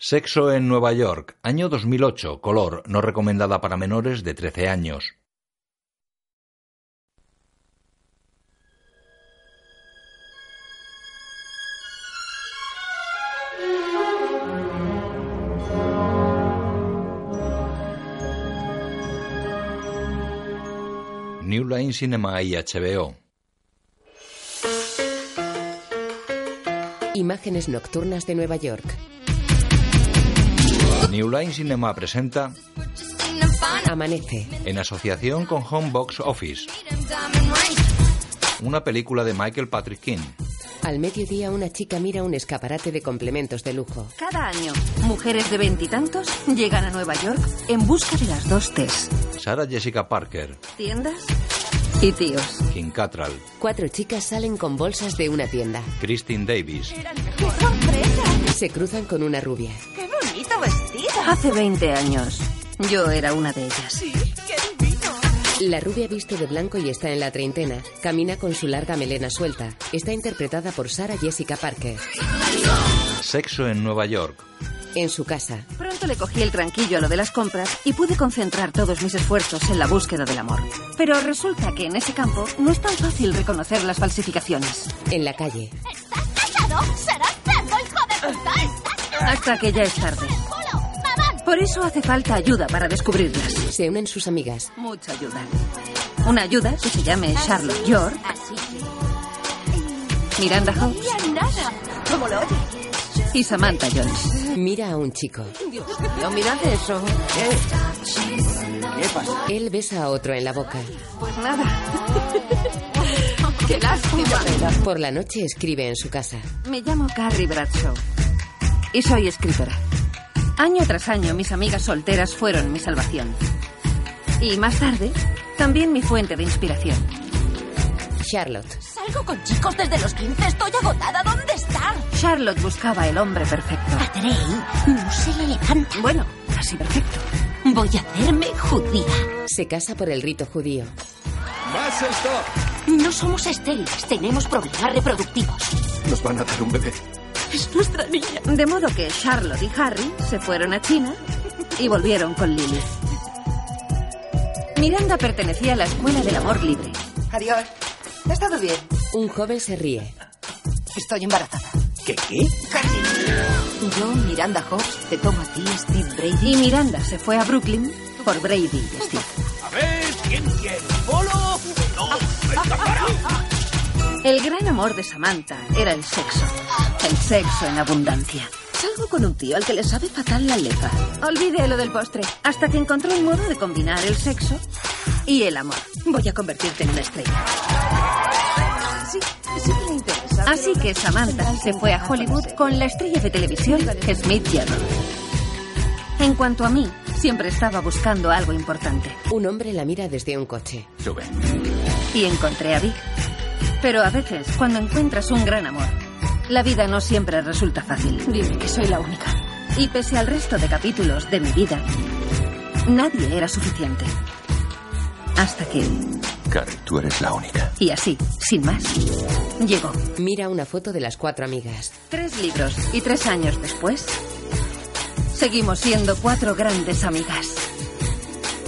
Sexo en Nueva York, año 2008, color, no recomendada para menores de 13 años. New Line Cinema y HBO. Imágenes nocturnas de Nueva York. New Line Cinema presenta Amanece. en asociación con Home Box Office, una película de Michael Patrick King. Al mediodía una chica mira un escaparate de complementos de lujo. Cada año, mujeres de veintitantos llegan a Nueva York en busca de las dos T's. Sarah Jessica Parker, Tiendas y tíos. Kim Cattrall, Cuatro chicas salen con bolsas de una tienda. Christine Davis, ¡Qué sorpresa! Se cruzan con una rubia. Hace 20 años, yo era una de ellas. La rubia viste de blanco y está en la treintena. Camina con su larga melena suelta. Está interpretada por Sarah Jessica Parker. Sexo en Nueva York, En su casa, Pronto le cogí el tranquillo a lo de las compras y pude concentrar todos mis esfuerzos en la búsqueda del amor. Pero resulta que en ese campo no es tan fácil reconocer las falsificaciones. en la calle. casado? ¡Serás cerdo, hijo de puta! ¡Estás Hasta que ya es tarde. Por eso hace falta ayuda para descubrirlas. Se unen sus amigas. Mucha ayuda. Una ayuda que se llame Charlotte York, Miranda Hobbs. ¿Cómo lo y Samantha Jones. Mira a un chico. No, mirad eso. ¿Qué pasa? Él besa a otro en la boca. Pues nada. Qué lástima. Por la noche escribe en su casa. Me llamo Carrie Bradshaw y soy escritora. Año tras año mis amigas solteras fueron mi salvación. Y más tarde, también mi fuente de inspiración. Charlotte. Salgo con chicos desde los 15. Estoy agotada. ¿Dónde están? Charlotte buscaba el hombre perfecto. A Trey no se le levanta. Bueno, casi perfecto. Voy a hacerme judía. Se casa por el rito judío. ¡Más stop! No somos estériles. Tenemos problemas reproductivos. Nos van a dar un bebé. Es nuestra niña. De modo que Charlotte y Harry se fueron a China y volvieron con Lily. Miranda pertenecía a la Escuela del Amor Libre. Adiós. Ha estado bien. Un joven se ríe. Estoy embarazada. ¿Qué qué? Casi. Yo, Miranda Hobbs, te tomo a ti, Steve Brady. Y Miranda se fue a Brooklyn por Brady y Steve. A ver, ¿quién quiere? ¿Polo? ¡No! ¡Venga, para! El gran amor de Samantha era el sexo. El sexo en abundancia. Salgo con un tío al que le sabe fatal la lefa. Olvide lo del postre. Hasta que encontró un modo de combinar el sexo y el amor. Voy a convertirte en una estrella. Sí, sí que le interesa. Así que Samantha se fue a Hollywood con la estrella de televisión Smith Jerrod. En cuanto a mí, siempre estaba buscando algo importante. Un hombre la mira desde un coche. Sube. Y encontré a Vic. Pero a veces, cuando encuentras un gran amor, la vida no siempre resulta fácil. Dime que soy la única. Y pese al resto de capítulos de mi vida, nadie era suficiente. Hasta que, Carrie, tú eres la única. y así, sin más, llegó. Mira una foto de las cuatro amigas. Tres libros y tres años después, seguimos siendo cuatro grandes amigas.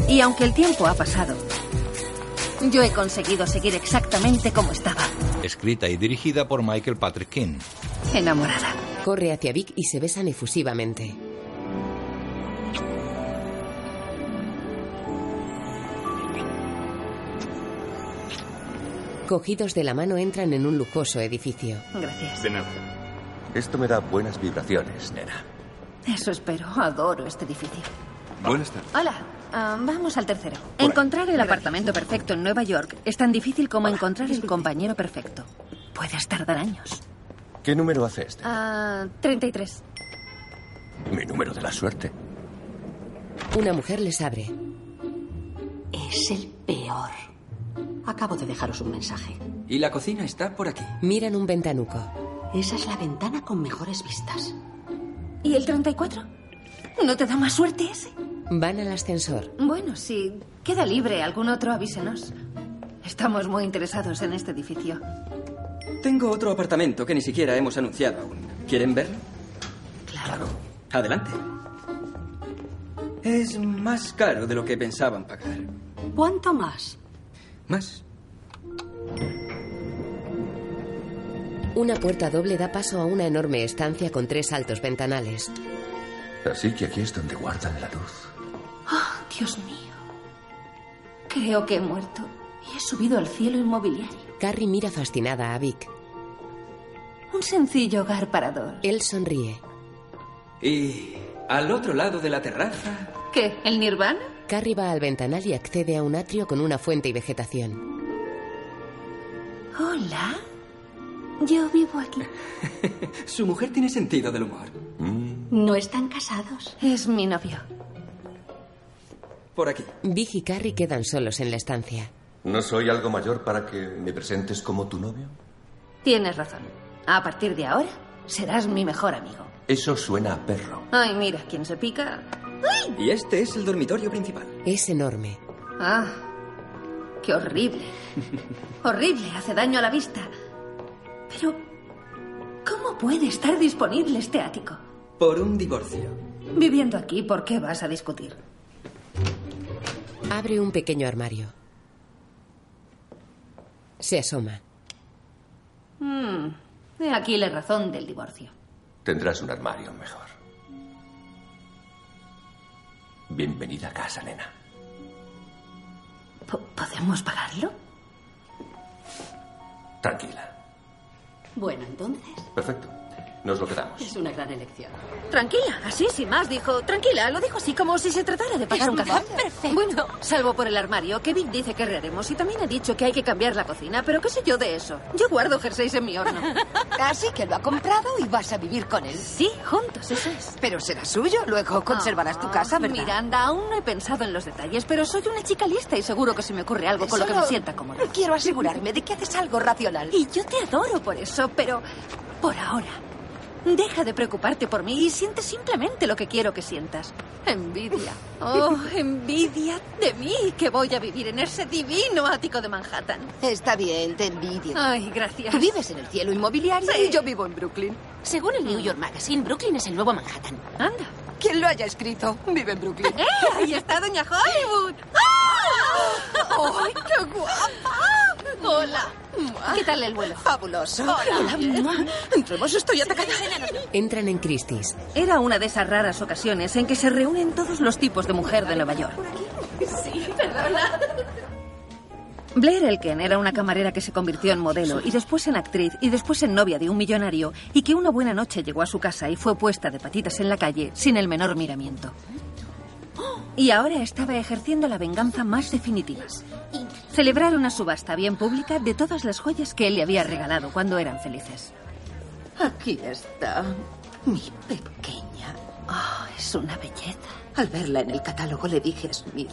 Y aunque el tiempo ha pasado, yo he conseguido seguir exactamente como estaba, escrita y dirigida por Michael Patrick King. enamorada. Corre hacia Vic y se besan efusivamente. Cogidos de la mano entran en un lujoso edificio. Gracias. De nada. Esto me da buenas vibraciones, nena. Eso espero. Adoro este edificio. Buenas tardes. Hola. Ah, vamos al tercero. Encontrar el apartamento perfecto en Nueva York es tan difícil como encontrar el compañero perfecto. Puedes tardar años. ¿Qué número hace este? Ah, 33. Mi número de la suerte. Una mujer les abre. Es el peor. Acabo de dejaros un mensaje. Y la cocina está por aquí. Miran un ventanuco. Esa es la ventana con mejores vistas. ¿Y el 34? ¿No te da más suerte ese? Van al ascensor. Bueno, si queda libre algún otro, avísenos. Estamos muy interesados en este edificio. Tengo otro apartamento que ni siquiera hemos anunciado aún. ¿Quieren verlo? Claro. Adelante. Es más caro de lo que pensaban pagar. ¿Cuánto más? Más. Una puerta doble da paso a una enorme estancia con tres altos ventanales. Así que aquí es donde guardan la luz. Dios mío. Creo que he muerto y he subido al cielo inmobiliario. Carrie mira fascinada a Vic. Un sencillo hogar para dos. Él sonríe. Y al otro lado de la terraza. ¿Qué? ¿El Nirvana? Carrie va al ventanal y accede a un atrio con una fuente y vegetación. Hola. Yo vivo aquí. Su mujer tiene sentido del humor. No están casados. Es mi novio. Por aquí. Vic y Carrie quedan solos en la estancia. ¿No soy algo mayor para que me presentes como tu novio? Tienes razón. A partir de ahora, serás mi mejor amigo. Eso suena a perro. Ay, mira, quien se pica. Y este es el dormitorio principal. Es enorme. Ah, qué horrible. horrible, hace daño a la vista. Pero, ¿cómo puede estar disponible este ático? Por un divorcio. Viviendo aquí, ¿por qué vas a discutir? Abre un pequeño armario. Se asoma. Hmm, he aquí la razón del divorcio. Tendrás un armario mejor. Bienvenida a casa, nena. ¿Po- ¿Podemos pagarlo? Tranquila. Bueno, entonces, Perfecto. Nos lo quedamos. es una gran elección. Tranquila, así sin más, dijo. Tranquila, lo dijo así como si se tratara de pagar Es un café. perfecto. Bueno, salvo por el armario, que Vic dice que reharemos y también ha dicho que hay que cambiar la cocina, pero qué sé yo de eso. Yo guardo jerseys en mi horno. Así que lo ha comprado y vas a vivir con él. Sí, juntos, eso es. Pero será suyo, luego conservarás tu casa, ¿verdad? Miranda, aún no he pensado en los detalles, pero soy una chica lista y seguro que se me ocurre algo con lo que me sienta cómoda. Quiero asegurarme de que haces algo racional. Y yo te adoro por eso, pero por ahora. Deja de preocuparte por mí y siente simplemente lo que quiero que sientas. Envidia. Oh, envidia de mí, que voy a vivir en ese divino ático de Manhattan. Está bien, te envidio. Ay, gracias. Tú vives en el cielo inmobiliario Sí. y yo vivo en Brooklyn. Según el New York Magazine, Brooklyn es el nuevo Manhattan. Anda. Quien lo haya escrito vive en Brooklyn. ¡Eh! Ahí está Doña Hollywood. ¡Ah! ¡Ay, qué guapa! Hola. ¿Qué tal el vuelo? Fabuloso. Hola. Entremos, estoy atacada. Entran en Christie's. Era una de esas raras ocasiones en que se reúnen todos los tipos de mujer de Nueva York. Sí, perdona. Blair Elken era una camarera que se convirtió en modelo y después en actriz y después en novia de un millonario y que una buena noche llegó a su casa y fue puesta de patitas en la calle sin el menor miramiento. Y ahora estaba ejerciendo la venganza más definitiva. Celebraron una subasta bien pública de todas las joyas que él le había regalado cuando eran felices. Aquí está mi pequeña. Oh, es una belleza. Al verla en el catálogo le dije a Smith,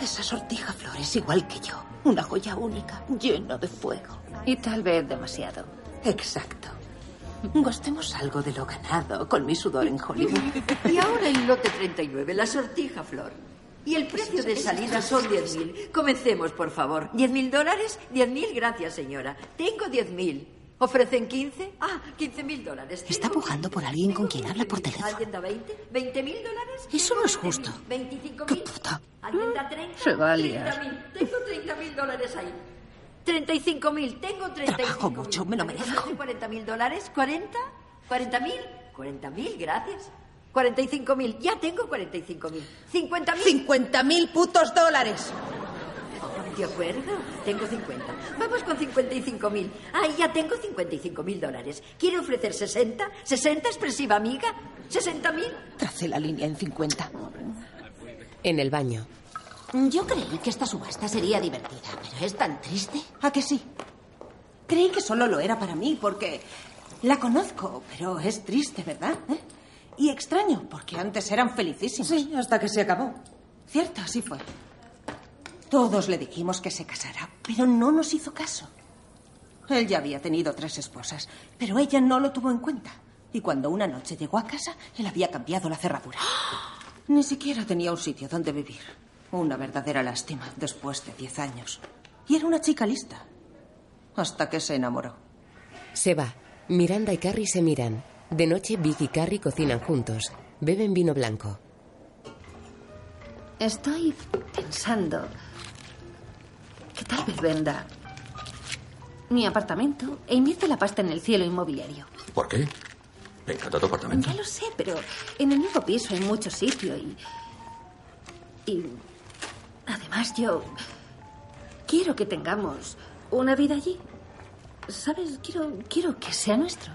esa sortija flor es igual que yo, una joya única, llena de fuego. Y tal vez demasiado. Exacto. Gastemos algo de lo ganado con mi sudor en Hollywood. Y ahora el lote 39, la sortija flor. Y el precio de salida son 10.000. Comencemos, por favor. ¿10.000 dólares? 10.000, gracias, señora. Tengo 10.000. ¿Ofrecen 15? Ah, 15.000 dólares. Está pujando 20.000. por alguien con quien habla por 20.000. teléfono. ¿Alguien da 20? ¿20.000 dólares? Eso no es justo. 20.000. ¿25.000? ¡Qué puta! ¿Alguien da 30? Se va a liar. 30.000. Tengo 30.000 dólares ahí. 35.000. Tengo 35.000. Trabajo mucho, me lo ¿Me merezco. ofrecen 40.000 dólares? ¿40? ¿40.000? 40.000, gracias. 45.000. Ya tengo 45.000. 50.000. ¡50.000 putos dólares! De acuerdo, tengo 50. Vamos con 55.000. Ah, ya tengo 55.000 dólares. ¿Quiere ofrecer 60? ¿60 expresiva amiga? ¿60.000? Tracé la línea en 50. En el baño. Yo creí que esta subasta sería divertida, pero es tan triste. ¿A que sí? Creí que solo lo era para mí porque la conozco, pero es triste, ¿verdad? ¿Eh? Y extraño, porque antes eran felicísimos. Sí, hasta que se acabó. Cierto, así fue. Todos le dijimos que se casara, pero no nos hizo caso. Él ya había tenido tres esposas, pero ella no lo tuvo en cuenta. Y cuando una noche llegó a casa, él había cambiado la cerradura. Ni siquiera tenía un sitio donde vivir. Una verdadera lástima después de diez años. Y era una chica lista. Hasta que se enamoró. Se va. Miranda y Carrie se miran. De noche, Vic y Carrie cocinan juntos. Beben vino blanco. Estoy pensando que tal vez venda mi apartamento e invierte la pasta en el cielo inmobiliario. ¿Por qué? Me encanta tu apartamento. Ya lo sé, pero en el nuevo piso hay mucho sitio y. Y. Además, yo. Quiero que tengamos una vida allí. ¿Sabes? Quiero, quiero que sea nuestro.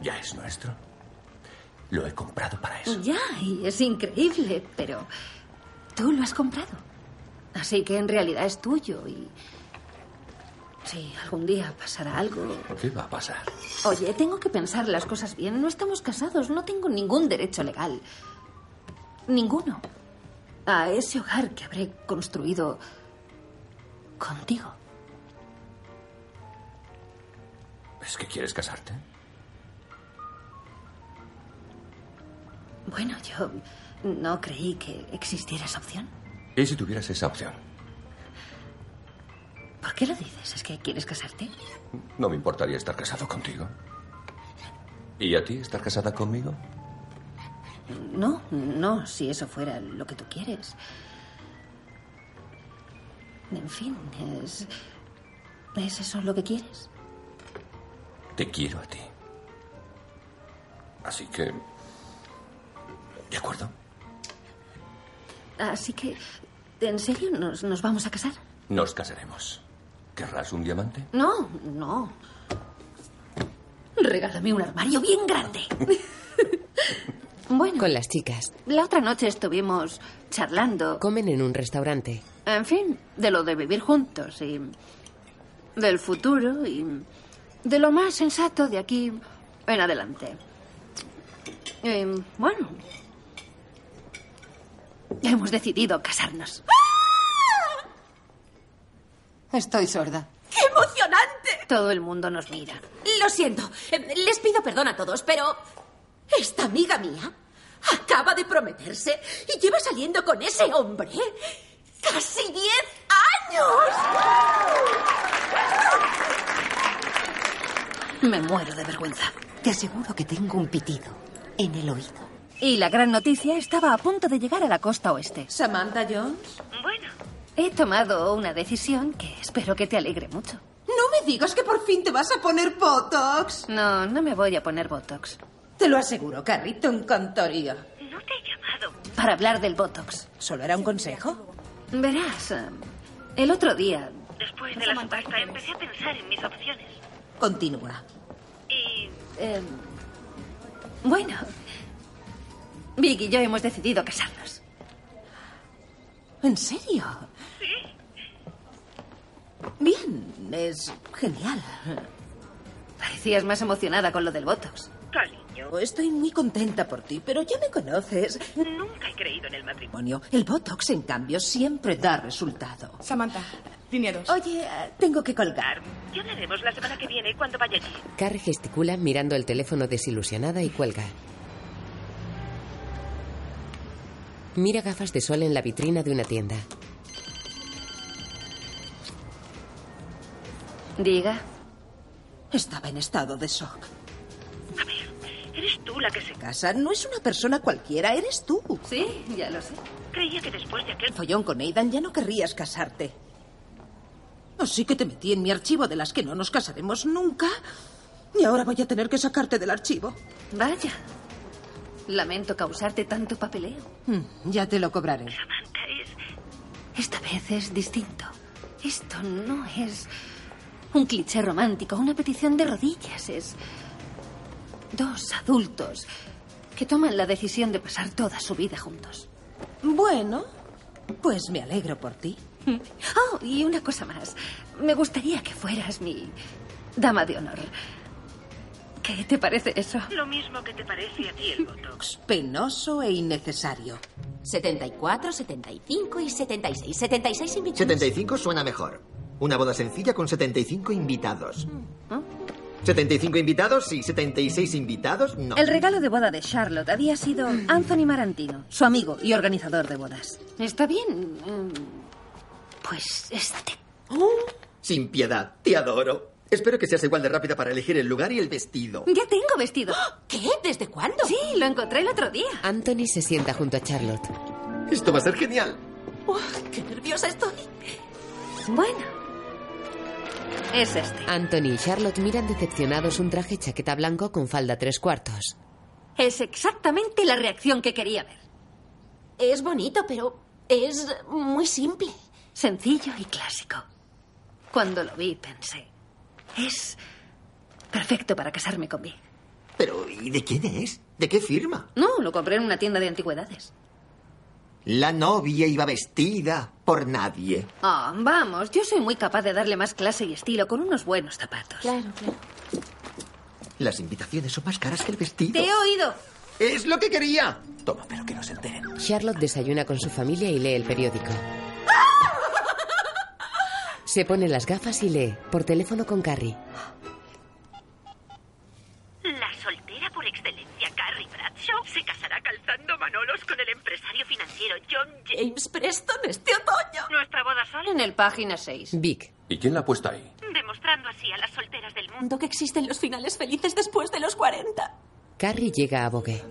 Ya es nuestro. Lo he comprado para eso. Ya, y es increíble, pero tú lo has comprado. Así que en realidad es tuyo y... Si algún día pasará algo... ¿Qué va a pasar? Oye, tengo que pensar las cosas bien. No estamos casados, no tengo ningún derecho legal. Ninguno. A ese hogar que habré construido contigo. ¿Es que quieres casarte? Bueno, yo no creí que existiera esa opción. ¿Y si tuvieras esa opción? ¿Por qué lo dices? ¿Es que quieres casarte? No me importaría estar casado contigo. ¿Y a ti estar casada conmigo? No, no, si eso fuera lo que tú quieres. En fin, es. ¿Es eso lo que quieres? Te quiero a ti. Así que... ¿De acuerdo? Así que, ¿en serio nos, nos vamos a casar? Nos casaremos. ¿Querrás un diamante? No, no. Regálame un armario bien grande. bueno. Con las chicas. La otra noche estuvimos charlando. Comen en un restaurante. En fin, de lo de vivir juntos y del futuro y de lo más sensato de aquí en adelante. Y, bueno, hemos decidido casarnos. Estoy sorda. ¡Qué emocionante! Todo el mundo nos mira. Lo siento. Les pido perdón a todos, pero esta amiga mía acaba de prometerse y lleva saliendo con ese hombre casi 10 años. Me muero de vergüenza. Te aseguro que tengo un pitido en el oído. Y la gran noticia estaba a punto de llegar a la costa oeste. ¿Samantha Jones? Bueno, he tomado una decisión que espero que te alegre mucho. No me digas que por fin te vas a poner Botox. No, no me voy a poner Botox. Te lo aseguro, Carrie, te encantaría. No te he llamado para hablar del Botox. ¿Solo era un consejo? Verás, eh, el otro día, después de la subasta, empecé a pensar en mis opciones. Continúa. Y... eh, bueno, Vic y yo hemos decidido casarnos. ¿En serio? Bien, es genial. Parecías más emocionada con lo del Botox. Cariño, estoy muy contenta por ti, pero ya me conoces. Nunca he creído en el matrimonio. El Botox, en cambio, siempre da resultado. Samantha, línea 2. Oye, tengo que colgar. Ya hablaremos la semana que viene cuando vaya allí. Carrie gesticula mirando el teléfono desilusionada y cuelga. Mira gafas de sol en la vitrina de una tienda. Diga. Estaba en estado de shock. Eres tú la que se Casa no es una persona cualquiera, eres tú. Sí, ya lo sé. Creía que después de aquel Follón con Aidan ya no querrías casarte. Así que te metí en mi archivo de las que no nos casaremos nunca. Y ahora voy a tener que sacarte del archivo. Vaya. Lamento causarte tanto papeleo. Mm, ya te lo cobraré. Samantha, es... Esta vez es distinto. Esto no es un cliché romántico, una petición de rodillas. Es dos adultos que toman la decisión de pasar toda su vida juntos. Bueno, pues me alegro por ti. Oh, y una cosa más. Me gustaría que fueras mi dama de honor. ¿Qué te parece eso? Lo mismo que te parece a ti el Botox. Penoso e innecesario. 74, 75 y 76. 76 invitados. 75 suena mejor. Una boda sencilla con 75 invitados. ¿Ah? 75 invitados, sí. 76 invitados, no. El regalo de boda de Charlotte había sido Anthony Marantino, su amigo y organizador de bodas. Está bien. mm, Pues este. Sin piedad, te adoro. Espero que seas igual de rápida para elegir el lugar y el vestido. Ya tengo vestido. ¿Qué? ¿Desde cuándo? Sí, lo encontré el otro día. Anthony se sienta junto a Charlotte. Esto va a ser genial. ¡Qué nerviosa estoy! Bueno. Es este. Anthony y Charlotte miran decepcionados un traje chaqueta blanco con falda tres cuartos. Es exactamente la reacción que quería ver. Es bonito, pero es muy simple. Sencillo y clásico. Cuando lo vi pensé, es perfecto para casarme con Vic. Pero, ¿y de quién es? ¿De qué firma? No, lo compré en una tienda de antigüedades. La novia iba vestida por nadie. Ah, vamos, yo soy muy capaz de darle más clase y estilo con unos buenos zapatos. Claro, claro. Las invitaciones son más caras que el vestido. Te he oído. ¡Es lo que quería! Toma, pero que no se enteren. Charlotte desayuna con su familia y lee el periódico. Se pone las gafas y lee, por teléfono con Carrie. Bradshaw, se casará calzando manolos con el empresario financiero John James Preston este otoño. Nuestra boda solo En el página 6. Vic. ¿Y quién la ha puesto ahí? demostrando así a las solteras del mundo que existen los finales felices después de los 40. Carrie llega a Vogue.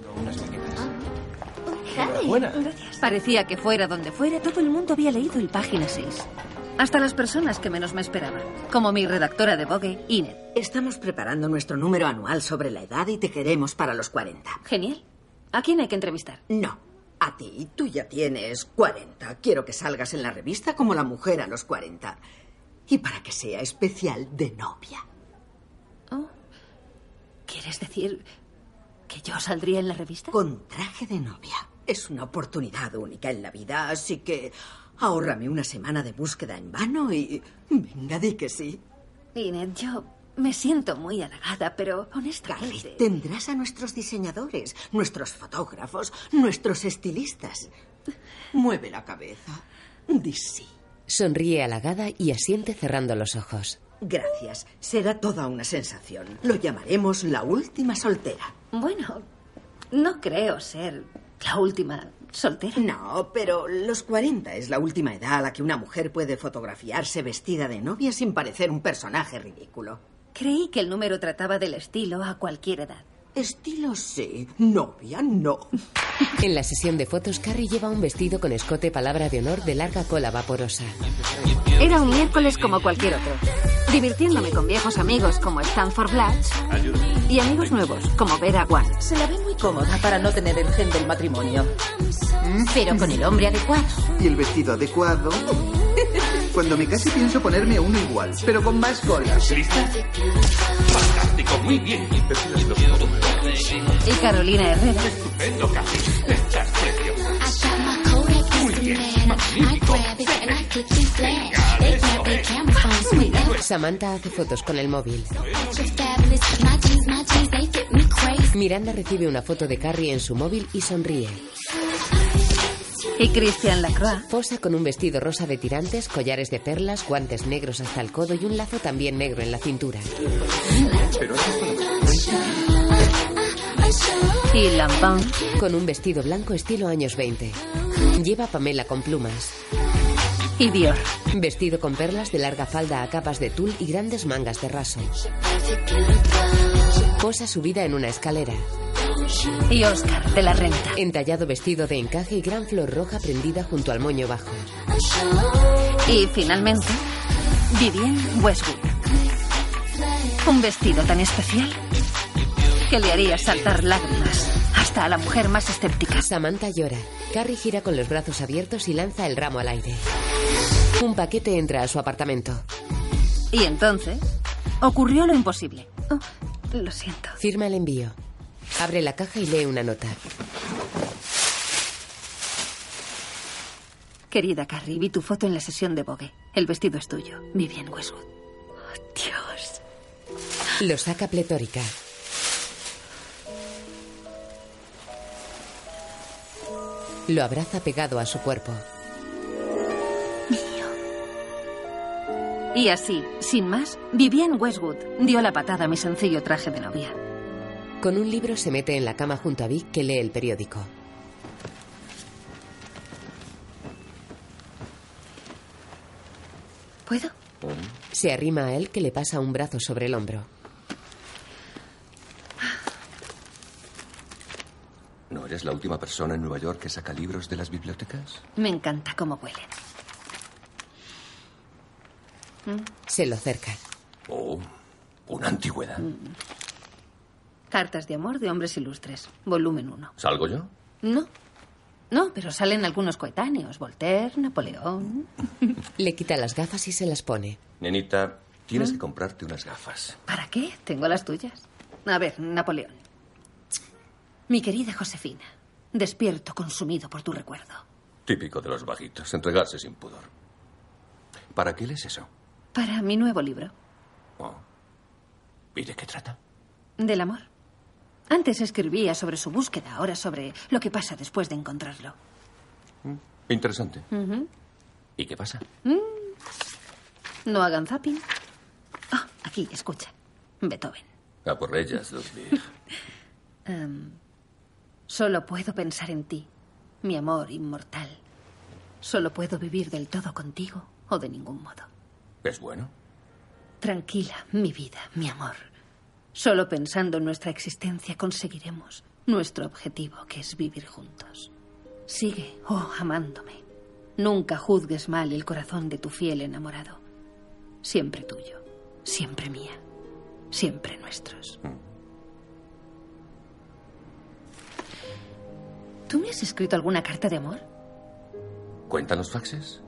Buena. Parecía que fuera donde fuera, todo el mundo había leído el página 6. Hasta las personas que menos me esperaban, como mi redactora de Vogue, Ined. Estamos preparando nuestro número anual sobre la edad y te queremos para los 40. Genial. ¿A quién hay que entrevistar? No, a ti, tú ya tienes 40. Quiero que salgas en la revista como la mujer a los 40. Y para que sea especial de novia. ¿Quieres decir que yo saldría en la revista? Con traje de novia. Es una oportunidad única en la vida, así que ahórrame una semana de búsqueda en vano y... Venga, di que sí. Ined, yo me siento muy halagada, pero honestamente... tendrás a nuestros diseñadores, nuestros fotógrafos, nuestros estilistas. Mueve la cabeza. Di sí. Sonríe halagada y asiente cerrando los ojos. Gracias. Será toda una sensación. Lo llamaremos la última soltera. Bueno, no creo ser la última soltera. No, pero los 40 es la última edad a la que una mujer puede fotografiarse vestida de novia sin parecer un personaje ridículo. Creí que el número trataba del estilo a cualquier edad. Estilo sí, novia no. En la sesión de fotos, Carrie lleva un vestido con escote palabra de honor de larga cola vaporosa. Era un miércoles como cualquier otro, divirtiéndome con viejos amigos como Stanford Blatch y amigos nuevos como Vera Wan. Se la ve muy cómoda para no tener el gen del matrimonio. Mm, Pero con el hombre adecuado. Y el vestido adecuado. Cuando me case pienso ponerme uno igual, pero con más cola. ¿Lista? Fantástico, muy bien. Y Carolina Herrera. Estupendo, Carrie. Estás preciosa. Muy bien, magnífico. Samantha hace fotos con el móvil. Miranda recibe una foto de Carrie en su móvil y sonríe. Y Christian Lacroix. Posa con un vestido rosa de tirantes, collares de perlas, guantes negros hasta el codo y un lazo también negro en la cintura. Pero Y Lampón. Con un vestido blanco estilo años 20. Lleva Pamela con plumas. Y Dior. Vestido con perlas de larga falda a capas de tul y grandes mangas de raso. Posa subida en una escalera. Y Oscar de la Renta. Entallado vestido de encaje y gran flor roja prendida junto al moño bajo. Y finalmente, Vivienne Westwood. Un vestido tan especial que le haría saltar lágrimas hasta a la mujer más escéptica. Samantha llora. Carrie gira con los brazos abiertos y lanza el ramo al aire. Un paquete entra a su apartamento. Y entonces ocurrió lo imposible. Oh, lo siento. Firma el envío. Abre la caja y lee una nota. Querida Carrie, vi tu foto en la sesión de Vogue. El vestido es tuyo. Vivienne Westwood. Oh, Dios. Lo saca pletórica. Lo abraza pegado a su cuerpo. Y así, sin más, Vivienne Westwood dio la patada a mi sencillo traje de novia. Con un libro se mete en la cama junto a Vic que lee el periódico. ¿Puedo? Se arrima a él que le pasa un brazo sobre el hombro. ¿No eres la última persona en Nueva York que saca libros de las bibliotecas? Me encanta cómo huelen. Se lo acerca. Oh, una antigüedad. Cartas de amor de hombres ilustres, volumen 1. ¿Salgo yo? No. No, pero salen algunos coetáneos. Voltaire, Napoleón. Le quita las gafas y se las pone. Nenita, tienes que comprarte unas gafas. ¿Para qué? Tengo las tuyas. A ver, Napoleón. Mi querida Josefina, despierto consumido por tu recuerdo. Típico de los bajitos, entregarse sin pudor. ¿Para qué lees eso? Para mi nuevo libro, Oh. ¿Y de qué trata? del amor. Antes escribía sobre su búsqueda, ahora sobre lo que pasa después de encontrarlo. Interesante. Ujú. ¿Y qué pasa? Mm. No hagan zapping. Ah, aquí, escucha. Beethoven. A por ellas, Ludwig. Em, solo puedo pensar en ti, mi amor inmortal. Solo puedo vivir del todo contigo o de ningún modo. ¿Es bueno? Tranquila, mi vida, mi amor. Solo pensando en nuestra existencia conseguiremos nuestro objetivo, que es vivir juntos. Sigue, oh, amándome. Nunca juzgues mal el corazón de tu fiel enamorado. Siempre tuyo, siempre mía, siempre nuestros. ¿Tú me has escrito alguna carta de amor? ¿Cuentan los faxes?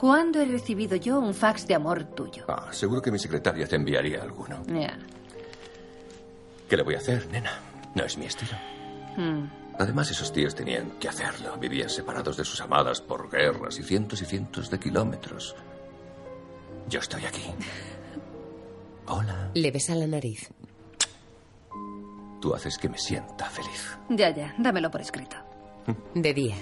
¿Cuándo he recibido yo un fax de amor tuyo? Ah, seguro que mi secretaria te enviaría alguno. Ya. ¿Qué le voy a hacer, nena? No es mi estilo. Mm. Además, esos tíos tenían que hacerlo. Vivían separados de sus amadas por guerras y cientos y cientos de kilómetros. Yo estoy aquí. Hola. Le besa la nariz. Tú haces que me sienta feliz. Ya, ya, dámelo por escrito. De día.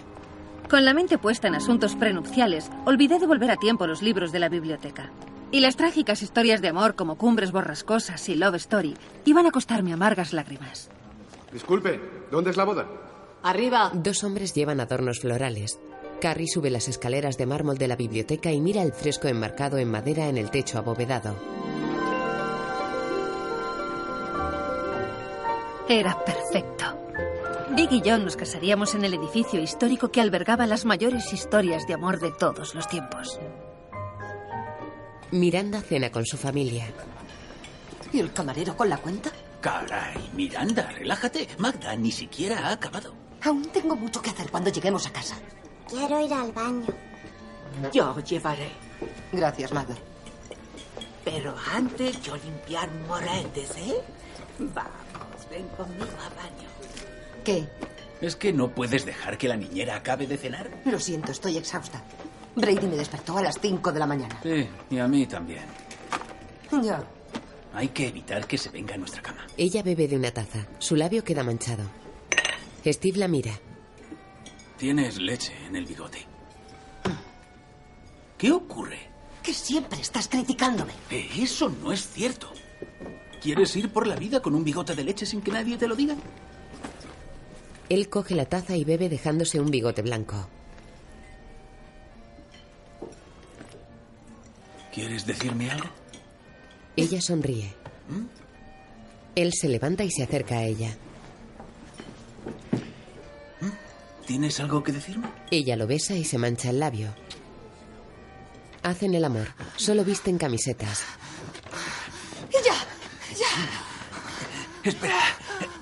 Con la mente puesta en asuntos prenupciales, olvidé devolver a tiempo los libros de la biblioteca. Y las trágicas historias de amor como Cumbres Borrascosas y Love Story iban a costarme amargas lágrimas. Disculpe, ¿dónde es la boda? Arriba. Dos hombres llevan adornos florales. Carrie sube las escaleras de mármol de la biblioteca y mira el fresco enmarcado en madera en el techo abovedado. Era perfecto. Big y yo nos casaríamos en el edificio histórico que albergaba las mayores historias de amor de todos los tiempos. Miranda cena con su familia. ¿Y el camarero con la cuenta? Caray, Miranda, relájate. Magda ni siquiera ha acabado. Aún tengo mucho que hacer cuando lleguemos a casa. Quiero ir al baño. Yo llevaré. Gracias, Magda. Pero antes yo limpiar moretes, ¿eh? Vamos, ven conmigo al baño. ¿Qué? ¿Es que no puedes dejar que la niñera acabe de cenar? Lo siento, estoy exhausta. Brady me despertó a las 5 de la mañana. Sí, y a mí también. Ya. Hay que evitar que se venga a nuestra cama. Ella bebe de una taza. Su labio queda manchado. Steve la mira. Tienes leche en el bigote. ¿Qué ocurre? Que siempre estás criticándome. Eh, Eso no es cierto. ¿Quieres ir por la vida con un bigote de leche sin que nadie te lo diga? Él coge la taza y bebe dejándose un bigote blanco. ¿Quieres decirme algo? Ella sonríe. Él se levanta y se acerca a ella. ¿Tienes algo que decirme? Ella lo besa y se mancha el labio. Hacen el amor. Solo visten camisetas. Ya, ya. Espera,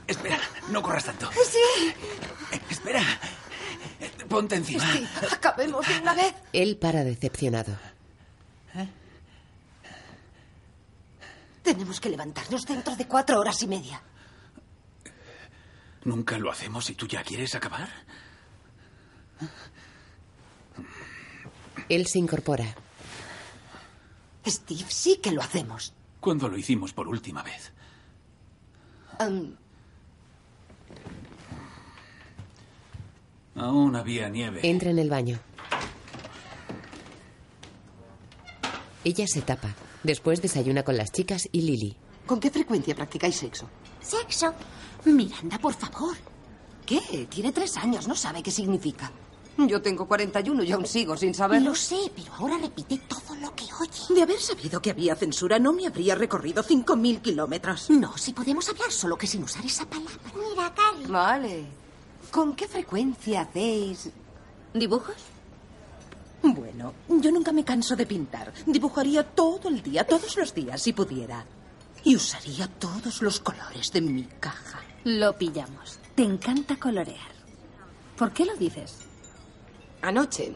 espera, no corras tanto. Sí. Espera, ponte encima. Sí, acabemos de una vez. Él para decepcionado. Tenemos que levantarnos dentro de cuatro horas y media. ¿Nunca lo hacemos y tú ya quieres acabar? Él se incorpora. Steve, sí que lo hacemos. ¿Cuándo lo hicimos por última vez? Aún había nieve. Entra en el baño. Ella se tapa. Después desayuna con las chicas y Lily. ¿Con qué frecuencia practicáis sexo? Sexo. Miranda, por favor. ¿Qué? Tiene tres años, no sabe qué significa. Yo tengo 41 y aún sigo sin saberlo. Lo sé, pero ahora repite todo lo que oye. De haber sabido que había censura, no me habría recorrido 5.000 kilómetros. No, si podemos hablar, solo que sin usar esa palabra. Mira, Carrie. Vale. ¿Con qué frecuencia hacéis dibujos? Bueno, yo nunca me canso de pintar. Dibujaría todo el día, todos los días, si pudiera. Y usaría todos los colores de mi caja. Lo pillamos. Te encanta colorear. ¿Por qué lo dices? Anoche,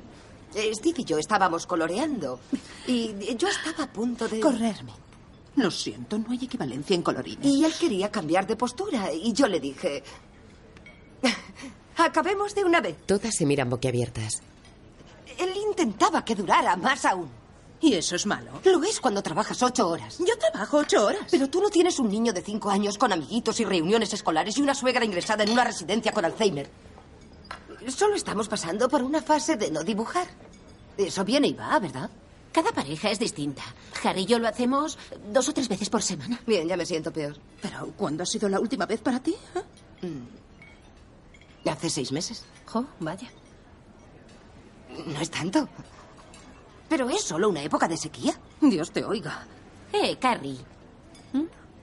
Steve y yo estábamos coloreando. Y yo estaba a punto de... Correrme. Lo siento, no hay equivalencia en colorines. Y él quería cambiar de postura. Y yo le dije... Acabemos de una vez. Todas se miran boquiabiertas. Él intentaba que durara más aún. ¿Y eso es malo? Lo es cuando trabajas ocho horas. Yo trabajo ocho horas. Pero tú no tienes un niño de cinco años con amiguitos y reuniones escolares y una suegra ingresada en una residencia con Alzheimer. Solo estamos pasando por una fase de no dibujar. Eso viene y va, ¿verdad? Cada pareja es distinta. Harry y yo lo hacemos dos o tres veces por semana. Bien, ya me siento peor. ¿Pero cuándo ha sido la última vez para ti? Mm. Hace seis meses. Jo, vaya. No es tanto. Pero es solo una época de sequía. Dios te oiga. Eh, Carrie.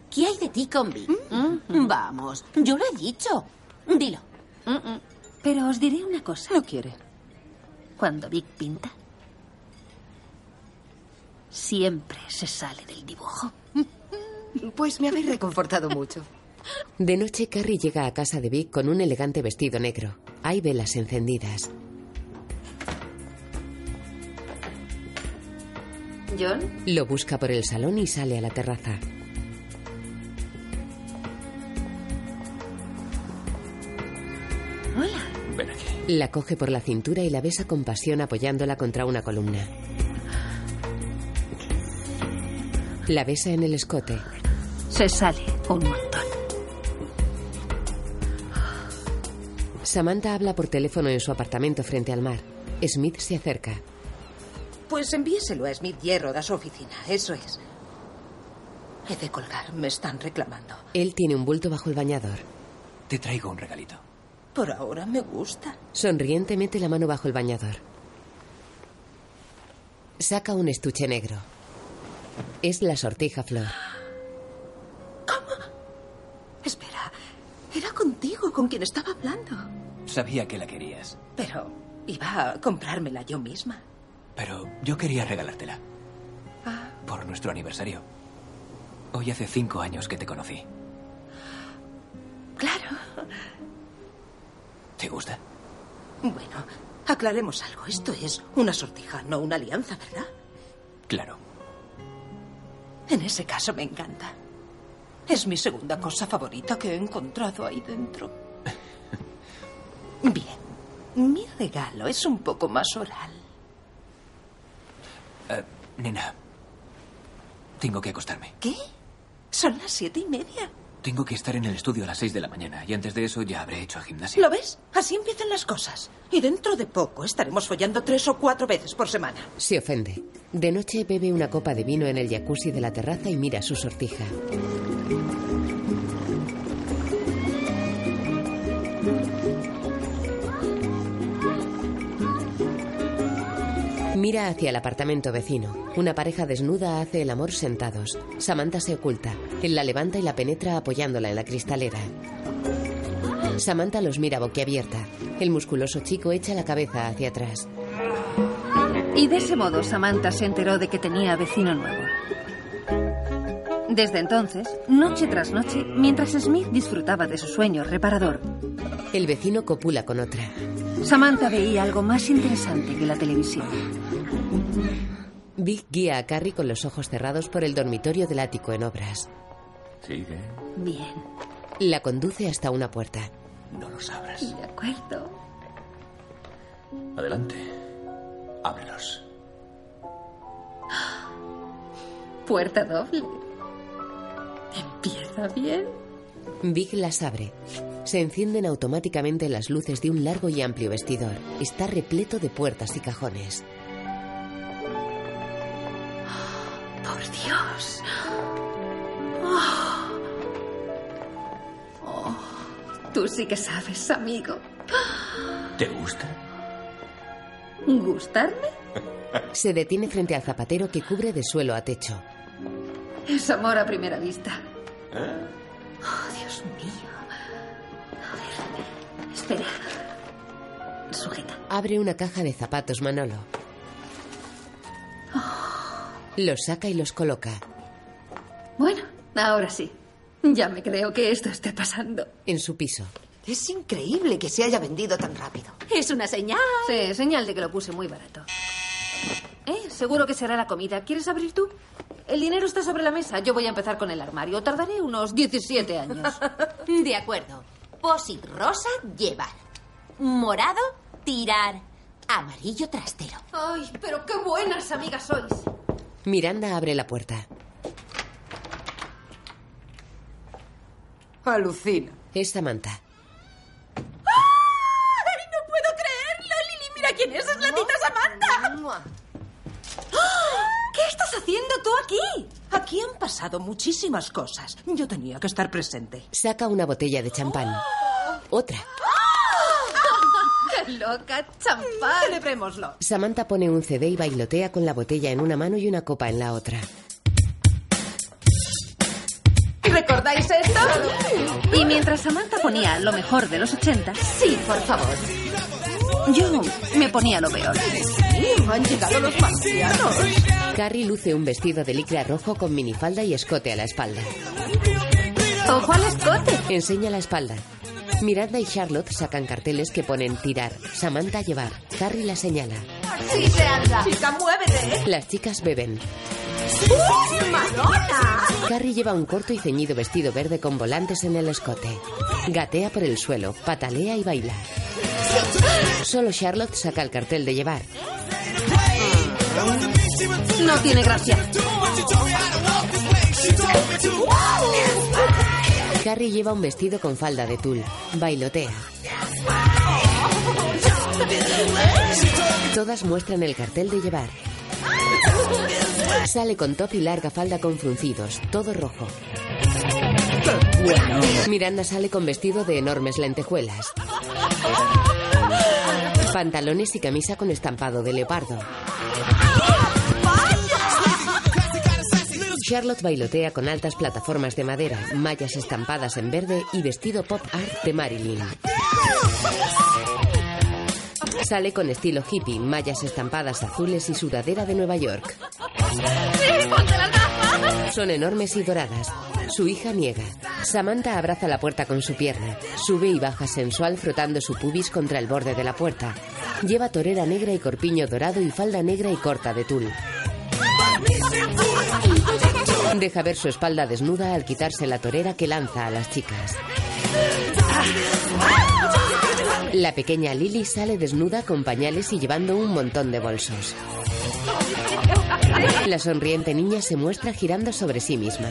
¿Qué hay de ti con Vic? Mm. Vamos, yo lo he dicho. Dilo. Pero os diré una cosa. No quiere. Cuando Vic pinta, siempre se sale del dibujo. Pues me habéis reconfortado mucho. De noche, Carrie llega a casa de Vic con un elegante vestido negro. Hay velas encendidas. ¿John? Lo busca por el salón y sale a la terraza. Hola. Ven aquí. La coge por la cintura y la besa con pasión apoyándola contra una columna. La besa en el escote. Se sale un montón. Samantha habla por teléfono en su apartamento frente al mar. Smith se acerca. Pues envíeselo a Smith Hierro a su oficina, eso es. He de colgar, me están reclamando. Él tiene un bulto bajo el bañador. Te traigo un regalito. Por ahora me gusta. Sonriente mete la mano bajo el bañador. Saca un estuche negro. Es la sortija flor. Espera, era contigo con quien estaba hablando. Sabía que la querías, Pero iba a comprármela yo misma. pero yo quería regalártela. Ah. Por nuestro aniversario. Hoy hace cinco años que te conocí. Claro. ¿Te gusta? Bueno, aclaremos algo. Esto es una sortija, no una alianza, ¿verdad? Claro. En ese caso me encanta. Es mi segunda cosa favorita que he encontrado ahí dentro. Bien, mi regalo es un poco más oral. Eh, nena, tengo que acostarme. ¿Qué? Son las siete y media. Tengo que estar en el estudio a las seis de la mañana y antes de eso ya habré hecho gimnasia. ¿Lo ves? Así empiezan las cosas. Y dentro de poco estaremos follando tres o cuatro veces por semana. Se ofende. De noche bebe una copa de vino en el jacuzzi de la terraza y mira su sortija. Mira hacia el apartamento vecino. Una pareja desnuda hace el amor sentados. Samantha se oculta. Él la levanta y la penetra apoyándola en la cristalera. Samantha los mira boquiabierta. El musculoso chico echa la cabeza hacia atrás. Y de ese modo Samantha se enteró de que tenía vecino nuevo. Desde entonces, noche tras noche, mientras Smith disfrutaba de su sueño reparador, El vecino copula con otra. Samantha veía algo más interesante que la televisión. Vic guía a Carrie con los ojos cerrados por el dormitorio del ático en obras. Sigue. Bien, La conduce hasta una puerta. No los abras. de acuerdo. Adelante. Ábrelos. Puerta doble. Empieza bien. Vic las abre. Se encienden automáticamente las luces de un largo y amplio vestidor. Está repleto de puertas y cajones. Por Dios. Oh. Oh, Tú sí que sabes, amigo. ¿Te gusta? ¿Gustarme? Se detiene frente al zapatero que cubre de suelo a techo. Es amor a primera vista. Oh, Dios mío. A ver. Espera. Sujeta. Abre una caja de zapatos Manolo. Los saca y los coloca. Bueno, ahora sí. Ya me creo que esto esté pasando. En su piso. Es increíble que se haya vendido tan rápido. Es una señal. Sí, señal de que lo puse muy barato. Eh, seguro que será la comida. ¿Quieres abrir tú? El dinero está sobre la mesa. Yo voy a empezar con el armario. Tardaré unos 17 años. De acuerdo. Posit rosa, llevar. Morado, tirar. Amarillo, trastero. Ay, pero qué buenas amigas sois. Miranda abre la puerta. Alucina. Es Samantha. ¡Ay, no puedo creerlo! Lili, mira quién es. Es la tita Samantha. ¿Qué estás haciendo tú aquí? Aquí han pasado muchísimas cosas. Yo tenía que estar presente. Saca una botella de champán. Otra. ¡Qué loca! ¡Champán! Celebrémoslo. Samantha pone un CD y bailotea con la botella en una mano y una copa en la otra. ¿Recordáis esto? Y mientras Samantha ponía lo mejor de los 80, Sí, por favor. yo me ponía lo peor. Han llegado los marcianos. Carrie luce un vestido de licra rojo con minifalda y escote a la espalda. ¿Ojo al escote? Enseña la espalda. Miranda y Charlotte sacan carteles que ponen tirar, Samantha llevar. Carrie la señala. Sí se anda. Chica, muévete. Las chicas beben. ¡Uh, Madonna! Carrie lleva un corto y ceñido vestido verde con volantes en el escote. Gatea por el suelo, patalea y baila. Solo Charlotte saca el cartel de llevar. No tiene gracia. Carrie lleva un vestido con falda de tul. Bailotea. Todas muestran el cartel de llevar. Sale con top y larga falda con fruncidos, todo rojo. Miranda sale con vestido de enormes lentejuelas. Pantalones y camisa con estampado de leopardo. Charlotte bailotea con altas plataformas de madera, mallas estampadas en verde y vestido pop art de Marilyn. Sale con estilo hippie, mallas estampadas azules y sudadera de Nueva York. Son enormes y doradas. Su hija niega. Samantha abraza la puerta con su pierna. Sube y baja sensual frotando su pubis contra el borde de la puerta. Lleva torera negra y corpiño dorado y falda negra y corta de tul. Deja ver su espalda desnuda al quitarse la torera que lanza a las chicas. La pequeña Lily sale desnuda con pañales y llevando un montón de bolsos. La sonriente niña se muestra girando sobre sí misma.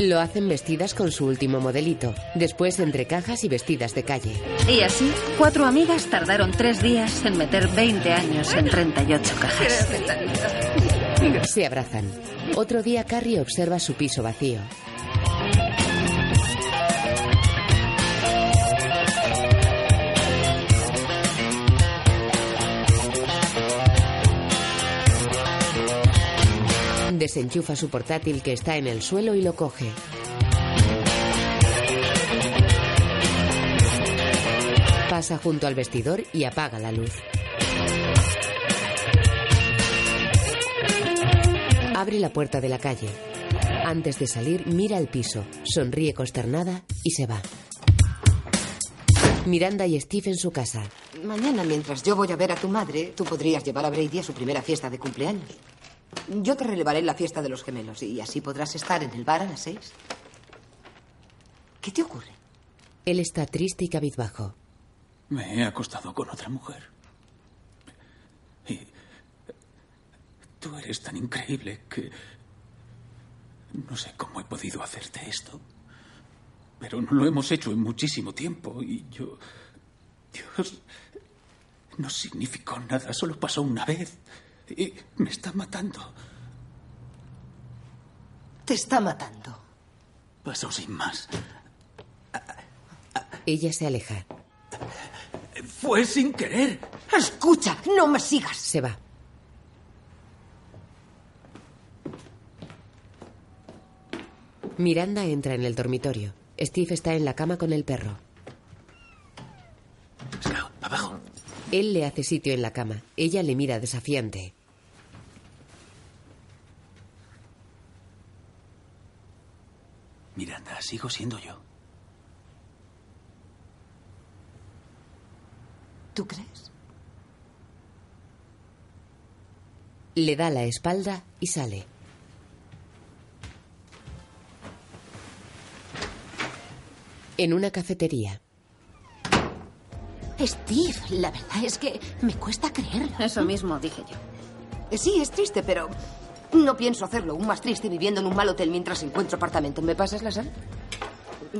Lo hacen vestidas con su último modelito, después entre cajas y vestidas de calle. Y así, cuatro amigas tardaron tres días en meter 20 años en 38 cajas. Se abrazan. Otro día Carrie observa su piso vacío. Desenchufa su portátil que está en el suelo y lo coge. Pasa junto al vestidor y apaga la luz. Abre la puerta de la calle. Antes de salir, mira el piso, sonríe consternada y se va. Miranda y Steve en su casa. Mañana, mientras yo voy a ver a tu madre, tú podrías llevar a Brady a su primera fiesta de cumpleaños. Yo te relevaré en la fiesta de los gemelos y así podrás estar en el bar a las seis. ¿Qué te ocurre? Él está triste y cabizbajo. Me he acostado con otra mujer. Y tú eres tan increíble que no sé cómo he podido hacerte esto. Pero no lo hemos hecho en muchísimo tiempo y yo... Dios, no significó nada, solo pasó una vez. Y me está matando. Te está matando. Pasó sin más. Ella se aleja. Fue sin querer. Escucha, no me sigas. Se va. Miranda entra en el dormitorio. Steve está en la cama con el perro. Scout, abajo. Él le hace sitio en la cama. Ella le mira desafiante. Miranda, sigo siendo yo. ¿Tú crees? Le da la espalda y sale. En una cafetería. Steve, la verdad es que me cuesta creerlo. Eso mismo dije yo. Sí, es triste, pero no pienso hacerlo aún más triste viviendo en un mal hotel mientras encuentro apartamento. ¿Me pasas la sal?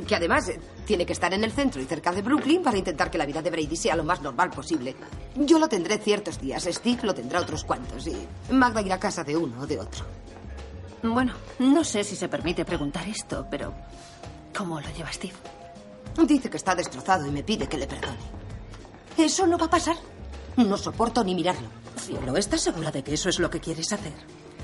Que además eh, tiene que estar en el centro y cerca de Brooklyn para intentar que la vida de Brady sea lo más normal posible. Yo lo tendré ciertos días, Steve lo tendrá otros cuantos y Magda irá a casa de uno o de otro. Bueno, no sé si se permite preguntar esto, pero ¿cómo lo lleva Steve? Dice que está destrozado y me pide que le perdone. Eso no va a pasar. No soporto ni mirarlo. Cielo, ¿estás segura de que eso es lo que quieres hacer?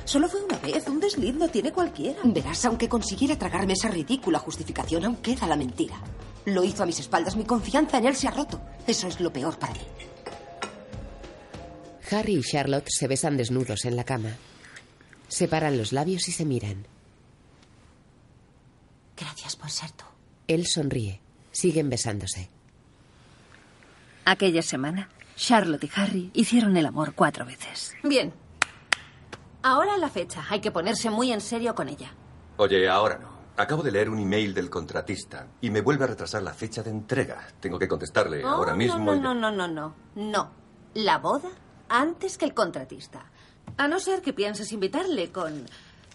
Solo fue una vez, un desliz lo tiene cualquiera. Verás, aunque consiguiera tragarme esa ridícula justificación, aún queda la mentira. Lo hizo a mis espaldas, mi confianza en él se ha roto. Eso es lo peor para mí. Harry y Charlotte se besan desnudos en la cama. Separan los labios y se miran. Gracias por ser tú. Él sonríe. Siguen besándose. Aquella semana, Charlotte y Harry hicieron el amor cuatro veces. Bien. Ahora la fecha. Hay que ponerse muy en serio con ella. Oye, ahora no. Acabo de leer un email del contratista y me vuelve a retrasar la fecha de entrega. Tengo que contestarle Oh, ahora mismo. No, y- no, no, no, no, no. No. La boda antes que el contratista. A no ser que pienses invitarle con.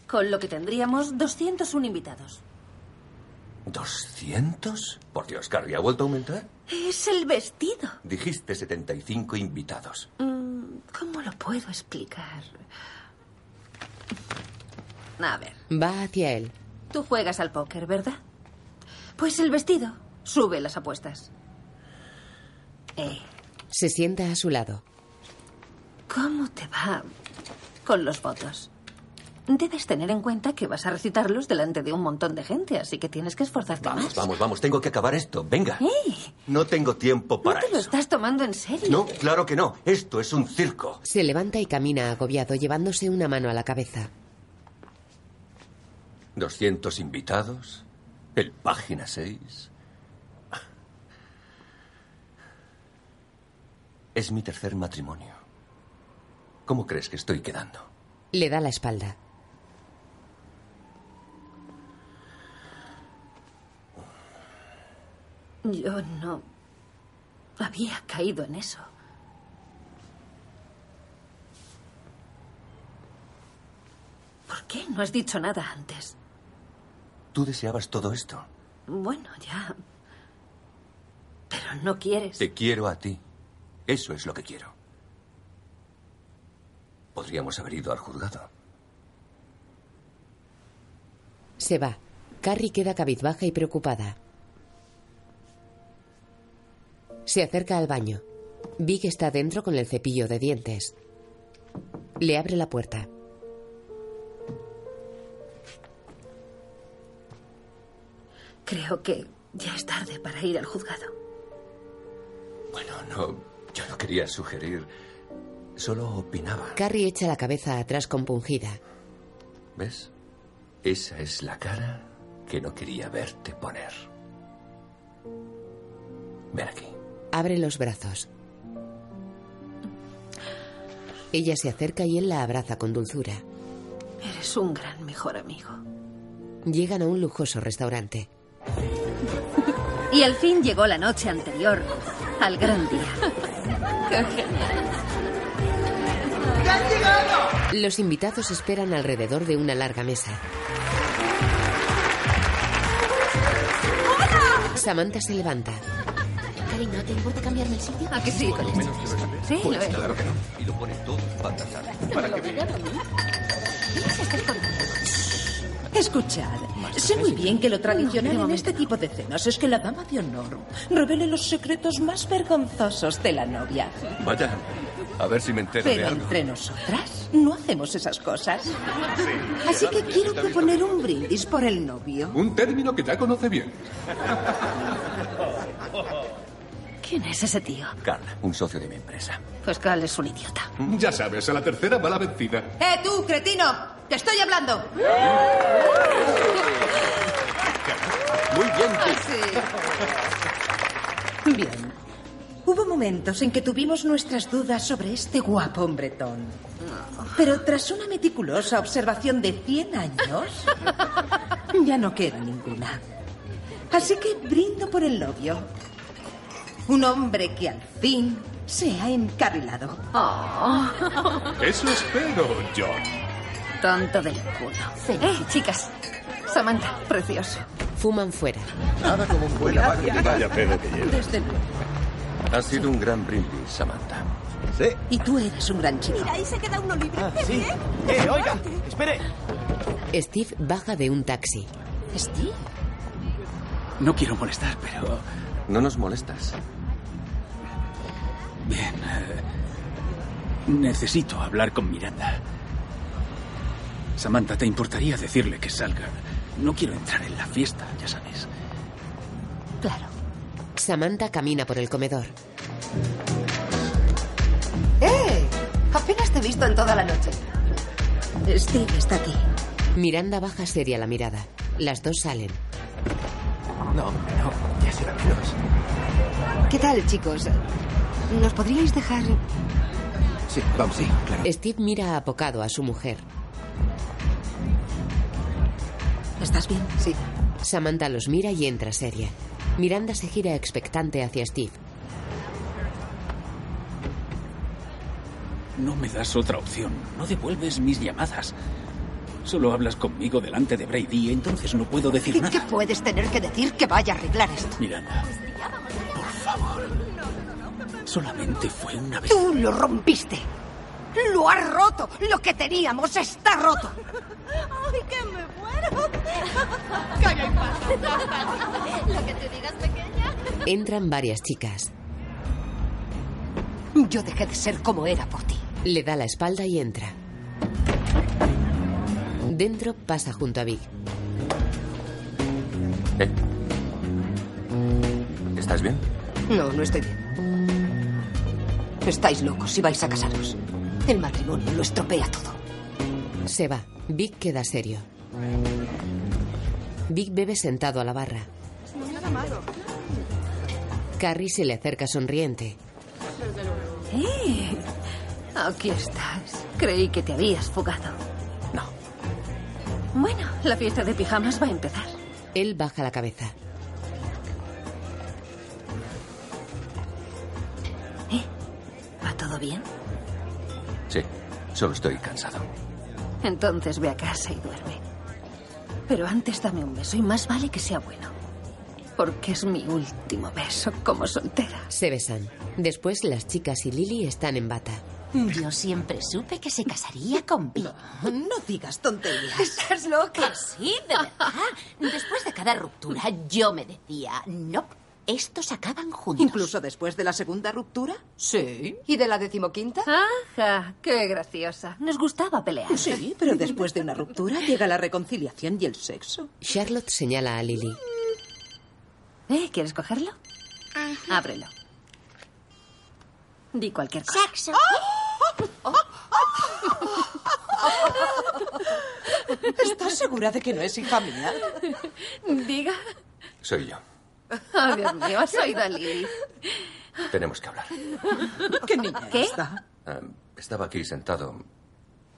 con lo que tendríamos 201 invitados. ¿200? Por Dios, Carrie, ¿ha vuelto a aumentar? Es el vestido. Dijiste 75 invitados. Mm, ¿Cómo lo puedo explicar? A ver, Va hacia él. tú juegas al póker, ¿verdad? Pues el vestido sube las apuestas. Eh, Se sienta a su lado. ¿cómo te va con los votos? Debes tener en cuenta que vas a recitarlos delante de un montón de gente, así que tienes que esforzarte Vamos, más. vamos, vamos. Tengo que acabar esto. Venga. ¡Eh! No tengo tiempo ¿No para te lo eso. estás tomando en serio? No, claro que no. Esto es un circo. Se levanta y camina agobiado, llevándose una mano a la cabeza. 200 invitados. El página 6. Es mi tercer matrimonio. ¿Cómo crees que estoy quedando? Le da la espalda. Yo no había caído en eso. ¿Por qué no has dicho nada antes? ¿Tú deseabas todo esto? Bueno, ya. Pero no quieres. Te quiero a ti. Eso es lo que quiero. Podríamos haber ido al juzgado. Se va. Carrie queda cabizbaja y preocupada. Se acerca al baño. Big está dentro con el cepillo de dientes. Le abre la puerta. Creo que ya es tarde para ir al juzgado. Bueno, no. Yo no quería sugerir. Solo opinaba. Carrie echa la cabeza atrás compungida. ¿Ves? Esa es la cara que no quería verte poner. Ven aquí. Abre los brazos. Ella se acerca y él la abraza con dulzura. Eres un gran mejor amigo. Llegan a un lujoso restaurante. Y al fin llegó la noche anterior al gran día. ¡Qué genial! Los invitados esperan alrededor de una larga mesa. Samantha se levanta. Cariño, ¿te importa cambiarme el sitio? ¿A que sí? Lo menos que lo Sí, lo Pues es. claro que no. Y lo pone todo pantalla. Para que veas. Escuchad, sé muy bien que lo tradicional en este tipo de cenas es que la dama de honor revele los secretos más vergonzosos de la novia. Vaya, a ver si me entero de Pero algo. entre nosotras no hacemos esas cosas. Así que quiero proponer un brindis por el novio. Un término que ya conoce bien. ¿Quién es ese tío? Carl, un socio de mi empresa. Pues Carl es un idiota. Ya sabes, a la tercera va la vencida. ¡Eh, tú, cretino! ¡Te estoy hablando! Muy bien. Bien. Hubo momentos en que tuvimos nuestras dudas sobre este guapo hombretón. Pero tras una meticulosa observación de 100 años, ya no queda ninguna. Así que brindo por el novio. Un hombre que al fin se ha encarrilado. Eso espero, John. Tonto del culo. Eh, chicas. Samantha, precioso. Fuman fuera. Nada como un buen vaya pedo que lleve. Desde luego. Ha sido un gran brindis, Samantha. Sí. Y tú eres un gran chico. Mira, ahí se queda uno libre. sí. ¡Eh, oiga! ¡Espere! Steve baja de un taxi. ¿Steve? No quiero molestar, pero... No nos molestas. Bien. eh, necesito hablar con Miranda. Samantha, ¿te importaría decirle que salga? No quiero entrar en la fiesta, ya sabes. Claro. Samantha camina por el comedor. ¡Eh! Apenas te he visto en toda la noche. Steve está aquí. Miranda baja seria la mirada. Las dos salen. No, no, ya será menos. ¿Qué tal, chicos? ¿Nos podríais dejar...? Sí, vamos, sí, claro. Steve mira apocado a su mujer. ¿Estás bien? Sí. Samantha los mira y entra seria. Miranda se gira expectante hacia Steve. No me das otra opción. No devuelves mis llamadas. Solo hablas conmigo delante de Brady, entonces no puedo decir ¿Y qué nada. puedes tener que decir que vaya a arreglar esto? Miranda, por favor. Solamente fue una vez. Tú lo rompiste. Lo has roto. Lo que teníamos está roto. ¡Ay, que me muero! Calla en paz. Lo que te digas, pequeña. Entran varias chicas. Yo dejé de ser como era por ti. Le da la espalda y entra. Dentro pasa junto a Vic. ¿Eh? ¿Estás bien? No, no estoy bien. Estáis locos si vais a casaros. El matrimonio lo estropea todo. Se va. Vic queda serio. Vic bebe sentado a la barra. Carrie se le acerca sonriente. ¡Eh! Aquí estás. Creí que te habías fugado. No. Bueno, la fiesta de pijamas va a empezar. Él baja la cabeza. Todo bien? Sí, solo estoy cansado. Entonces ve a casa y duerme. Pero antes dame un beso y más vale que sea bueno. Porque es mi último beso como soltera. Se besan. Después las chicas y Lily están en bata. Yo siempre supe que se casaría con Vic. No digas tonterías. ¿Estás loca? sí, de verdad. Después de cada ruptura, yo me decía, no, estos acaban juntos. ¿Incluso después de la segunda ruptura? Sí. ¿Y de la decimoquinta? Ajá, qué graciosa. Nos gustaba pelear. Sí, pero después de una ruptura llega la reconciliación y el sexo. Charlotte señala a Lily. ¿Eh? ¿Quieres cogerlo? Ábrelo. Di cualquier cosa. Sexo. ¿Estás segura de que no es hija mía? Diga. Soy yo. Oh, Dios mío, has oído a Lily. Tenemos que hablar. ¿Qué niña ¿Qué? está? Ah, estaba aquí sentado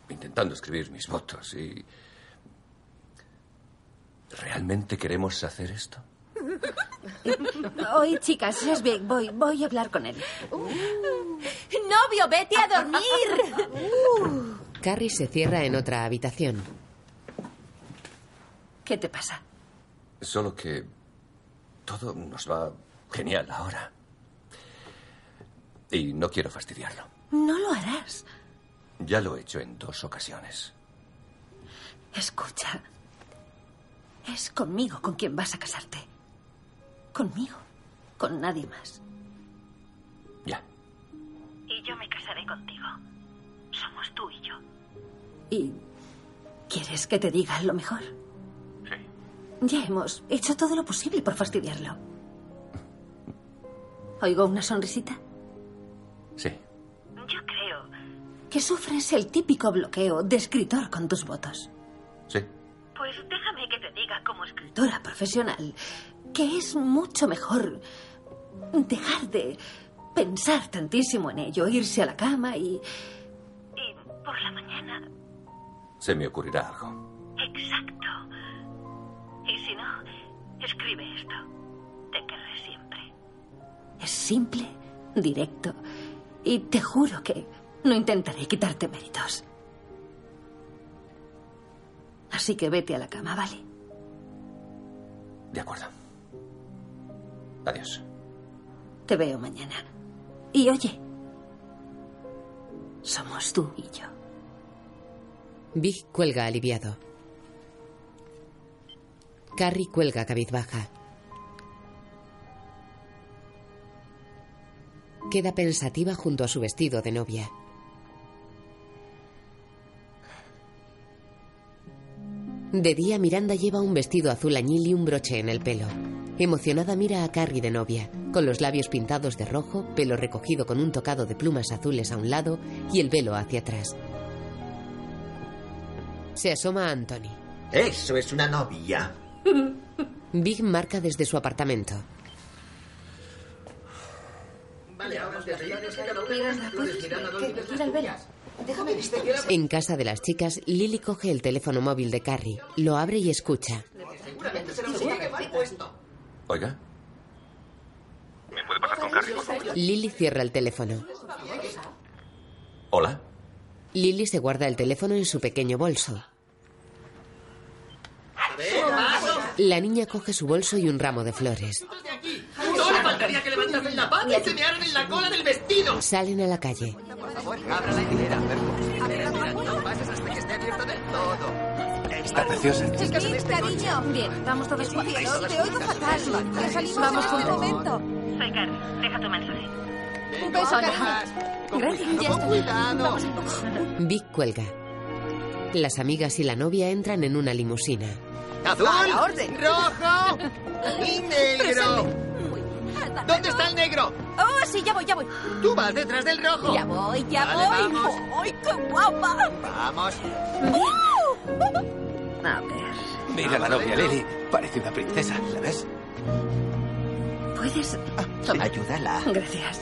intentando escribir mis votos y... ¿Realmente queremos hacer esto? Oye, chicas, es Vic. Voy, voy a hablar con él. Novio, vete a dormir. Carrie se cierra en otra habitación. ¿Qué te pasa? Solo que todo nos va genial ahora. Y no quiero fastidiarlo. No lo harás. Ya lo he hecho en dos ocasiones. Escucha, Es conmigo con quien vas a casarte. Conmigo. Con nadie más. Y yo me casaré contigo. Somos tú y yo. ¿Y quieres que te diga lo mejor? Ya hemos hecho todo lo posible por fastidiarlo. ¿Oigo una sonrisita? Sí. Yo creo. Que sufres el típico bloqueo de escritor con tus votos. Sí. Pues déjame que te diga como escritor. Escritora profesional. Que es mucho mejor dejar de pensar tantísimo en ello, irse a la cama y... Y por la mañana. Se me ocurrirá algo. Exacto. No, escribe esto. Te querré siempre. Es simple, directo. Y te juro que no intentaré quitarte méritos. Así que vete a la cama, ¿vale? De acuerdo. Adiós. Te veo mañana. Y oye, somos tú y yo. Big cuelga aliviado. Carrie cuelga cabizbaja. Queda pensativa junto a su vestido de novia. De día Miranda lleva un vestido azul añil y un broche en el pelo. Emocionada mira a Carrie de novia, con los labios pintados de rojo, pelo recogido con un tocado de plumas azules a un lado y el velo hacia atrás. Se asoma a Anthony. Eso es una novia. Big marca desde su apartamento. Vale, En casa de las chicas, Lily coge el teléfono móvil de Carrie, lo abre y escucha. Seguramente será un sitio que mal puesto. Oiga. ¿Me puede pasar con Carrie, por favor? Lily cierra el teléfono. Hola. Lily se guarda el teléfono en su pequeño bolso. La niña coge su bolso y un ramo de flores. Solo faltaría que levantasen la pata y se mearan en la cola del vestido. Salen a la calle. Por favor, abra la hilera. No pases hasta que esté abierto del todo. Está preciosa. Chicas, cariño. Bien, vamos todos juntos. Te oigo fatal. Que salimos Vamos en este momento. Soy Carrie. Deja tu mensaje. Un beso. Gracias. Ya estoy. cuidado. Big cuelga. Las amigas y la novia entran en una limusina. ¡Azul! A la orden. ¡Rojo! ¡Y negro! ¿Dónde está el negro? Oh, sí, ya voy, ya voy. Tú vas detrás del rojo. Ya voy, ya Vale, voy. vamos. ¡Ay, qué guapa! Vamos. A ver, Mira la novia, Lily. Parece una princesa, ¿la ves? ¿puedes...? Toma. Ayúdala. Gracias.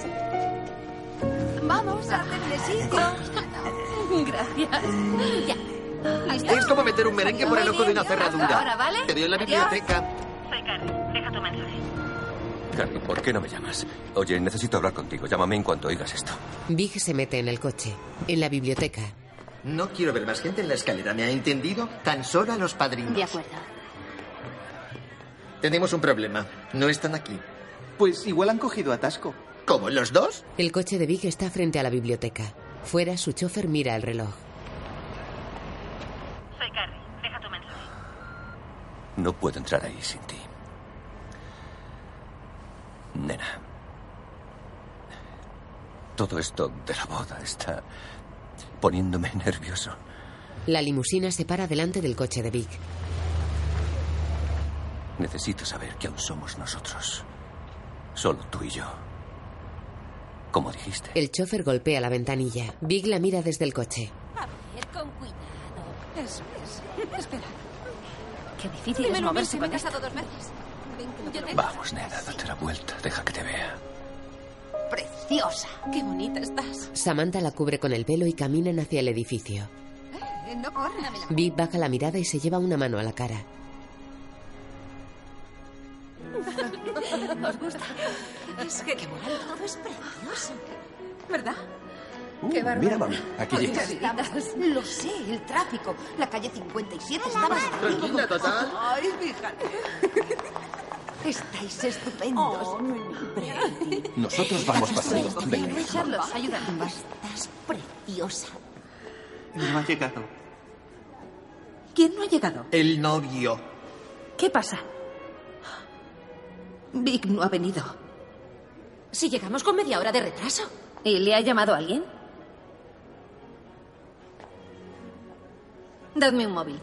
Vamos, hacerle sitio. Gracias. Ya. Es como meter un merengue por el ojo de una cerradura. Ahora, ¿vale? Te veo en la biblioteca. Soy Carrie. Deja tu mensaje. Carrie, ¿por qué no me llamas? Oye, necesito hablar contigo. Llámame en cuanto oigas esto. Big se mete en el coche. En la biblioteca. No quiero ver más gente en la escalera, ¿me ha entendido? Tan solo a los padrinos. De acuerdo. Tenemos un problema. No están aquí. Pues igual han cogido atasco. ¿Cómo, los dos? El coche de Big está frente a la biblioteca. Fuera, su chofer mira el reloj. Soy Carrie. Deja tu mensaje. No puedo entrar ahí sin ti. Nena. Todo esto de la boda está poniéndome nervioso. La limusina se para delante del coche de Big. Necesito saber que aún somos nosotros. Solo tú y yo. Como dijiste. El chofer golpea la ventanilla. Big la mira desde el coche. A ver, con cuidado. Eso es. Espera. Qué difícil es Primero moverse me he con casado dos veces. Yo te... Vamos, nena, date la vuelta. Deja que te vea. Preciosa. Qué bonita estás. Samantha la cubre con el pelo y caminan hacia el edificio. Eh, no corras. Big baja la mirada y se lleva una mano a la cara. ¿Os gusta? Es que qué moral, todo es precioso. ¿Verdad? Uh, mira, mami, aquí llegas. Lo sé, el tráfico. La calle 57 está vacía. Tranquila, total. Ay, fíjate. Estáis estupendos. Oh. Nosotros vamos pasando. Venga. Charlotte, ayúdame. Estás preciosa. No ha llegado. ¿Quién no ha llegado? El novio. ¿Qué pasa? Vic no ha venido. Si llegamos con media hora de retraso. ¿Y le ha llamado a alguien? Dadme un móvil.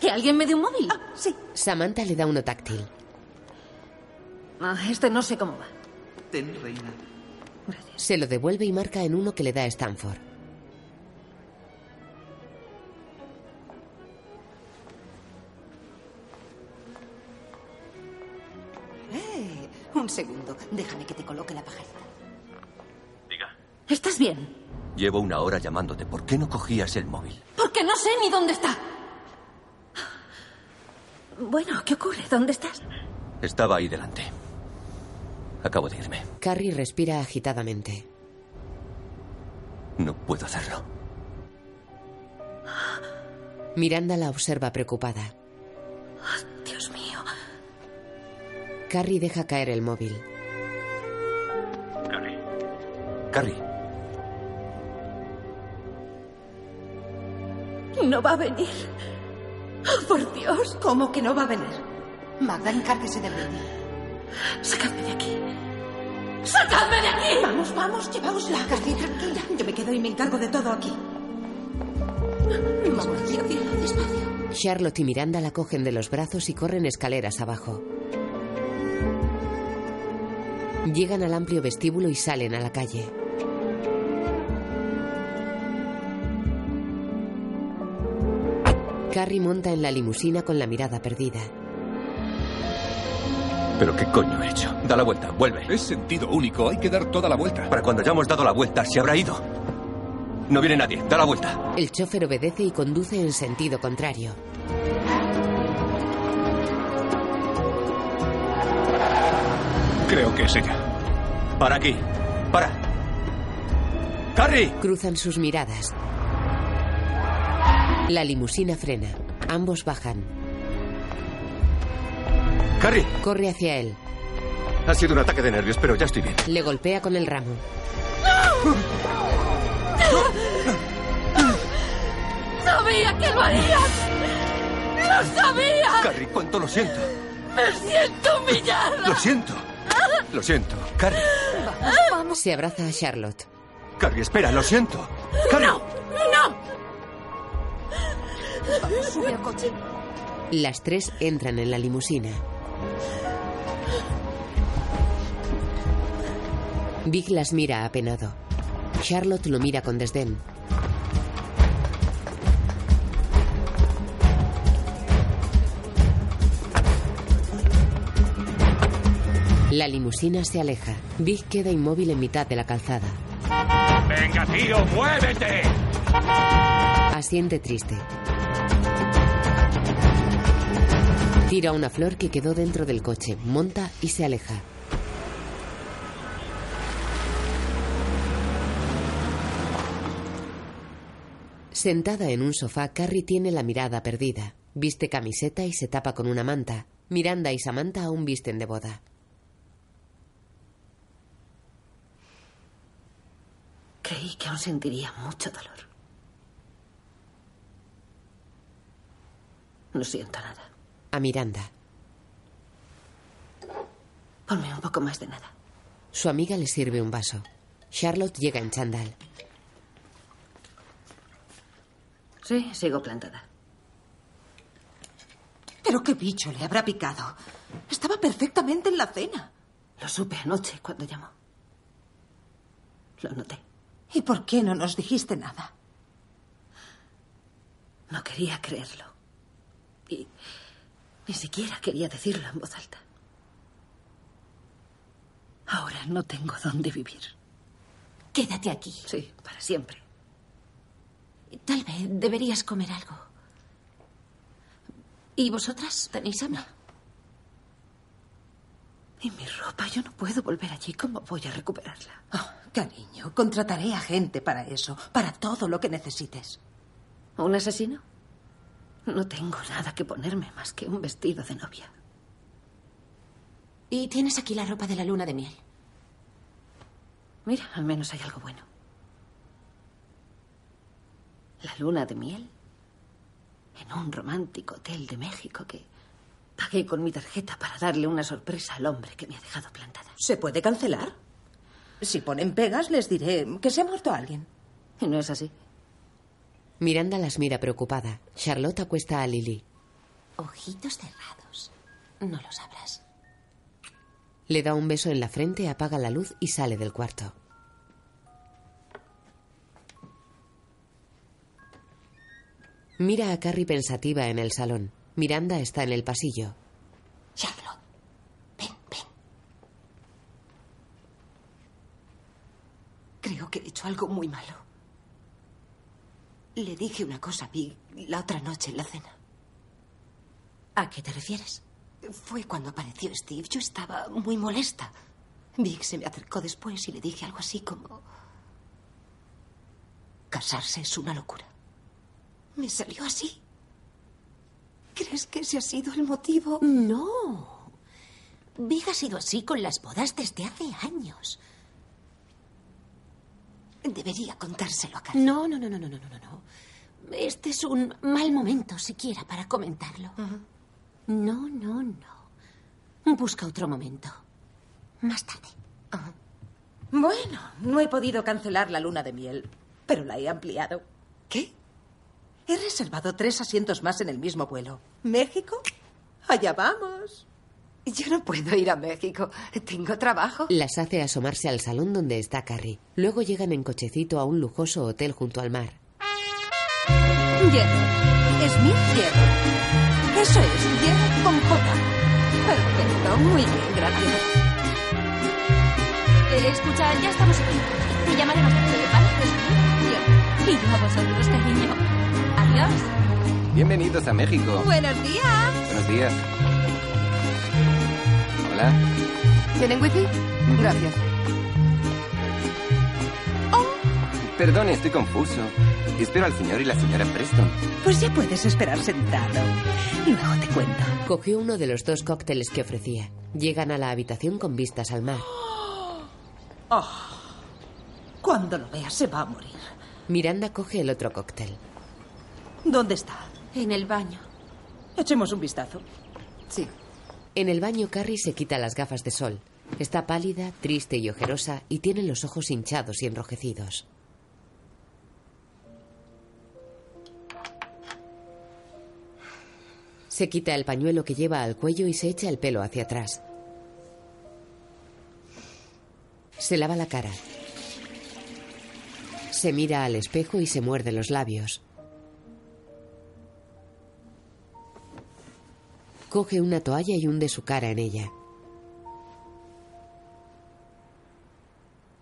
¿Que alguien me dé un móvil? sí. Samantha le da uno táctil. Ah, este no sé cómo va. Ten, reina. Se lo devuelve y marca en uno que le da Stanford. Eh, un segundo. Déjame que te coloque la pajarita. ¿Estás bien? Llevo una hora llamándote. ¿Por qué no cogías el móvil? Porque no sé ni dónde está. Bueno, ¿qué ocurre? ¿Dónde estás? Estaba ahí delante. Acabo de irme. Carrie respira agitadamente. No puedo hacerlo. Miranda la observa preocupada. Dios mío. Carrie deja caer el móvil. Carrie, No va a venir. Oh, por Dios. ¿Cómo que no va a venir? Magda, encárguese de Brady. Sacadme de aquí. ¡Sacadme de aquí! Vamos, vamos, lleváosla. Carrie, tranquila. Yo me quedo y me encargo de todo aquí. Vamos, despacio, despacio. Charlotte y Miranda la cogen de los brazos y corren escaleras abajo. Llegan al amplio vestíbulo y salen a la calle. Carrie monta en la limusina con la mirada perdida. ¿pero qué coño he hecho? Da la vuelta, vuelve. Es sentido único, hay que dar toda la vuelta. Para cuando hayamos dado la vuelta, se habrá ido. No viene nadie, da la vuelta. El chofer obedece y conduce en sentido contrario. Creo que es ella. Para aquí, para. ¡Carrie! Cruzan sus miradas. La limusina frena. Ambos bajan. ¡Carrie! Corre hacia él. Ha sido un ataque de nervios, pero ya estoy bien. Le golpea con el ramo. ¡Sabía que lo harías! ¡Lo sabía! Carrie, cuánto lo siento. ¡Me siento humillada! Lo siento. Lo siento. Carrie, Vamos, vamos. Se abraza a Charlotte. Carrie, espera, lo siento. Carrie. ¡No! ¡No! Vamos, sube al coche. Las tres entran en la limusina. Vic las mira apenado. Charlotte lo mira con desdén. La limusina se aleja. Vic queda inmóvil en mitad de la calzada. ¡Venga, tío, muévete! Asiente triste. Tira una flor que quedó dentro del coche, monta y se aleja. Sentada en un sofá, Carrie tiene la mirada perdida. Viste camiseta y se tapa con una manta. Miranda y Samantha aún visten de boda. Creí que aún sentiría mucho dolor. No siento nada. A Miranda. Ponme un poco más de nada. Su amiga le sirve un vaso. Charlotte llega en chandal. Sí, sigo plantada. ¿Pero qué bicho le habrá picado? Estaba perfectamente en la cena. Lo supe anoche cuando llamó. Lo noté. ¿Y por qué no nos dijiste nada? No quería creerlo. Y ni siquiera quería decirlo en voz alta. Ahora no tengo dónde vivir. Quédate aquí. Sí, para siempre. Tal vez deberías comer algo. ¿Y vosotras tenéis hambre? Y mi ropa, yo no puedo volver allí. ¿Cómo voy a recuperarla? Oh, cariño, contrataré a gente para eso, para todo lo que necesites. ¿Un asesino? No tengo nada que ponerme más que un vestido de novia. Y tienes aquí la ropa de la luna de miel. Mira, al menos hay algo bueno. ¿La luna de miel? en un romántico hotel de México que pagué con mi tarjeta para darle una sorpresa al hombre que me ha dejado plantada. ¿Se puede cancelar? Si ponen pegas, les diré que se ha muerto alguien. ¿Y no es así? Miranda las mira preocupada. Charlotte acuesta a Lily. Ojitos cerrados. No lo sabrás. Le da un beso en la frente, apaga la luz y sale del cuarto. Mira a Carrie pensativa en el salón. Miranda está en el pasillo. Charlotte, ven, ven. Creo que he hecho algo muy malo. Le dije una cosa a Big la otra noche en la cena. ¿A qué te refieres? Fue cuando apareció Steve. Yo estaba muy molesta. Big se me acercó después y le dije algo así como... Casarse es una locura. Me salió así. ¿Crees que ese ha sido el motivo? No. Big ha sido así con las bodas desde hace años. Debería contárselo a Carrie. No, no, no, no, no, no, no, no. Este es un mal momento siquiera para comentarlo. No, no, no. Busca otro momento. Más tarde. Bueno, no he podido cancelar la luna de miel, pero la he ampliado. ¿Qué? He reservado tres asientos más en el mismo vuelo. ¿México? Allá vamos. Yo no puedo ir a México. Tengo trabajo. Las hace asomarse al salón donde está Carrie. Luego llegan en cochecito a un lujoso hotel junto al mar. Hierro. Es mi hierro. Eso es, hierro con J. Perfecto, muy bien, gracias. Eh, escucha, ya estamos aquí. Te llamaré más tarde, ¿vale? Bien. Y yo a vosotros, cariño. Adiós. Bienvenidos a México. Buenos días. Buenos días. Hola. ¿Tienen wifi? Gracias. Perdone, estoy confuso. Espero al señor y la señora Preston. Pues ya puedes esperar sentado. Luego te cuento. Cogió uno de los dos cócteles que ofrecía. Llegan a la habitación con vistas al mar. Oh, cuando lo vea se va a morir. Miranda coge el otro cóctel. ¿Dónde está? En el baño. Echemos un vistazo. Sí. En el baño, Carrie se quita las gafas de sol. Está pálida, triste y ojerosa y tiene los ojos hinchados y enrojecidos. Se quita el pañuelo que lleva al cuello y se echa el pelo hacia atrás. Se lava la cara. Se mira al espejo y se muerde los labios. Coge una toalla y hunde su cara en ella.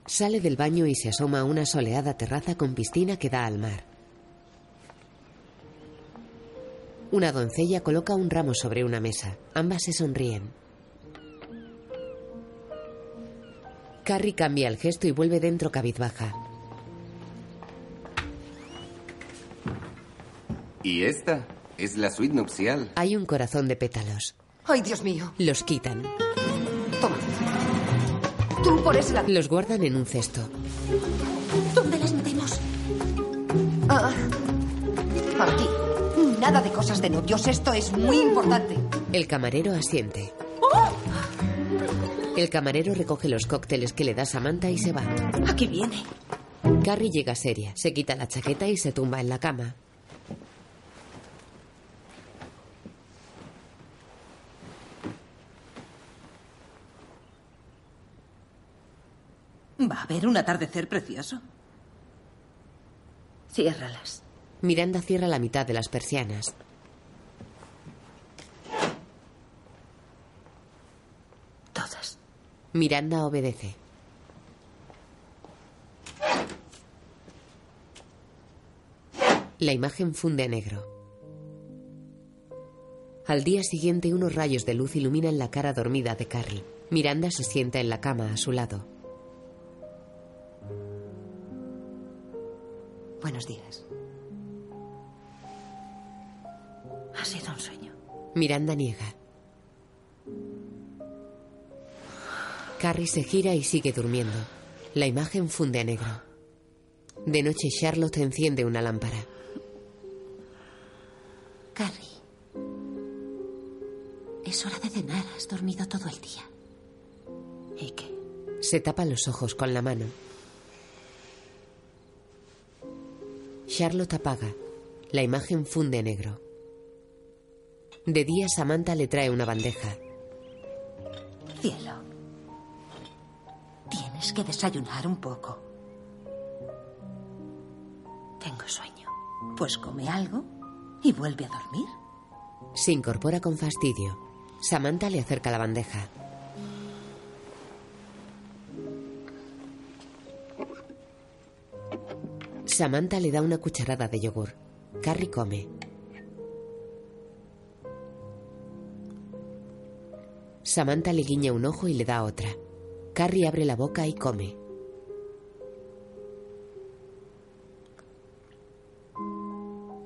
Sale del baño y se asoma a una soleada terraza con piscina que da al mar. Una doncella coloca un ramo sobre una mesa. Ambas se sonríen. Carrie cambia el gesto y vuelve dentro cabizbaja. Y esta es la suite nupcial. Hay un corazón de pétalos. Ay, Dios mío. Los quitan. Toma. Tú por ese lado. Los guardan en un cesto. ¿Dónde las metemos? Ah, aquí. Nada de cosas de novios. Esto es muy importante. El camarero asiente. El camarero recoge los cócteles que le da Samantha y se va. Aquí viene. Carrie llega seria, se quita la chaqueta y se tumba en la cama. Va a haber un atardecer precioso. Ciérralas. Miranda cierra la mitad de las persianas. Todas. Miranda obedece. La imagen funde a negro. Al día siguiente unos rayos de luz iluminan la cara dormida de Carrie. Miranda se sienta en la cama a su lado. Buenos días. Ha sido un sueño. Miranda niega. Carrie se gira y sigue durmiendo. La imagen funde a negro. De noche Charlotte enciende una lámpara. Carrie. Es hora de cenar. Has dormido todo el día. ¿Y qué? Se tapa los ojos con la mano. Charlotte apaga. La imagen funde negro. De día Samantha le trae una bandeja. Cielo. Tienes que desayunar un poco. Tengo sueño. Pues come algo y vuelve a dormir. Se incorpora con fastidio. Samantha le acerca la bandeja. Samantha le da una cucharada de yogur. Carrie come. Samantha le guiña un ojo y le da otra. Carrie abre la boca y come.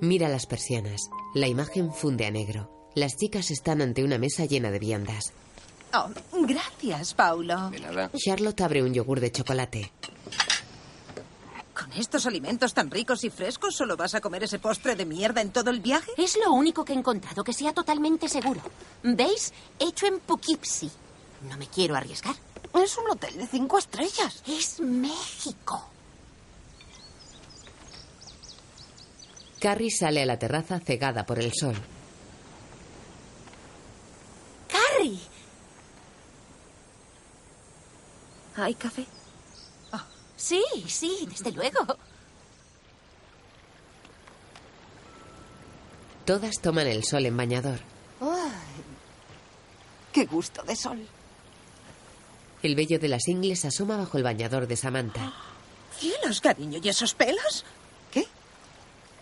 Mira las persianas. La imagen funde a negro. Las chicas están ante una mesa llena de viandas. Oh, gracias, Paulo. De nada. Charlotte abre un yogur de chocolate. Estos alimentos tan ricos y frescos, ¿solo vas a comer ese postre de mierda en todo el viaje? Es lo único que he encontrado que sea totalmente seguro. ¿Veis? Hecho en Poughkeepsie. No me quiero arriesgar. Es un hotel de cinco estrellas. Es México. Carrie sale a la terraza cegada por el sol. ¡Carrie! ¿Hay café? Sí, sí, desde luego. Todas toman el sol en bañador. Ay, qué gusto de sol. El vello de las ingles asoma bajo el bañador de Samantha. Cielos, cariño, ¿y esos pelos? ¿Qué?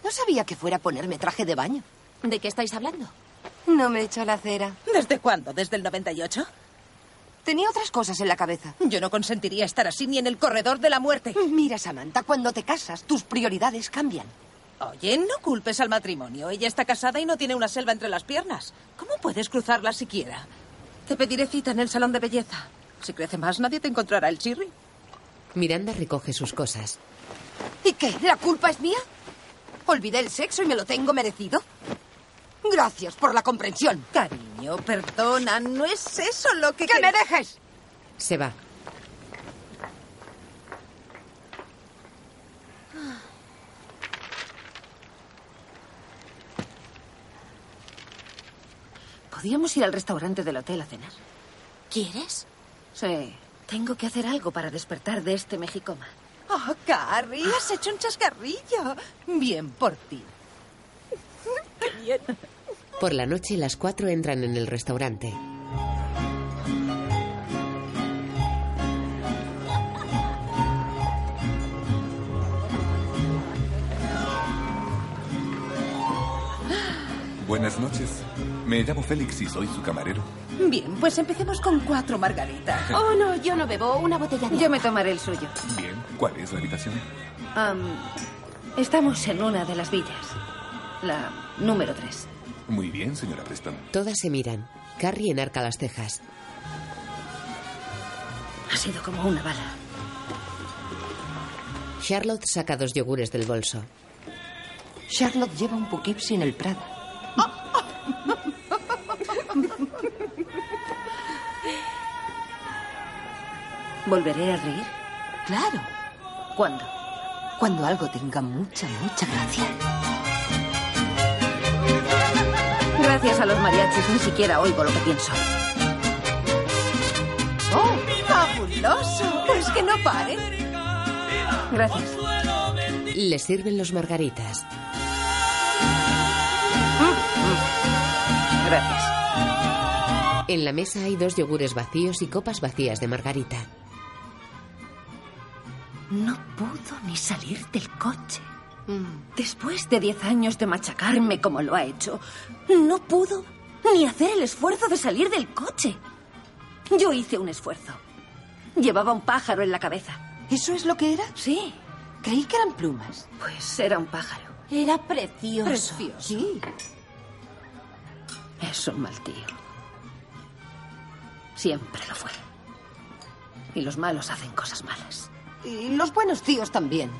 No sabía que fuera a ponerme traje de baño. ¿De qué estáis hablando? No me echo la cera. ¿Desde cuándo? ¿Desde el 98? Tenía otras cosas en la cabeza. Yo no consentiría estar así ni en el corredor de la muerte. Mira, Samantha, cuando te casas, tus prioridades cambian. Oye, no culpes al matrimonio. Ella está casada y no tiene una selva entre las piernas. ¿Cómo puedes cruzarla siquiera? Te pediré cita en el salón de belleza. Si crece más, nadie te encontrará el chirri. Miranda recoge sus cosas. ¿Y qué? ¿La culpa es mía? ¿Olvidé el sexo y me lo tengo merecido? Gracias por la comprensión. Cariño, perdona, no es eso lo que... ¡Que me dejes! Se va. Podríamos ir al restaurante del hotel a cenar. ¿Quieres? Sí. Tengo que hacer algo para despertar de este mexicoma. Oh, Carrie, has hecho un chascarrillo. Bien por ti. Qué bien. Por la noche, las cuatro entran en el restaurante. Buenas noches. Me llamo Félix y soy su camarero. Bien, pues empecemos con cuatro margaritas. Oh, no, yo no bebo. Una botella de Yo me tomaré el suyo. Bien. ¿Cuál es la habitación? Am, estamos en una de las villas. La número tres. Muy bien, señora Preston. Todas se miran. Carrie enarca las cejas. Ha sido como una bala. Charlotte saca dos yogures del bolso. Charlotte lleva un Poughkeepsie en el Prado. ¿Volveré a reír? Claro. ¿Cuándo? Cuando algo tenga mucha, mucha gracia. Gracias a los mariachis ni siquiera oigo lo que pienso. ¡Oh, fabuloso! Pues que no paren. Gracias. Le sirven los margaritas. Gracias. En la mesa hay dos yogures vacíos y copas vacías de margarita. No pudo ni salir del coche. Después de diez años de machacarme como lo ha hecho, no pudo ni hacer el esfuerzo de salir del coche. Yo hice un esfuerzo. Llevaba un pájaro en la cabeza. ¿Eso es lo que era? Sí. Creí que eran plumas. Pues era un pájaro. Era precioso. Precioso. Sí. Es un mal tío. Siempre lo fue. Y los malos hacen cosas malas. Y los buenos tíos también.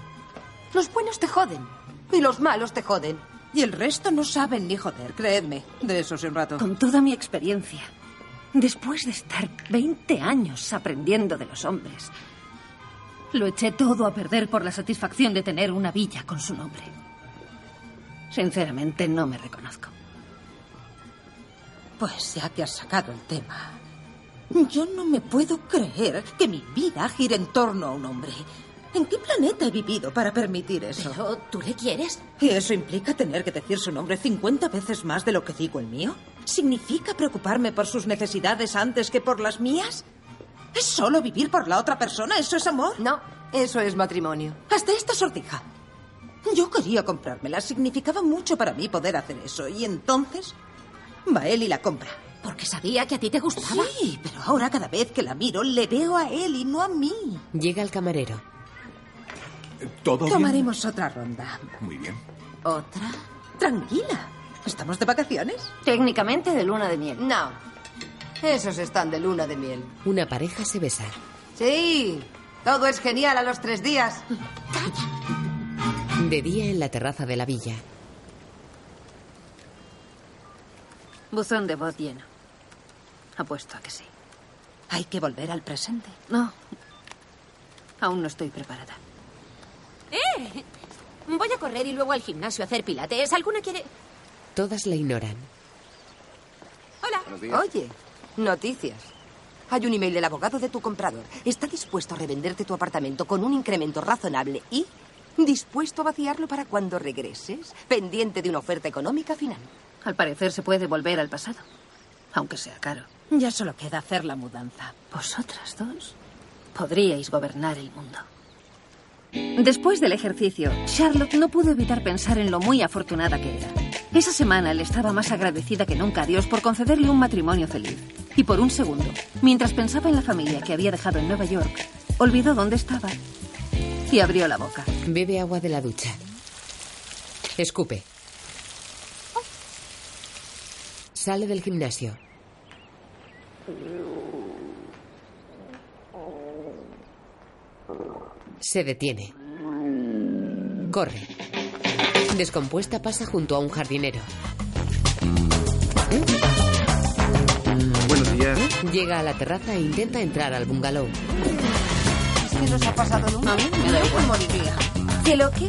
Los buenos te joden. Y los malos te joden. Y el resto no saben ni joder, creedme. De eso sé un rato. Con toda mi experiencia, después de estar 20 años aprendiendo de los hombres, lo eché todo a perder por la satisfacción de tener una villa con su nombre. Sinceramente, no me reconozco. Pues ya que has sacado el tema. Yo no me puedo creer que mi vida gire en torno a un hombre. ¿En qué planeta he vivido para permitir eso? ¿Pero tú le quieres? ¿Y eso implica tener que decir su nombre 50 veces más de lo que digo el mío? ¿Significa preocuparme por sus necesidades antes que por las mías? ¿Es solo vivir por la otra persona? ¿Eso es amor? No, eso es matrimonio. Hasta esta sortija. Yo quería comprármela. Significaba mucho para mí poder hacer eso. Y entonces va él y la compra. Porque sabía que a ti te gustaba. Sí, pero ahora cada vez que la miro le veo a él y no a mí. Llega el camarero. ¿Todo bien? Tomaremos otra ronda. Muy bien. ¿Otra? Tranquila. ¿Estamos de vacaciones? Técnicamente de luna de miel. No. Esos están de luna de miel. Una pareja se besa. Sí. Todo es genial a los tres días. De día en la terraza de la villa. Buzón de voz lleno. Apuesto a que sí. Hay que volver al presente. No. Aún no estoy preparada. ¡Eh! Voy a correr y luego al gimnasio a hacer pilates. ¿Alguna quiere...? Todas la ignoran. Hola. Oye, noticias. Hay un email del abogado de tu comprador. Está dispuesto a revenderte tu apartamento con un incremento razonable y dispuesto a vaciarlo para cuando regreses, pendiente de una oferta económica final. Al parecer se puede volver al pasado, aunque sea caro. Ya solo queda hacer la mudanza. Vosotras dos podríais gobernar el mundo. Después del ejercicio, Charlotte no pudo evitar pensar en lo muy afortunada que era. Esa semana le estaba más agradecida que nunca a Dios por concederle un matrimonio feliz. Y por un segundo, mientras pensaba en la familia que había dejado en Nueva York, olvidó dónde estaba y abrió la boca. Bebe agua de la ducha. Escupe. Sale del gimnasio. Se detiene. Corre. Descompuesta pasa junto a un jardinero. Buenos días. Llega a la terraza e intenta entrar al bungalow. ¿Es que nos ha pasado nunca? A mí me da igual. Moriría. ¿Que lo qué?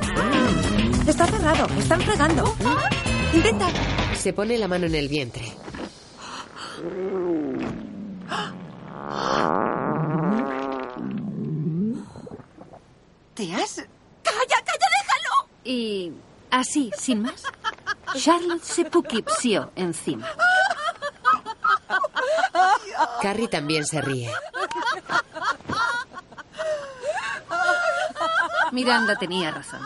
Está cerrado. Están fregando. Intenta. Se pone la mano en el vientre. ¿Te has...? ¡Calla, calla, déjalo! Y así, sin más, Charlotte se puquipsió encima. Carrie también se ríe. Miranda tenía razón.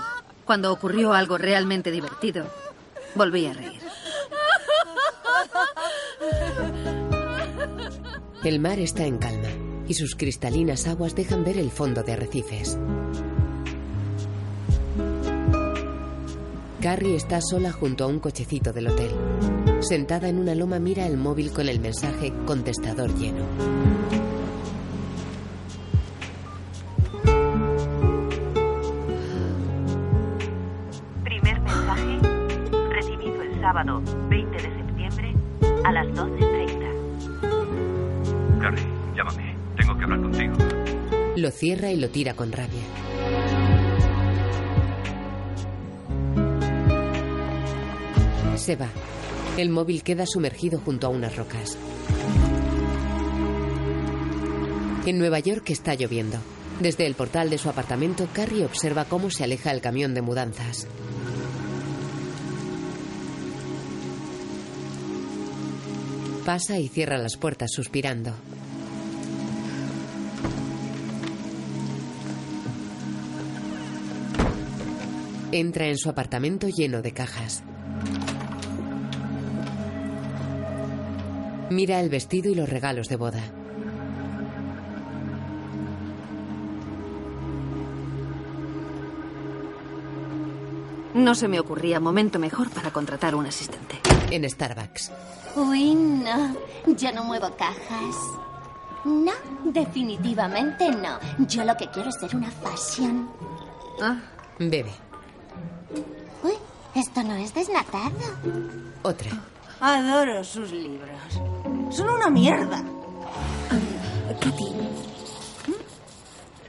Cuando ocurrió algo realmente divertido, volví a reír. El mar está en calma y sus cristalinas aguas dejan ver el fondo de arrecifes. Carrie está sola junto a un cochecito del hotel. Sentada en una loma mira el móvil con el mensaje contestador lleno. Primer mensaje recibido el sábado 20 de septiembre a las 12.30. Carrie, llámame. Tengo que hablar contigo. Lo cierra y lo tira con rabia. El móvil queda sumergido junto a unas rocas. En Nueva York está lloviendo. Desde el portal de su apartamento, Carrie observa cómo se aleja el camión de mudanzas. Pasa y cierra las puertas suspirando. Entra en su apartamento lleno de cajas. Mira el vestido y los regalos de boda. No se me ocurría momento mejor para contratar un asistente. En Starbucks. Uy, no. Yo no muevo cajas. No, definitivamente no. Yo lo que quiero es ser una fashion. Ah, Bebe. Uy, Esto no es desnatado. Otra. Adoro sus libros. Son una mierda. Katy,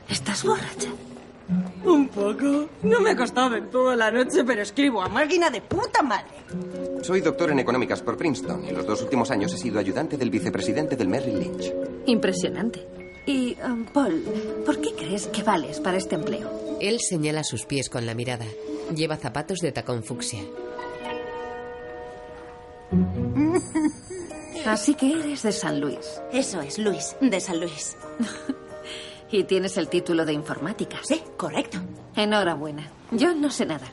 ¿estás borracha? Un poco. No me ha costado en toda la noche, pero escribo a máquina de puta madre. Soy doctor en económicas por Princeton y los dos últimos años he sido ayudante del vicepresidente del Merrill Lynch. Impresionante. Y, um, Paul, ¿por qué crees que vales para este empleo? Él señala sus pies con la mirada. Lleva zapatos de tacón fucsia. Así que eres de San Luis. Eso es, Luis, de San Luis. Y tienes el título de informática. Sí, correcto. Enhorabuena. Yo no sé nada.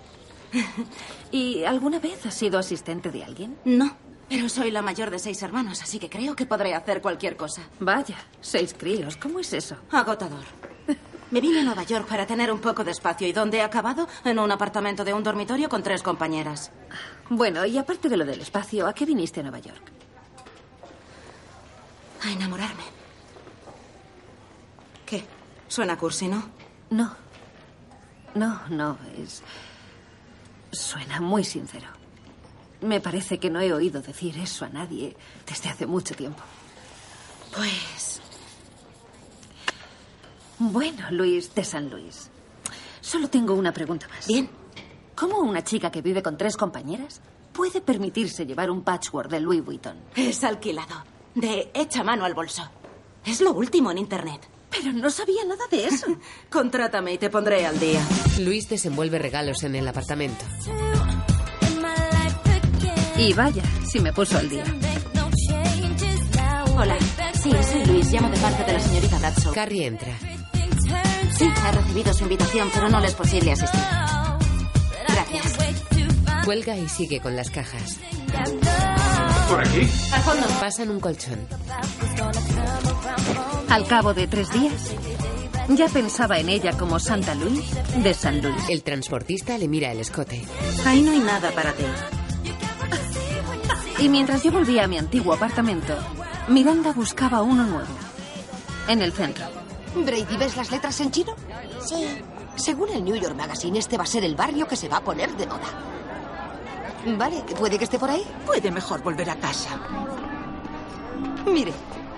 ¿Y alguna vez has sido asistente de alguien? No, pero soy la mayor de seis hermanos, así que creo que podré hacer cualquier cosa. Vaya, seis críos. ¿Cómo es eso? Agotador. Me vine a Nueva York para tener un poco de espacio y ¿dónde he acabado? En un apartamento de un dormitorio con tres compañeras. Bueno, y aparte de lo del espacio, ¿a qué viniste a Nueva York? A enamorarme. ¿Qué? Suena cursi, ¿no? No. No, no, es... Suena muy sincero. Me parece que no he oído decir eso a nadie desde hace mucho tiempo. Pues... Bueno, Luis de San Luis. Solo tengo una pregunta más. Bien. ¿Cómo una chica que vive con tres compañeras puede permitirse llevar un patchwork de Louis Vuitton? Es alquilado. De hecha mano al bolso. Es lo último en Internet. Pero no sabía nada de eso. Contrátame y te pondré al día. Luis desenvuelve regalos en el apartamento. Y vaya, si me puso al día. Hola. Sí, soy Luis. Llamo de parte de la señorita Bradshaw. Carrie entra. Sí, he recibido su invitación, pero no le es posible asistir. Cuelga y sigue con las cajas. ¿Por aquí? Al fondo. Pasan un colchón. Al cabo de tres días, ya pensaba en ella como Santa Luis de San Luis. El transportista le mira el escote. Ahí no hay nada para ti. Y mientras yo volvía a mi antiguo apartamento, Miranda buscaba uno nuevo. En el centro. Brady, ¿ves las letras en chino? Sí. Según el New York Magazine, este va a ser el barrio que se va a poner de moda. Vale, ¿puede que esté por ahí? Puede mejor volver a casa. Mire,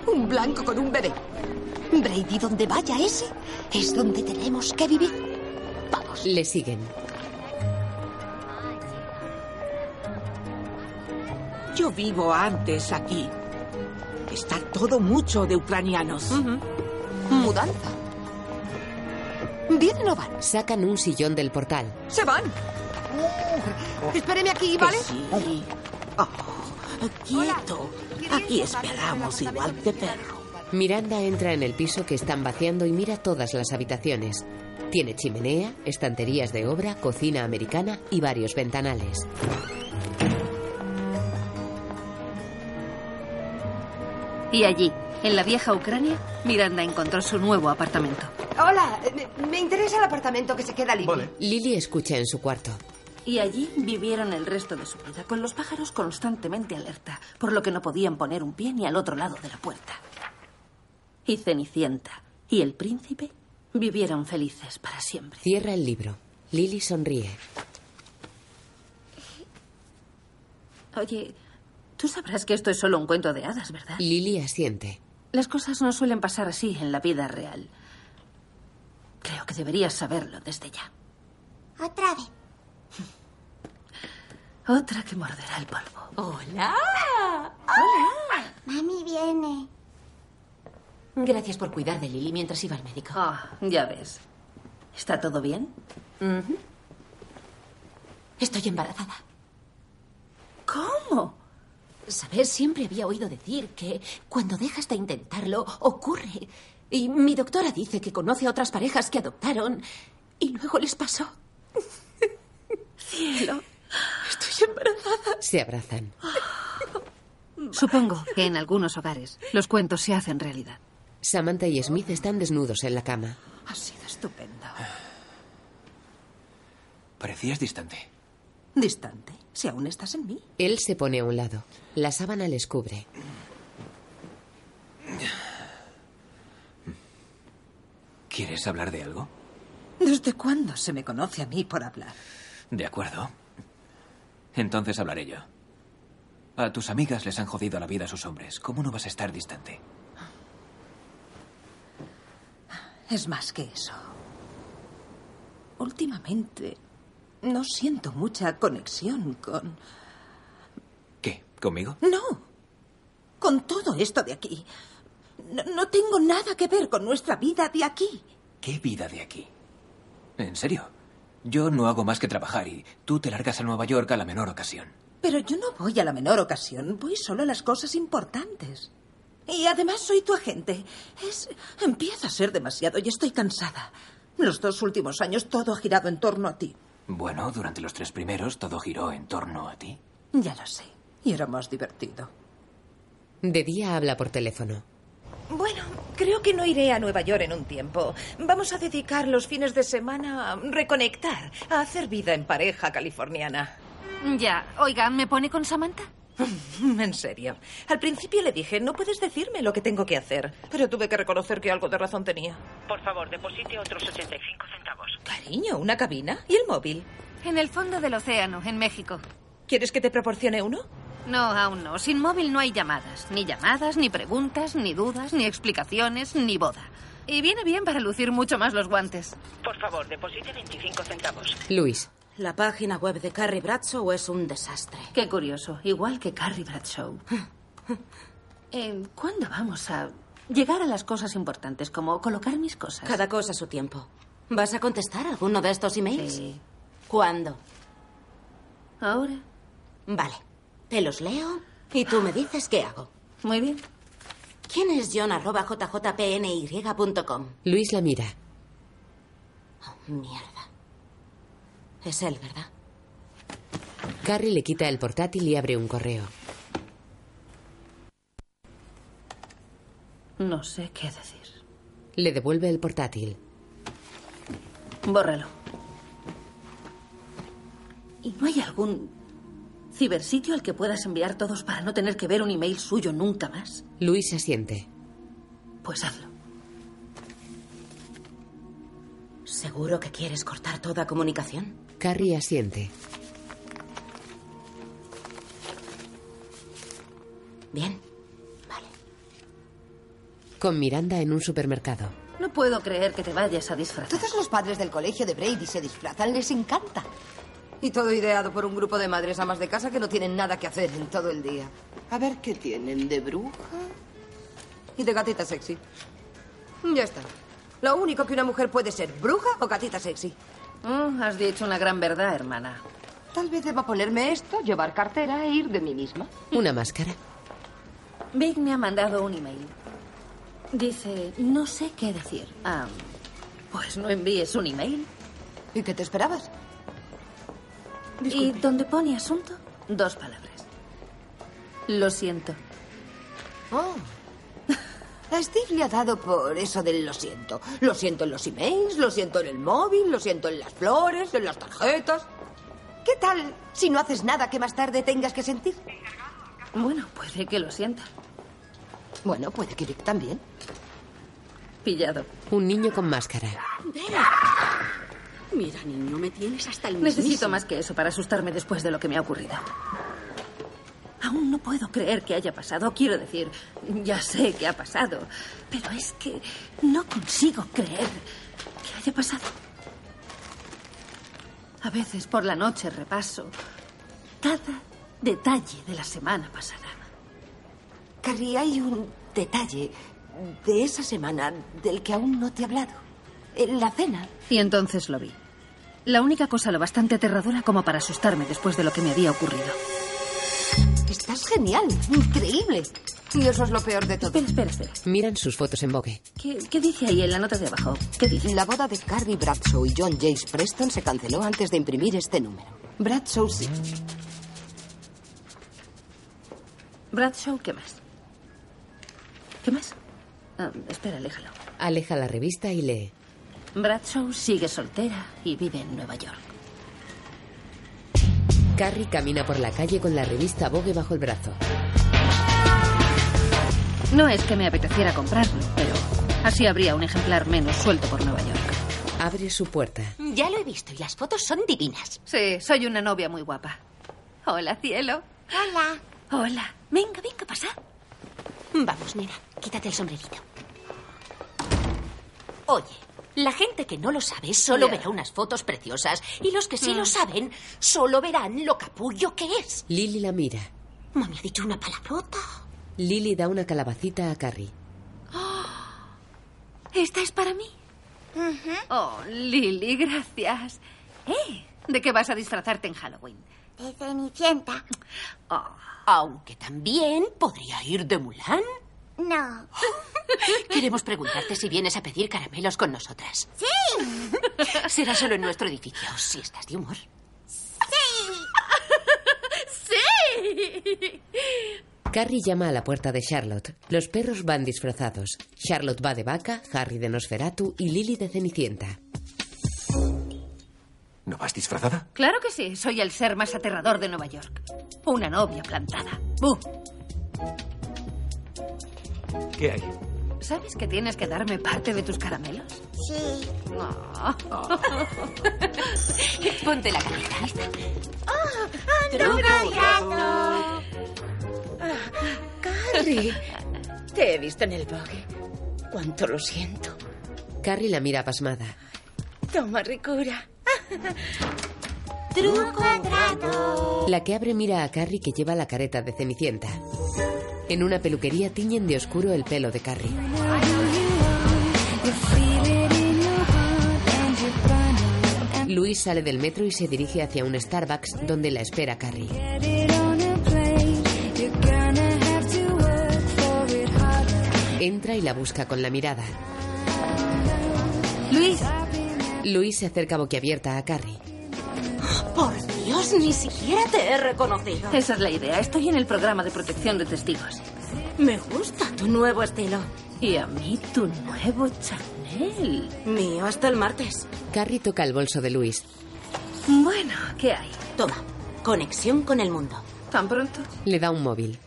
un blanco con un bebé. Brady, donde vaya ese, es donde tenemos que vivir. Vamos. Le siguen. Yo vivo antes aquí. Está todo mucho de ucranianos. Mudanza. ¿Vienen o van? Sacan un sillón del portal. ¡Se van! Espéreme aquí, ¿vale? Sí. Oh, quieto. Aquí esperamos igual que perro. Miranda entra en el piso que están vaciando y mira todas las habitaciones. Tiene chimenea, estanterías de obra, cocina americana y varios ventanales. Y allí, en la vieja Ucrania, Miranda encontró su nuevo apartamento. Hola, me, interesa el apartamento que se queda libre. Lily escucha en su cuarto. Y allí vivieron el resto de su vida, con los pájaros constantemente alerta, por lo que no podían poner un pie ni al otro lado de la puerta. Y Cenicienta y el príncipe vivieron felices para siempre. Cierra el libro. Lily sonríe. Oye, tú sabrás que esto es solo un cuento de hadas, ¿verdad? Lily asiente. Las cosas no suelen pasar así en la vida real. Creo que deberías saberlo desde ya. Otra vez. Otra que morderá el polvo. Hola. Hola. Mami viene. Gracias por cuidar de Lily mientras iba al médico. Ah, ya ves. ¿Está todo bien? Estoy embarazada. ¿Cómo? Sabes, siempre había oído decir que cuando dejas de intentarlo, ocurre. Y mi doctora dice que conoce a otras parejas que adoptaron y luego les pasó. Cielo. Estoy embarazada. Se abrazan. Supongo que en algunos hogares los cuentos se hacen realidad. Samantha y Smith están desnudos en la cama. Ha sido estupendo. Parecías distante. Distante, si aún estás en mí. Él se pone a un lado. La sábana les cubre. ¿Quieres hablar de algo? ¿Desde cuándo se me conoce a mí por hablar? De acuerdo. Entonces hablaré yo. A tus amigas les han jodido la vida a sus hombres. ¿Cómo no vas a estar distante? Es más que eso. Últimamente no siento mucha conexión con... ¿Qué? ¿Conmigo? No. Con todo esto de aquí. No, no tengo nada que ver con nuestra vida de aquí. ¿Qué vida de aquí? ¿En serio? Yo no hago más que trabajar y tú te largas a Nueva York a la menor ocasión. Pero yo no voy a la menor ocasión, voy solo a las cosas importantes. Y además soy tu agente. Es. empieza a ser demasiado y estoy cansada. Los dos últimos años todo ha girado en torno a ti. Bueno, durante los tres primeros todo giró en torno a ti. Ya lo sé. Y era más divertido. De día habla por teléfono. Bueno, creo que no iré a Nueva York en un tiempo. Vamos a dedicar los fines de semana a reconectar, a hacer vida en pareja californiana. Ya, oiga, ¿me pone con Samantha? En serio. Al principio le dije, no puedes decirme lo que tengo que hacer. Pero tuve que reconocer que algo de razón tenía. Por favor, deposite otros 85 centavos. Cariño, ¿una cabina? ¿Y el móvil? En el fondo del océano, en México. ¿Quieres que te proporcione uno? No, aún no. Sin móvil no hay llamadas. Ni llamadas, ni preguntas, ni dudas, ni explicaciones, ni boda. Y viene bien para lucir mucho más los guantes. Por favor, deposite 25 centavos. Luis. La página web de Carrie Bradshaw es un desastre. Qué curioso. Igual que Carrie Bradshaw. Eh, ¿Cuándo vamos a llegar a las cosas importantes, como colocar mis cosas? Cada cosa a su tiempo. ¿Vas a contestar alguno de estos emails? Sí. ¿Cuándo? Ahora. Vale. Te los leo y tú me dices qué hago. Muy bien. ¿Quién es John arroba jjpny.com? Luis la mira. Oh, mierda. Es él, ¿verdad? Carrie le quita el portátil y abre un correo. No sé qué decir. Le devuelve el portátil. Bórralo. ¿Y no hay algún cibersitio al que puedas enviar todos para no tener que ver un email suyo nunca más? Luis asiente. Pues hazlo. ¿Seguro que quieres cortar toda comunicación? Carrie asiente. Bien. Con Miranda en un supermercado. No puedo creer que te vayas a disfrazar. Todos los padres del colegio de Brady se disfrazan, les encanta. Y todo ideado por un grupo de madres amas de casa que no tienen nada que hacer en todo el día. A ver qué tienen de bruja y de gatita sexy. Ya está. Lo único que una mujer puede ser, bruja o gatita sexy. Mm, has dicho una gran verdad, hermana. Tal vez deba ponerme esto, llevar cartera e ir de mí misma. Una máscara. Big me ha mandado un email. Dice, no sé qué decir. Ah, pues no envíes un email. ¿Y qué te esperabas? Y donde pone asunto, dos palabras. Lo siento. Oh. A Steve le ha dado por eso del lo siento. Lo siento en los emails, lo siento en el móvil, lo siento en las flores, en las tarjetas. ¿Qué tal si no haces nada que más tarde tengas que sentir? Bueno, puede que lo sienta. Bueno, puede que Vic también. Pillado. Un niño con máscara. Mira, niño, me tienes hasta el Necesito mismísimo. más que eso para asustarme después de lo que me ha ocurrido. Aún no puedo creer que haya pasado. Quiero decir, ya sé que ha pasado, pero es que no consigo creer que haya pasado. A veces por la noche repaso cada detalle de la semana pasada. Carrie, hay un detalle de esa semana del que aún no te he hablado. En la cena. Y entonces lo vi. La única cosa lo bastante aterradora como para asustarme después de lo que me había ocurrido. Estás genial, increíble. Y eso es lo peor de todo. Espera, espera, espera. Miran sus fotos en Vogue. ¿Qué, qué dice ahí en la nota de abajo? ¿Qué dice? La boda de Carrie Bradshaw y John James Preston se canceló antes de imprimir este número. Bradshaw sí. Bradshaw, ¿qué más? ¿Qué más? Ah, espera, aléjalo. Aleja la revista y lee. Bradshaw sigue soltera y vive en Nueva York. Carrie camina por la calle con la revista Vogue bajo el brazo. No es que me apeteciera comprarlo, pero así habría un ejemplar menos suelto por Nueva York. Abre su puerta. Ya lo he visto y las fotos son divinas. Sí, soy una novia muy guapa. Hola, cielo. Hola. Hola. Venga, venga, pasa. Vamos, nena, quítate el sombrerito. Oye, la gente que no lo sabe solo verá unas fotos preciosas y los que sí Mm. lo saben solo verán lo capullo que es. Lily la mira. Mami ha dicho una palabrota. Lily da una calabacita a Carrie. ¿Esta es para mí? Oh, Lily, gracias. Eh, ¿de qué vas a disfrazarte en Halloween? De Cenicienta. Aunque también podría ir de Mulan. No. Queremos preguntarte si vienes a pedir caramelos con nosotras. Sí. Será solo en nuestro edificio, si estás de humor. ¡Sí! Carrie llama a la puerta de Charlotte. Los perros van disfrazados. Charlotte va de vaca, Harry de Nosferatu y Lily de Cenicienta. ¿No vas disfrazada? Claro que sí, soy el ser más aterrador de Nueva York. Una novia plantada. ¡Bú! ¿Qué hay? ¿Sabes que tienes que darme parte de tus caramelos? Sí. Oh. Ponte la carita. Truco, trato. Carrie, te he visto en el bogue. Cuánto lo siento. Carrie la mira pasmada. Toma, ricura. Truco, trato. La que abre mira a Carrie que lleva la careta de Cenicienta. En una peluquería tiñen de oscuro el pelo de Carrie. Luis sale del metro y se dirige hacia un Starbucks donde la espera Carrie. Entra y la busca con la mirada. Luis. Luis se acerca boquiabierta a Carrie. Dios, ni siquiera te he reconocido. Esa es la idea. Estoy en el programa de protección de testigos. Me gusta tu nuevo estilo. Y a mí tu nuevo Chanel. Mío hasta el martes. Carrie toca el bolso de Luis. Bueno, ¿qué hay? Toma, conexión con el mundo. ¿Tan pronto? Le da un móvil.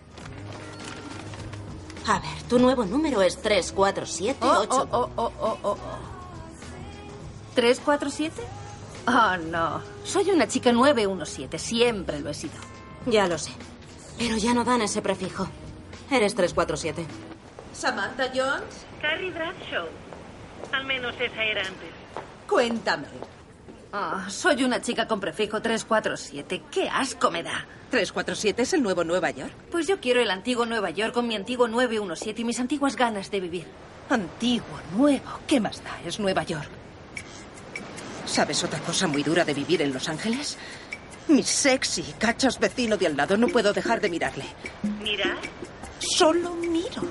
A ver, tu nuevo número es 3478. Oh, oh, oh, oh, oh, oh. ¿347? Oh, no. Soy una chica 917. Siempre lo he sido. Ya lo sé. Pero ya no dan ese prefijo. Eres 347. Samantha Jones, Carrie Bradshaw. Al menos esa era antes. cuéntame. Ah, soy una chica con prefijo 347. ¡Qué asco me da! ¿347 es el nuevo Nueva York? Pues yo quiero el antiguo Nueva York con mi antiguo 917 y mis antiguas ganas de vivir. Antiguo, nuevo, ¿qué más da? Es Nueva York. ¿Sabes otra cosa muy dura de vivir en Los Ángeles? Mi sexy, cachos vecino de al lado, no puedo dejar de mirarle. Mira, Solo miro.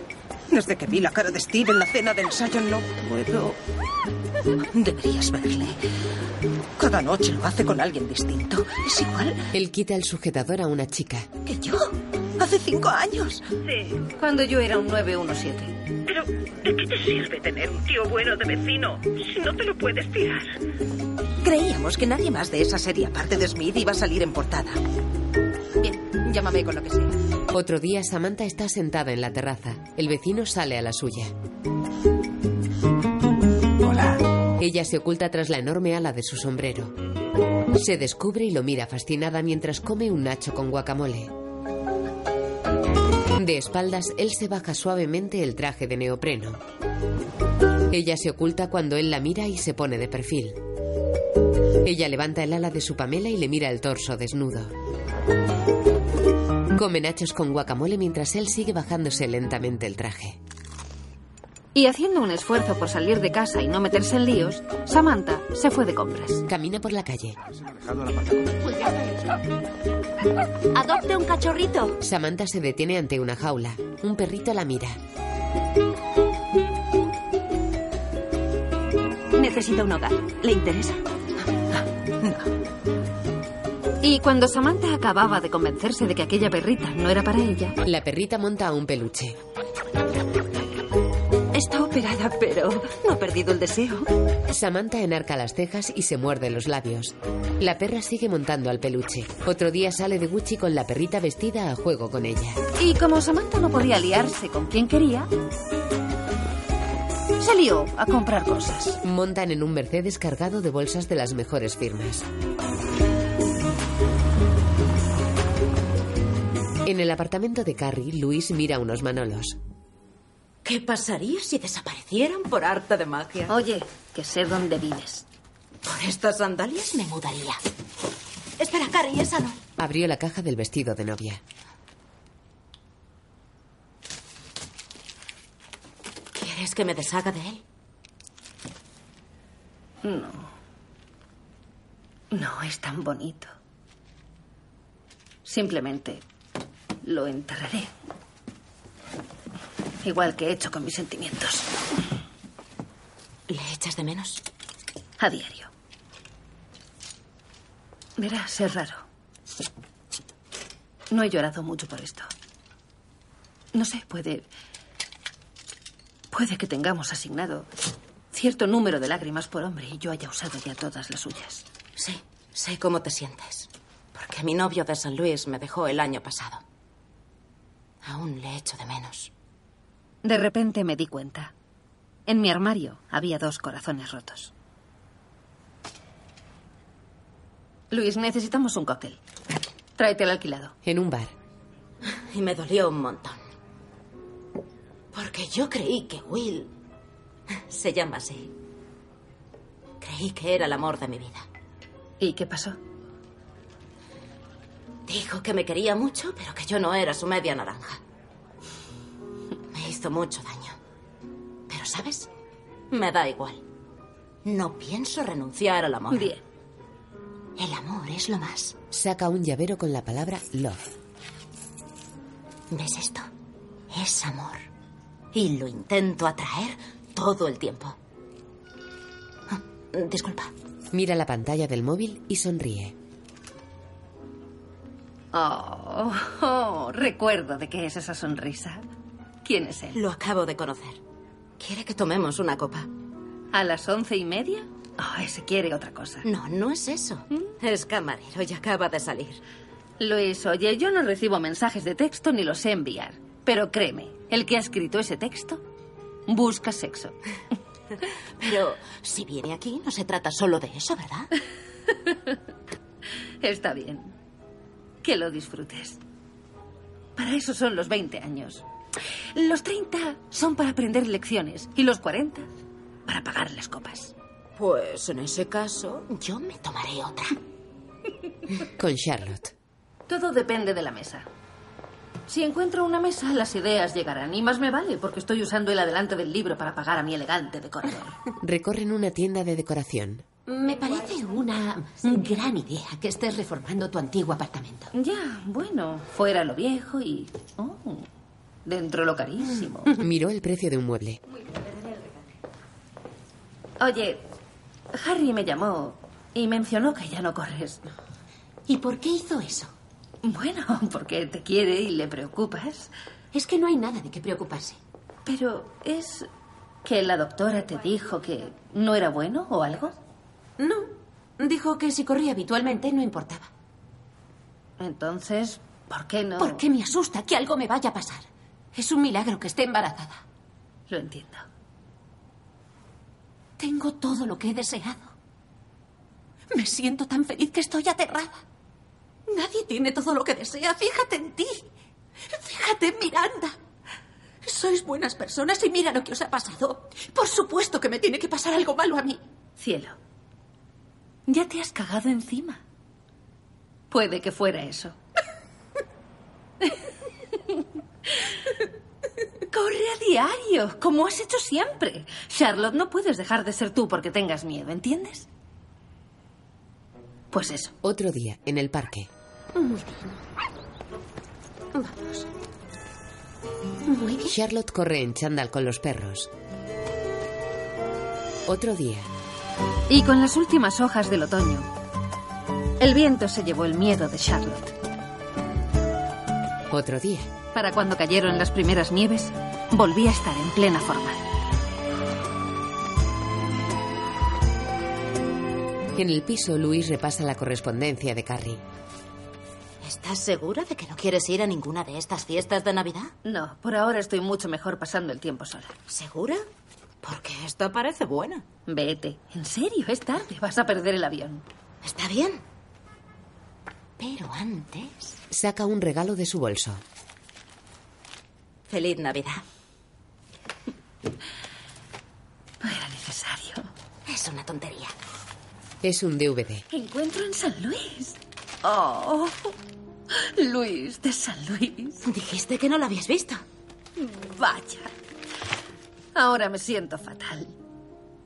Desde que vi la cara de Steve en la cena de ensayo no puedo. Deberías verle. Cada noche lo hace con alguien distinto. Es igual Él quita el sujetador a una chica. que yo. Hace cinco años. sí. Cuando yo era un 917. Pero, ¿de qué te sirve tener un tío bueno de vecino si no te lo puedes tirar? Creíamos que nadie más de esa serie, aparte de Smith, iba a salir en portada. Bien, llámame con lo que sea. Otro día Samantha está sentada en la terraza. El vecino sale a la suya. Hola. Ella se oculta tras la enorme ala de su sombrero. Se descubre y lo mira fascinada mientras come un nacho con guacamole. De espaldas, él se baja suavemente el traje de neopreno. Ella se oculta cuando él la mira y se pone de perfil. Ella levanta el ala de su pamela y le mira el torso desnudo. Come nachos con guacamole mientras él sigue bajándose lentamente el traje. Y haciendo un esfuerzo por salir de casa y no meterse en líos, Samantha se fue de compras. Camina por la calle. Adopte un cachorrito. Samantha se detiene ante una jaula. Un perrito la mira. Necesita un hogar. ¿Le interesa? Y cuando Samantha acababa de convencerse de que aquella perrita no era para ella, La perrita monta a un peluche. Está operada, pero no ha perdido el deseo. Samantha enarca las cejas y se muerde los labios. La perra sigue montando al peluche. Otro día sale de Gucci con la perrita vestida a juego con ella. y como Samantha no podía liarse con quien quería, se lió a comprar cosas. Montan en un Mercedes cargado de bolsas de las mejores firmas. En el apartamento de Carrie, Luis mira unos manolos. ¿Qué pasaría si desaparecieran por arte de magia? Oye, que sé dónde vives. Por estas sandalias me mudaría. Espera, Carrie, esa no. Abrió la caja del vestido de novia. ¿Quieres que me deshaga de él? No. No es tan bonito. Simplemente lo enterraré. Igual que he hecho con mis sentimientos. ¿Le echas de menos? A diario. Verás, es raro. No he llorado mucho por esto. No sé, puede. Puede que tengamos asignado cierto número de lágrimas por hombre y yo haya usado ya todas las suyas. Sí, sé cómo te sientes. Porque mi novio de San Luis me dejó el año pasado. Aún le echo de menos. De repente me di cuenta. En mi armario había dos corazones rotos. Luis, necesitamos un cóctel. Tráete el alquilado. En un bar. Y me dolió un montón. Porque yo creí que Will se llama así. Creí que era el amor de mi vida. ¿Y qué pasó? Dijo que me quería mucho, pero que yo no era su media naranja. Me hizo mucho daño. Pero, ¿sabes? Me da igual. No pienso renunciar al amor. Bien. El amor es lo más. Saca un llavero con la palabra love. ¿Ves esto? Es amor. Y lo intento atraer todo el tiempo. Ah, disculpa. Mira la pantalla del móvil y sonríe. Oh, oh, recuerdo de qué es esa sonrisa. ¿Quién es él? Lo acabo de conocer. Quiere que tomemos una copa. ¿A las once y media? Oh, ese quiere otra cosa. No, no es eso. Es camarero y acaba de salir. Luis, oye, yo no recibo mensajes de texto ni los sé enviar. Pero créeme, el que ha escrito ese texto busca sexo. Pero si viene aquí, no se trata solo de eso, ¿verdad? Está bien. Que lo disfrutes. Para eso son los 20 años. Los 30 son para aprender lecciones y los 40 para pagar las copas. Pues en ese caso, yo me tomaré otra. Con Charlotte. Todo depende de la mesa. Si encuentro una mesa, las ideas llegarán. Y más me vale, porque estoy usando el adelante del libro para pagar a mi elegante decorador. Recorren una tienda de decoración. Me parece una gran idea que estés reformando tu antiguo apartamento. Ya, bueno, fuera lo viejo y... oh, dentro lo carísimo. Miró el precio de un mueble. Oye, Harry me llamó y mencionó que ya no corres. ¿Y por qué hizo eso? Bueno, porque te quiere y le preocupas. Es que no hay nada de qué preocuparse. Pero es que la doctora te dijo que no era bueno o algo. No. Dijo que si corría habitualmente no importaba. Entonces, ¿por qué no? Porque me asusta que algo me vaya a pasar. Es un milagro que esté embarazada. Lo entiendo. Tengo todo lo que he deseado. Me siento tan feliz que estoy aterrada. Nadie tiene todo lo que desea. Fíjate en ti. Fíjate Miranda. Sois buenas personas y mira lo que os ha pasado. Por supuesto que me tiene que pasar algo malo a mí. Cielo, ya te has cagado encima. Puede que fuera eso. Corre a diario, como has hecho siempre. Charlotte, no puedes dejar de ser tú porque tengas miedo, ¿entiendes? Pues eso. Otro día, en el parque. Muy bien. Vamos. Muy bien. Charlotte corre en chándal con los perros. Otro día. Y con las últimas hojas del otoño, el viento se llevó el miedo de Charlotte. Otro día. Para cuando cayeron las primeras nieves, volví a estar en plena forma. En el piso, Luis repasa la correspondencia de Carrie. ¿Estás segura de que no quieres ir a ninguna de estas fiestas de Navidad? No, por ahora estoy mucho mejor pasando el tiempo sola. ¿Segura? Porque esta parece buena. Vete. En serio, es tarde. Vas a perder el avión. Está bien. Pero antes... Saca un regalo de su bolso. Feliz Navidad. No era necesario. Es una tontería. Es un DVD. Encuentro en San Luis. Oh, Luis de San Luis. Dijiste que no lo habías visto. Vaya. Ahora me siento fatal.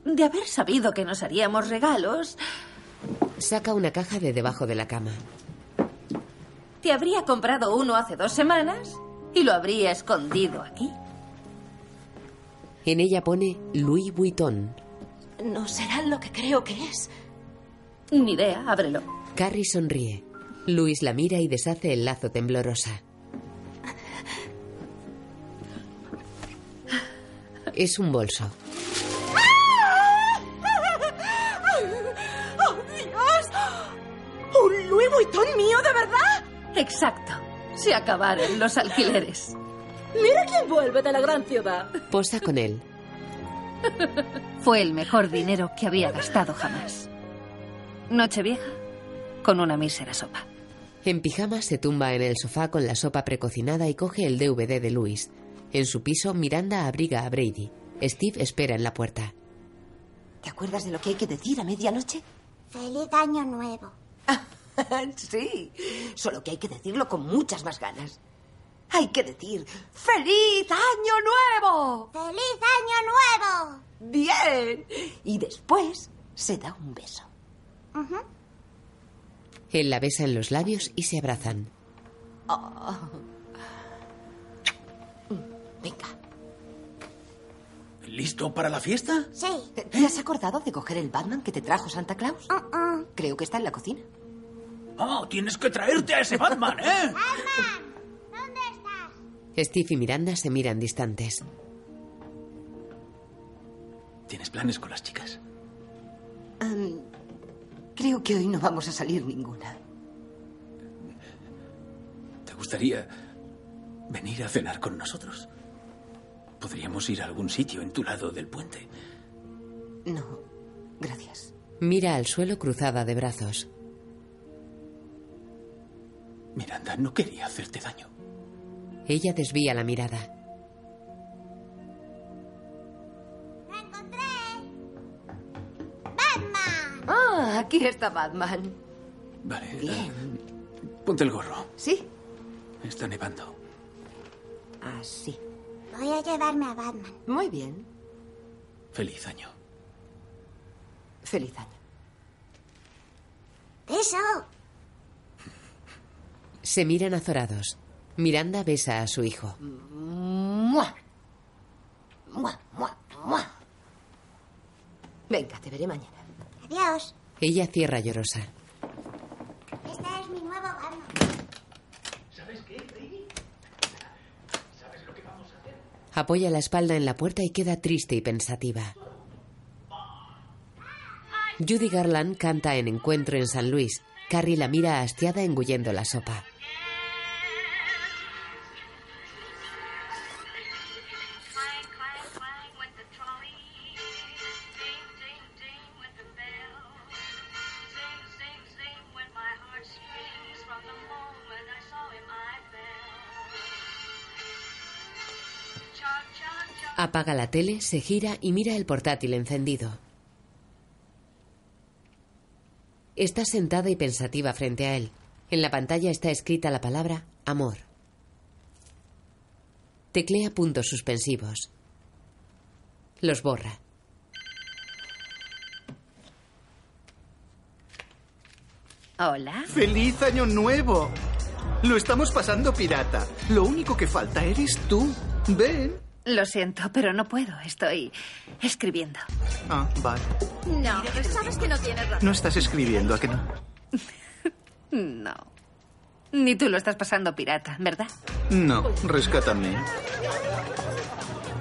De haber sabido que nos haríamos regalos, Saca una caja de debajo de la cama. te habría comprado uno hace dos semanas y lo habría escondido aquí. En ella pone Louis Vuitton. No será lo que creo que es. Ni idea, ábrelo. Carrie sonríe. Luis la mira y deshace el lazo temblorosa. Es un bolso. ¡Oh, Dios! ¿Un Louis Vuitton mío de verdad? Exacto. Se acabaron los alquileres. Mira quién vuelve de la gran ciudad. Posa con él. Fue el mejor dinero que había gastado jamás. Nochevieja con una mísera sopa. En pijama se tumba en el sofá con la sopa precocinada y coge el DVD de Luis. En su piso, Miranda abriga a Brady. Steve espera en la puerta. ¿Te acuerdas de lo que hay que decir a medianoche? Feliz año nuevo. sí, solo que hay que decirlo con muchas más ganas. Hay que decir ¡Feliz Año Nuevo! ¡Feliz año nuevo! Bien. Y después se da un beso. Él la besa en los labios y se abrazan. Oh. Venga. ¿Listo para la fiesta? Sí. ¿Te has acordado de coger el Batman que te trajo Santa Claus? Creo que está en la cocina. Oh, tienes que traerte a ese Batman, ¿eh? Steve y Miranda se miran distantes. ¿Tienes planes con las chicas? Em, creo que hoy no vamos a salir ninguna. ¿Te gustaría venir a cenar con nosotros? Podríamos ir a algún sitio en tu lado del puente. No, gracias. Mira al suelo cruzada de brazos. Miranda, no quería hacerte daño. Ella desvía la mirada. Ah, aquí está Batman. Vale. Bien. eh, ponte el gorro. ¿Sí? Está nevando. Así. Voy a llevarme a Batman. Muy bien. Feliz año. Feliz año. Eso. Se miran azorados. Miranda besa a su hijo. ¡Mua! ¡Mua, mua, mua! Venga, te veré mañana. Adiós. Ella cierra llorosa. Este es mi nuevo Batman. ¿Sabes qué, Brady? ¿Sabes lo que vamos a hacer? Apoya la espalda en la puerta y queda triste y pensativa. Judy Garland canta en Encuentro en San Luis. Carrie la mira hastiada engullendo la sopa. Apaga la tele, se gira y mira el portátil encendido. Está sentada y pensativa frente a él. En la pantalla está escrita la palabra amor. Teclea puntos suspensivos. Los borra. Hola. ¡Feliz año nuevo! Lo estamos pasando pirata. Lo único que falta eres tú. Ven. Lo siento, pero no puedo. Estoy escribiendo. Ah, vale. No, sabes que no tienes razón. No estás escribiendo, ¿a que no? No. Ni tú lo estás pasando pirata, ¿verdad? No, rescátame.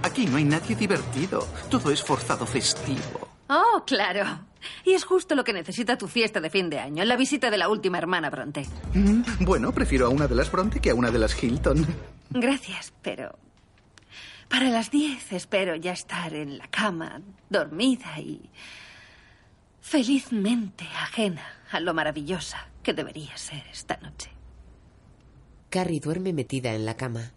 Aquí no hay nadie divertido. Todo es forzado festivo. Oh, claro. Y es justo lo que necesita tu fiesta de fin de año, la visita de la última hermana Bronte. Mm, Bueno, prefiero a una de las Bronte que a una de las Hilton. Gracias, pero para las diez espero ya estar en la cama, dormida y felizmente ajena a lo maravillosa que debería ser esta noche. Carrie duerme metida en la cama.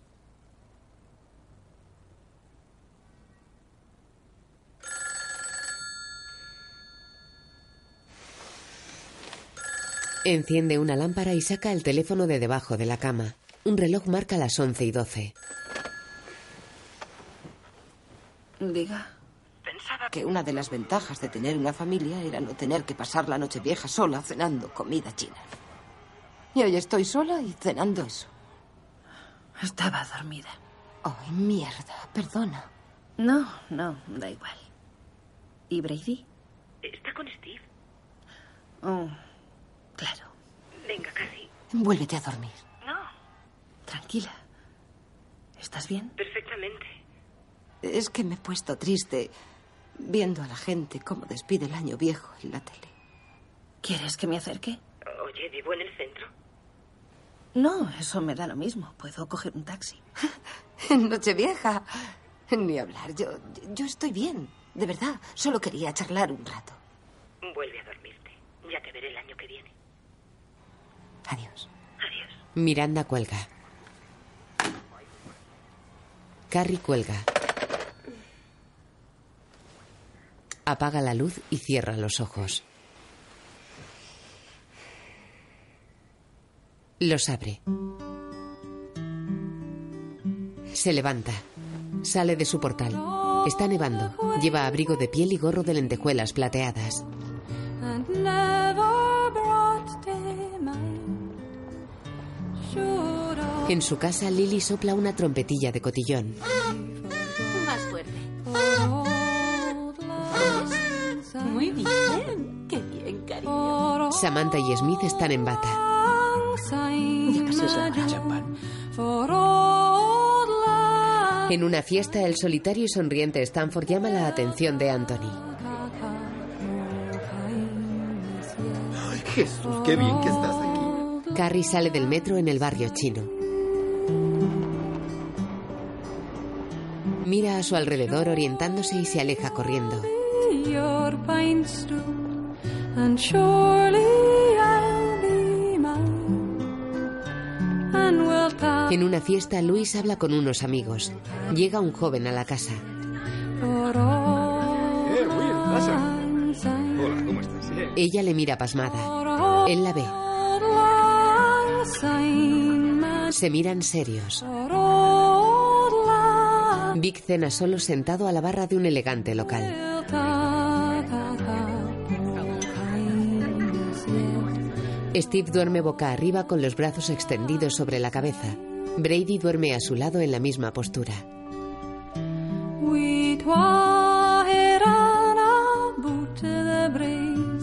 Enciende una lámpara y saca el teléfono de debajo de la cama. Un reloj marca las 11 y 12. Diga. Pensaba que una de las ventajas de tener una familia era no tener que pasar la noche vieja sola cenando comida china. Y hoy estoy sola y cenando eso. Estaba dormida. Ay, mierda, perdona. No, no, da igual. ¿Y Brady? Está con Steve. Oh, claro. Venga, Carrie. Vuélvete a dormir. No, Tranquila. ¿Estás bien? perfectamente. Es que me he puesto triste viendo a la gente cómo despide el año viejo en la tele. ¿Quieres que me acerque? Oye, vivo en el centro. No, eso me da lo mismo. Puedo coger un taxi. Nochevieja. Ni hablar. Yo, yo estoy bien. De verdad. Solo quería charlar un rato. Vuelve a dormirte. Ya te veré el año que viene. Adiós. Adiós. Miranda cuelga. Carrie cuelga. Apaga la luz y cierra los ojos. Los abre. Se levanta. Sale de su portal. Está nevando. Lleva abrigo de piel y gorro de lentejuelas plateadas. En su casa, Lily sopla una trompetilla de cotillón. Samantha y Smith están en bata. Ya casi es la hora. For old lang En una fiesta, el solitario y sonriente Stanford llama la atención de Anthony. Ay, Jesús, qué bien que estás aquí. Carrie sale del metro en el barrio chino. Mira a su alrededor orientándose y se aleja corriendo. Your pine stew, and surely I'll be mine, and we'll pass En una fiesta, Luis habla con unos amigos. Llega un joven a la casa. Eh, Will, pasa. lang syne. Hola, ¿cómo estás? Ella le mira pasmada. Él la ve. Se miran serios. Vic cena solo sentado a la barra de un elegante local. Steve duerme boca arriba con los brazos extendidos sobre la cabeza. Brady duerme a su lado en la misma postura.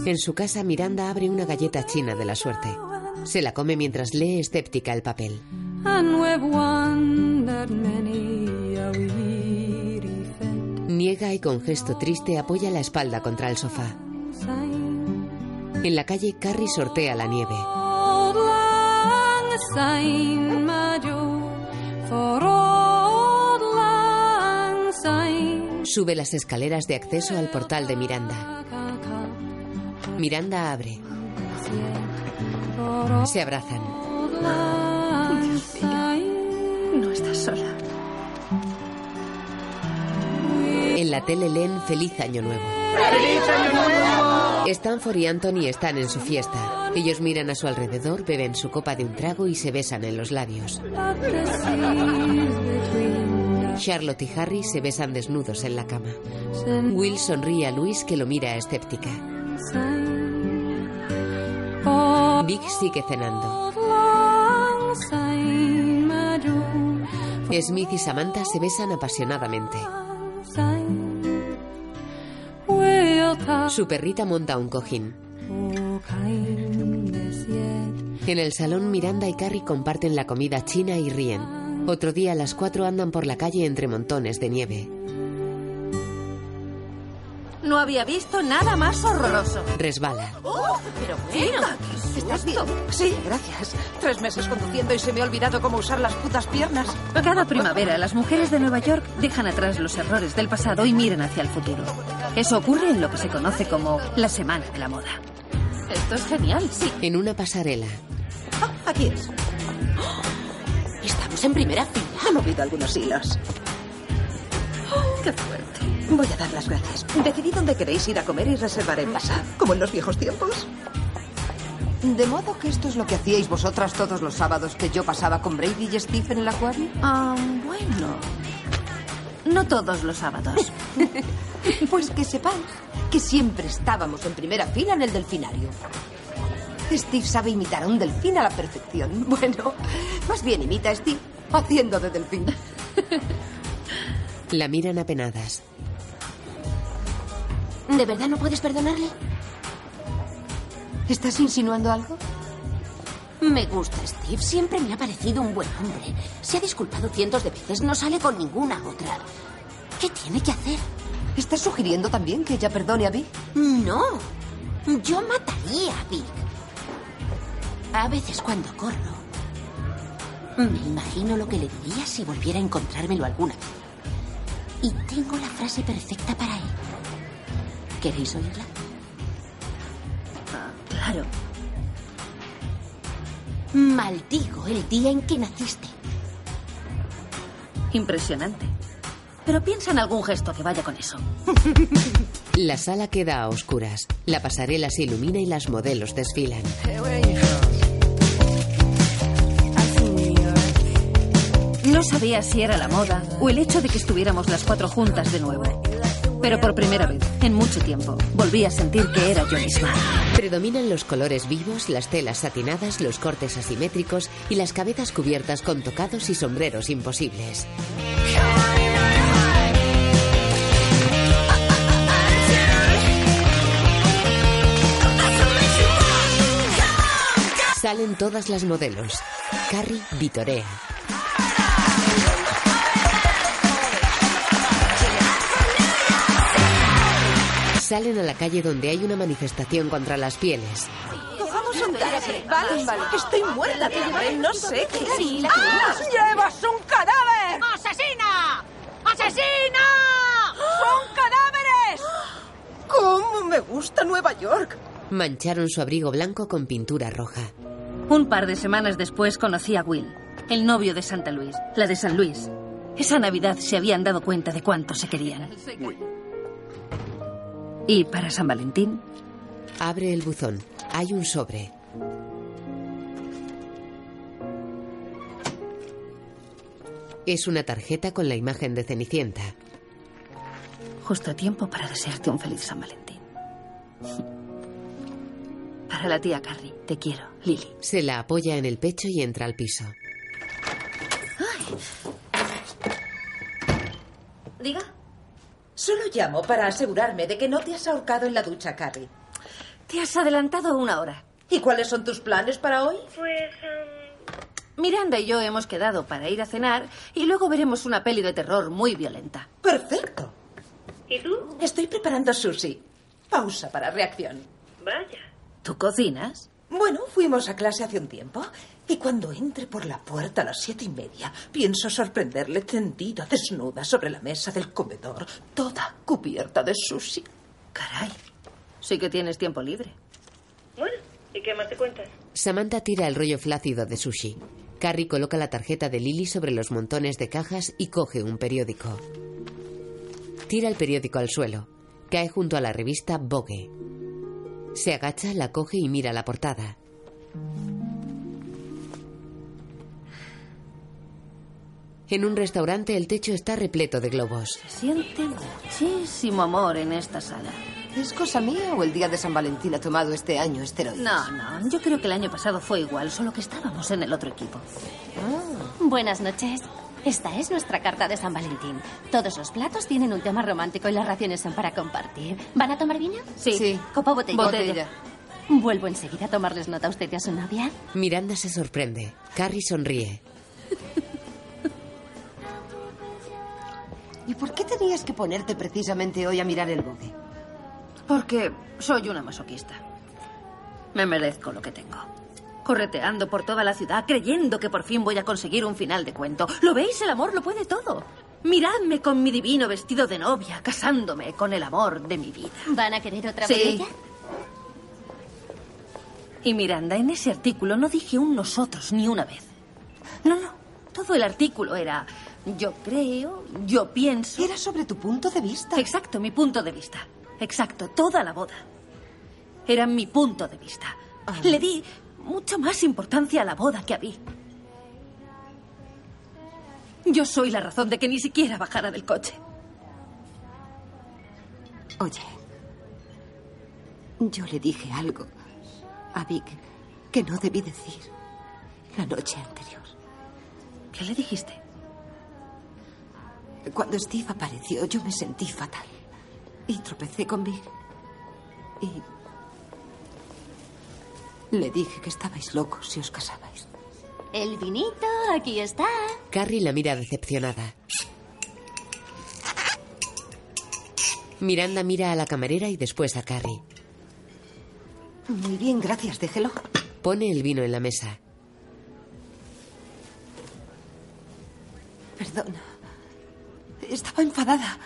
En su casa, Miranda abre una galleta china de la suerte. Se la come mientras lee escéptica el papel. Niega y con gesto triste apoya la espalda contra el sofá. En la calle, Carrie sortea la nieve. Sube las escaleras de acceso al portal de Miranda. Miranda abre. Se abrazan. No estás sola. En la tele leen Feliz Año Nuevo. Stanford y Anthony están en su fiesta. Ellos miran a su alrededor, beben su copa de un trago y se besan en los labios. Charlotte y Harry se besan desnudos en la cama. Will sonríe a Luis que lo mira escéptica. Vic sigue cenando. Smith y Samantha se besan apasionadamente. Su perrita monta un cojín. En el salón, Miranda y Carrie comparten la comida china y ríen. Otro día, las cuatro andan por la calle entre montones de nieve. No había visto nada más horroroso. Resbala. Pero bueno. ¿Estás bien? Sí, gracias. Tres meses conduciendo y se me ha olvidado cómo usar las putas piernas. Cada primavera las mujeres de Nueva York dejan atrás los errores del pasado y miran hacia el futuro. Eso ocurre en lo que se conoce como la Semana de la Moda. Esto es genial, sí. En una pasarela, Aquí es. sentados en primera fila. He movido algunos hilos. ¡Qué fuerte! Voy a dar las gracias. Decidid dónde queréis ir a comer y reservaré mesa. Como en los viejos tiempos. De modo que esto es lo que hacíais vosotras todos los sábados que yo pasaba con Brady y Steve en el acuario. Ah, bueno. No todos los sábados. pues que sepáis que siempre estábamos en primera fila en el delfinario. Steve sabe imitar a un delfín a la perfección. Bueno, más bien imita a Steve haciendo de delfín. La miran apenadas. ¿De verdad no puedes perdonarle? ¿Estás insinuando algo? Me gusta Steve. Siempre me ha parecido un buen hombre. Se ha disculpado cientos de veces. No sale con ninguna otra. ¿Qué tiene que hacer? ¿Estás sugiriendo también que ella perdone a Vic? No. Yo mataría a Vic. A veces cuando corro, me imagino lo que le diría si volviera a encontrármelo alguna vez. Y tengo la frase perfecta para él. ¿Queréis oírla? Claro. Maldigo el día en que naciste. Impresionante. Pero piensa en algún gesto que vaya con eso. La sala queda a oscuras. La pasarela se ilumina y las modelos desfilan. No sabía si era la moda o el hecho de que estuviéramos las cuatro juntas de nuevo. Pero por primera vez, en mucho tiempo, volví a sentir que era yo misma. Predominan los colores vivos, las telas satinadas, los cortes asimétricos y las cabezas cubiertas con tocados y sombreros imposibles. Salen todas las modelos. Carrie vitorea. Salen a la calle donde hay una manifestación contra las pieles. Cojamos un taxi. Vale, vale. Estoy muerta. No sé qué Sí, la ¡Ah! ¡Llevas un cadáver! ¡Asesina! ¡Asesina! ¡Son cadáveres! ¡Cómo me gusta Nueva York! Mancharon su abrigo blanco con pintura roja. Un par de semanas después conocí a Will, el novio de Santa Luis, la de San Luis. Esa Navidad se habían dado cuenta de cuánto se querían. Y para San Valentín, Abre el buzón. Hay un sobre. Es una tarjeta con la imagen de Cenicienta. justo a tiempo para desearte un feliz San Valentín. Para la tía Carrie, te quiero, Lily. Se la apoya en el pecho y entra al piso. Diga. Solo llamo para asegurarme de que no te has ahorcado en la ducha, Carrie. Te has adelantado una hora. ¿Y cuáles son tus planes para hoy? Pues... Miranda y yo hemos quedado para ir a cenar y luego veremos una peli de terror muy violenta. Perfecto. ¿Y tú? Estoy preparando sushi. Pausa para reacción. Vaya. ¿Tú cocinas? Bueno, fuimos a clase hace un tiempo. Y cuando entre por la puerta a las siete y media, pienso sorprenderle tendida, desnuda, sobre la mesa del comedor, toda cubierta de sushi. Caray, sí que tienes tiempo libre. Bueno, ¿y qué más te cuentas? Samantha tira el rollo flácido de sushi. Carrie coloca la tarjeta de Lily sobre los montones de cajas y coge un periódico. Tira el periódico al suelo. Cae junto a la revista Vogue. Se agacha, la coge y mira la portada. En un restaurante el techo está repleto de globos. Se siente muchísimo amor en esta sala. ¿Es cosa mía o el día de San Valentín ha tomado este año esteroides? No, no, yo creo que el año pasado fue igual, solo que estábamos en el otro equipo. Buenas noches. Esta es nuestra carta de San Valentín. Todos los platos tienen un tema romántico y las raciones son para compartir. ¿Van a tomar vino? Sí. Sí. ¿Copa o botella? Botella. Vuelvo enseguida a tomarles nota a usted y a su novia. Miranda se sorprende. Carrie sonríe. ¿Y por qué tenías que ponerte precisamente hoy a mirar el Vogue? Porque soy una masoquista. Me merezco lo que tengo. Correteando por toda la ciudad, creyendo que por fin voy a conseguir un final de cuento. ¿Lo veis? El amor lo puede todo. Miradme con mi divino vestido de novia, casándome con el amor de mi vida. ¿Van a querer otra Sí. botella? Y Miranda, en ese artículo no dije un nosotros ni una vez. No, no. Todo el artículo era yo creo, yo pienso. Era sobre tu punto de vista. Exacto, mi punto de vista. Exacto, toda la boda. Era mi punto de vista. Le di mucha más importancia a la boda que a mí. Yo soy la razón de que ni siquiera bajara del coche. Oye, yo le dije algo a Vic que no debí decir la noche anterior. ¿Qué le dijiste? Cuando Steve apareció, yo me sentí fatal. Y tropecé con Vic. Y. Le dije que estabais locos si os casabais. El vinito, aquí está. Carrie la mira decepcionada. Miranda mira a la camarera y después a Carrie. Muy bien, gracias, déjelo. Pone el vino en la mesa. Perdona. Estaba enfadada.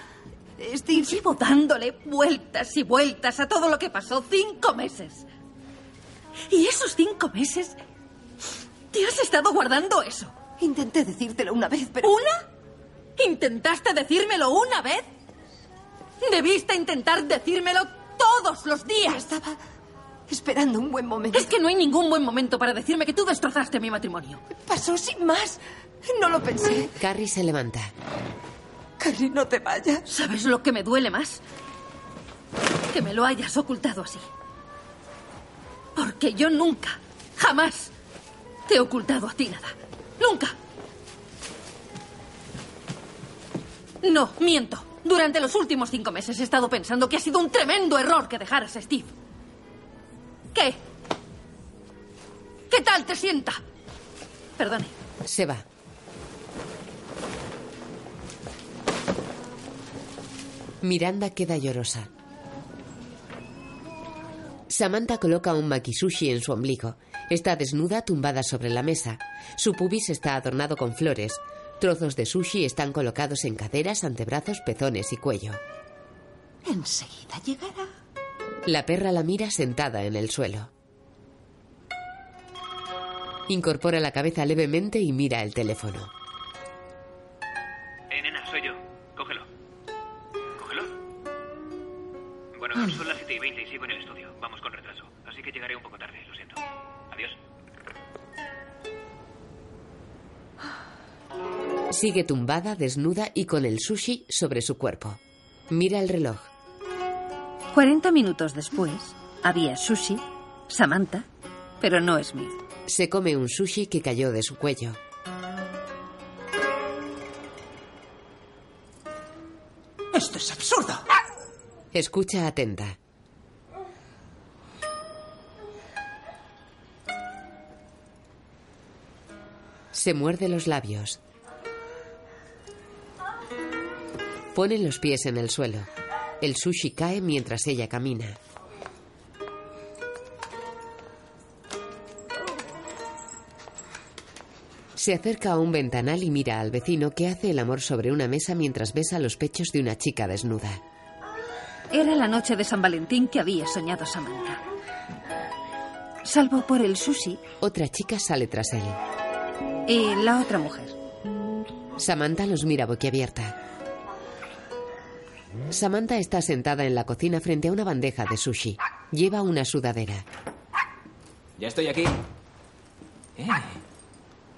Steve. Llevo dándole vueltas y vueltas a todo lo que pasó cinco meses. Y esos cinco meses. ¿Te has estado guardando eso? Intenté decírtelo una vez, pero. ¿Una? ¿Intentaste decírmelo una vez? Debiste intentar decírmelo todos los días. Estaba esperando un buen momento. Es que no hay ningún buen momento para decirme que tú destrozaste mi matrimonio. Pasó sin más. No lo pensé. Carrie se levanta. Carrie, no te vayas. ¿Sabes lo que me duele más? Que me lo hayas ocultado así. Porque yo nunca, jamás, te he ocultado a ti nada. Nunca. No, miento. Durante los últimos cinco meses he estado pensando que ha sido un tremendo error que dejaras a Steve. ¿Qué? ¿Qué tal te sienta? Perdone. Se va. Miranda queda llorosa. Samantha coloca un makisushi en su ombligo. Está desnuda, tumbada sobre la mesa. Su pubis está adornado con flores. Trozos de sushi están colocados en caderas, antebrazos, pezones y cuello. Enseguida llegará. La perra la mira sentada en el suelo. Incorpora la cabeza levemente y mira el teléfono. Bueno, son las 7 y 20 y sigo en el estudio. Vamos con retraso. Así que llegaré un poco tarde, lo siento. Adiós. Sigue tumbada, desnuda y con el sushi sobre su cuerpo. Mira el reloj. 40 minutos después, había sushi, Samantha, pero no Smith. Se come un sushi que cayó de su cuello. Esto es absurdo. Escucha atenta. Se muerde los labios. Pone los pies en el suelo. El sushi cae mientras ella camina. Se acerca a un ventanal y mira al vecino que hace el amor sobre una mesa mientras besa los pechos de una chica desnuda. Era la noche de San Valentín que había soñado Samantha. Salvo por el sushi Otra chica sale tras él. y la otra mujer. Samantha los mira boquiabierta. Samantha está sentada en la cocina frente a una bandeja de sushi. Lleva una sudadera. Ya estoy aquí. Eh,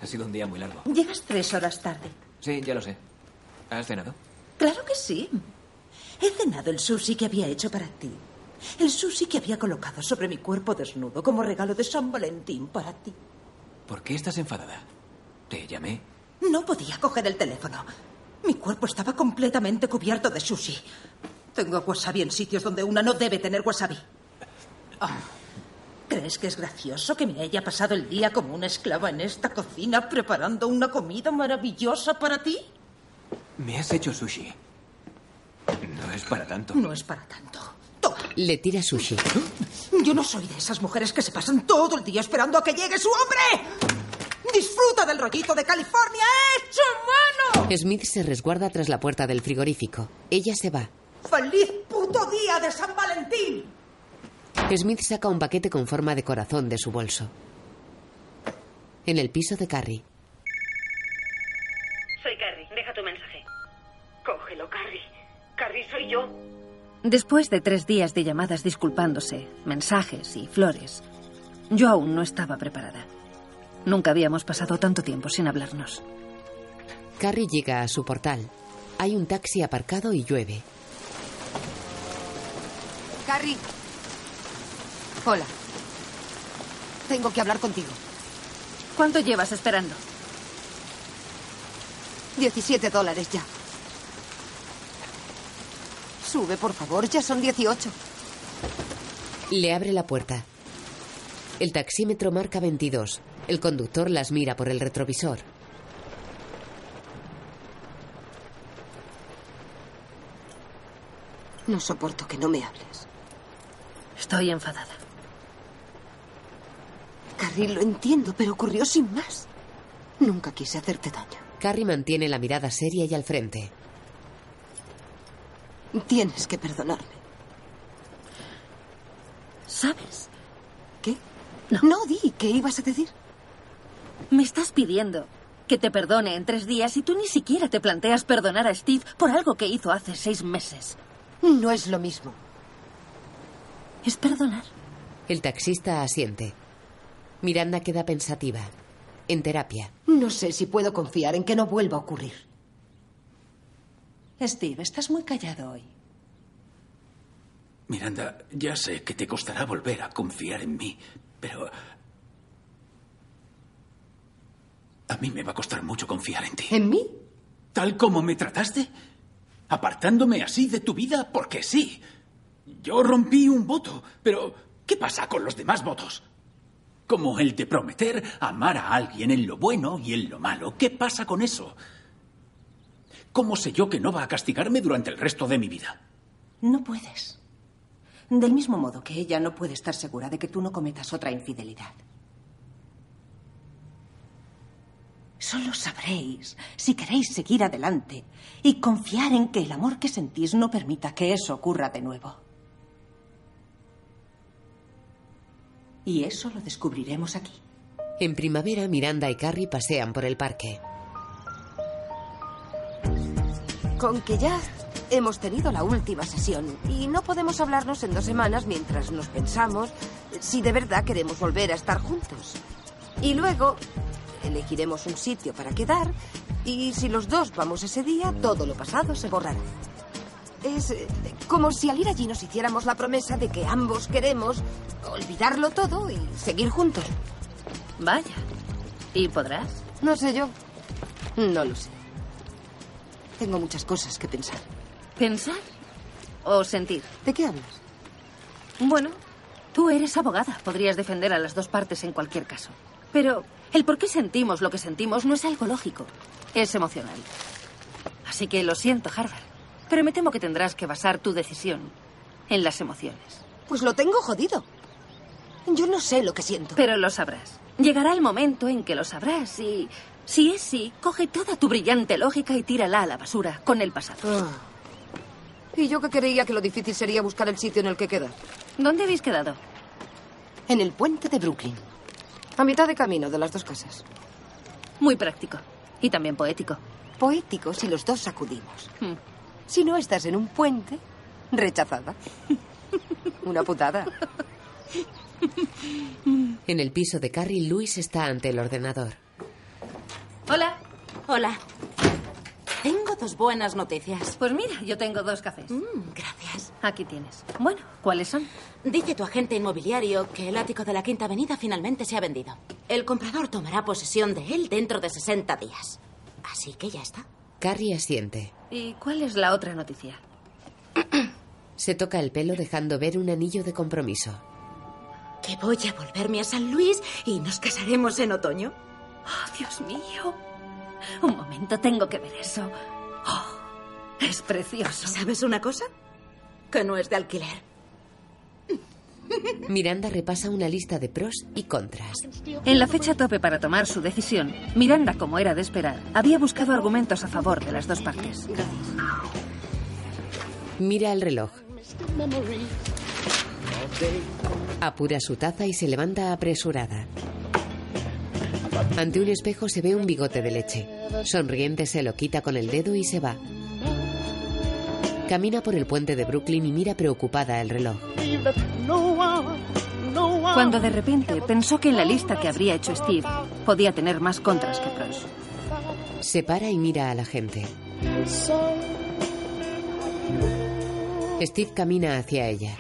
ha sido un día muy largo. Llegas tres horas tarde. Sí, ya lo sé. ¿Has cenado? Claro que sí. He cenado el sushi que había hecho para ti. El sushi que había colocado sobre mi cuerpo desnudo como regalo de San Valentín para ti. ¿Por qué estás enfadada? Te llamé. No podía coger el teléfono. Mi cuerpo estaba completamente cubierto de sushi. Tengo wasabi en sitios donde una no debe tener wasabi. Ah. ¿Crees que es gracioso que me haya pasado el día como una esclava en esta cocina preparando una comida maravillosa para ti? Me has hecho sushi. No es para tanto. No es para tanto. Le tira sushi. Yo no soy de esas mujeres que se pasan todo el día esperando a que llegue su hombre. Disfruta del rollito de California hecho mano. Smith se resguarda tras la puerta del frigorífico. Ella se va. ¡Feliz puto día de San Valentín! Smith saca un paquete con forma de corazón de su bolso. En el piso de Carrie. Carrie, soy yo. Después de tres días de llamadas disculpándose, mensajes y flores, yo aún no estaba preparada. Nunca habíamos pasado tanto tiempo sin hablarnos. Carrie llega a su portal. Hay un taxi aparcado y llueve. Carrie. Hola. Tengo que hablar contigo. ¿Cuánto llevas esperando? 17 dólares ya. Sube, por favor, ya son 18. Le abre la puerta. El taxímetro marca 22. El conductor las mira por el retrovisor. No soporto que no me hables. Estoy enfadada. Carrie, lo entiendo, pero ocurrió sin más. Nunca quise hacerte daño. Carrie mantiene la mirada seria y al frente. Tienes que perdonarme. ¿Sabes? ¿Qué? No. di, ¿qué ibas a decir? Me estás pidiendo que te perdone en tres días y tú ni siquiera te planteas perdonar a Steve por algo que hizo hace seis meses. No es lo mismo. Es perdonar. El taxista asiente. Miranda queda pensativa. En terapia. No sé si puedo confiar en que no vuelva a ocurrir. Steve, estás muy callado hoy. Miranda, ya sé que te costará volver a confiar en mí, pero... A mí me va a costar mucho confiar en ti. ¿En mí? ¿Tal como me trataste? ¿Apartándome así de tu vida? Porque sí. Yo rompí un voto, pero ¿qué pasa con los demás votos? Como el de prometer amar a alguien en lo bueno y en lo malo. ¿Qué pasa con eso? ¿Cómo sé yo que no va a castigarme durante el resto de mi vida? No puedes. Del mismo modo que ella no puede estar segura de que tú no cometas otra infidelidad. Solo sabréis si queréis seguir adelante y confiar en que el amor que sentís no permita que eso ocurra de nuevo. Y eso lo descubriremos aquí. En primavera, Miranda y Carrie pasean por el parque. Con que ya hemos tenido la última sesión y no podemos hablarnos en dos semanas mientras nos pensamos si de verdad queremos volver a estar juntos. Y luego elegiremos un sitio para quedar y si los dos vamos ese día, todo lo pasado se borrará. Es eh, como si al ir allí nos hiciéramos la promesa de que ambos queremos olvidarlo todo y seguir juntos. Vaya. ¿Y podrás? No sé yo. No lo sé. Tengo muchas cosas que pensar. ¿Pensar o sentir? ¿De qué hablas? Bueno, tú eres abogada. Podrías defender a las dos partes en cualquier caso. Pero el por qué sentimos lo que sentimos no es algo lógico. Es emocional. Así que lo siento, Harvard. Pero me temo que tendrás que basar tu decisión en las emociones. Pues lo tengo jodido. Yo no sé lo que siento. Pero lo sabrás. Llegará el momento en que lo sabrás y... Si es sí, coge toda tu brillante lógica y tírala a la basura con el pasado. Ah. Y yo que creía que lo difícil sería buscar el sitio en el que quedar. ¿Dónde habéis quedado? En el puente de Brooklyn. A mitad de camino de las dos casas. Muy práctico. Y también poético. Poético si los dos sacudimos. Hmm. Si no estás en un puente, rechazada. Una putada. En el piso de Carrie, Luis está ante el ordenador. Hola. Hola. Tengo dos buenas noticias. Pues mira, yo tengo dos cafés. Mm, gracias. Aquí tienes. Bueno, ¿cuáles son? Dice tu agente inmobiliario que el ático de la Quinta Avenida finalmente se ha vendido. El comprador tomará posesión de él dentro de 60 días. Así que ya está. Carrie asiente. ¿Y cuál es la otra noticia? Se toca el pelo dejando ver un anillo de compromiso. Que voy a volverme a San Luis y nos casaremos en otoño. Oh, Dios mío. Un momento, tengo que ver eso. Oh, es precioso. ¿Sabes una cosa? Que no es de alquiler. Miranda repasa una lista de pros y contras. En la fecha tope para tomar su decisión, Miranda, como era de esperar, había buscado argumentos a favor de las dos partes. Mira el reloj. Apura su taza y se levanta apresurada. Ante un espejo se ve un bigote de leche. Sonriente se lo quita con el dedo y se va. Camina por el puente de Brooklyn y mira preocupada el reloj. Cuando de repente pensó que en la lista que habría hecho Steve podía tener más contras que pros. Se para y mira a la gente. Steve camina hacia ella.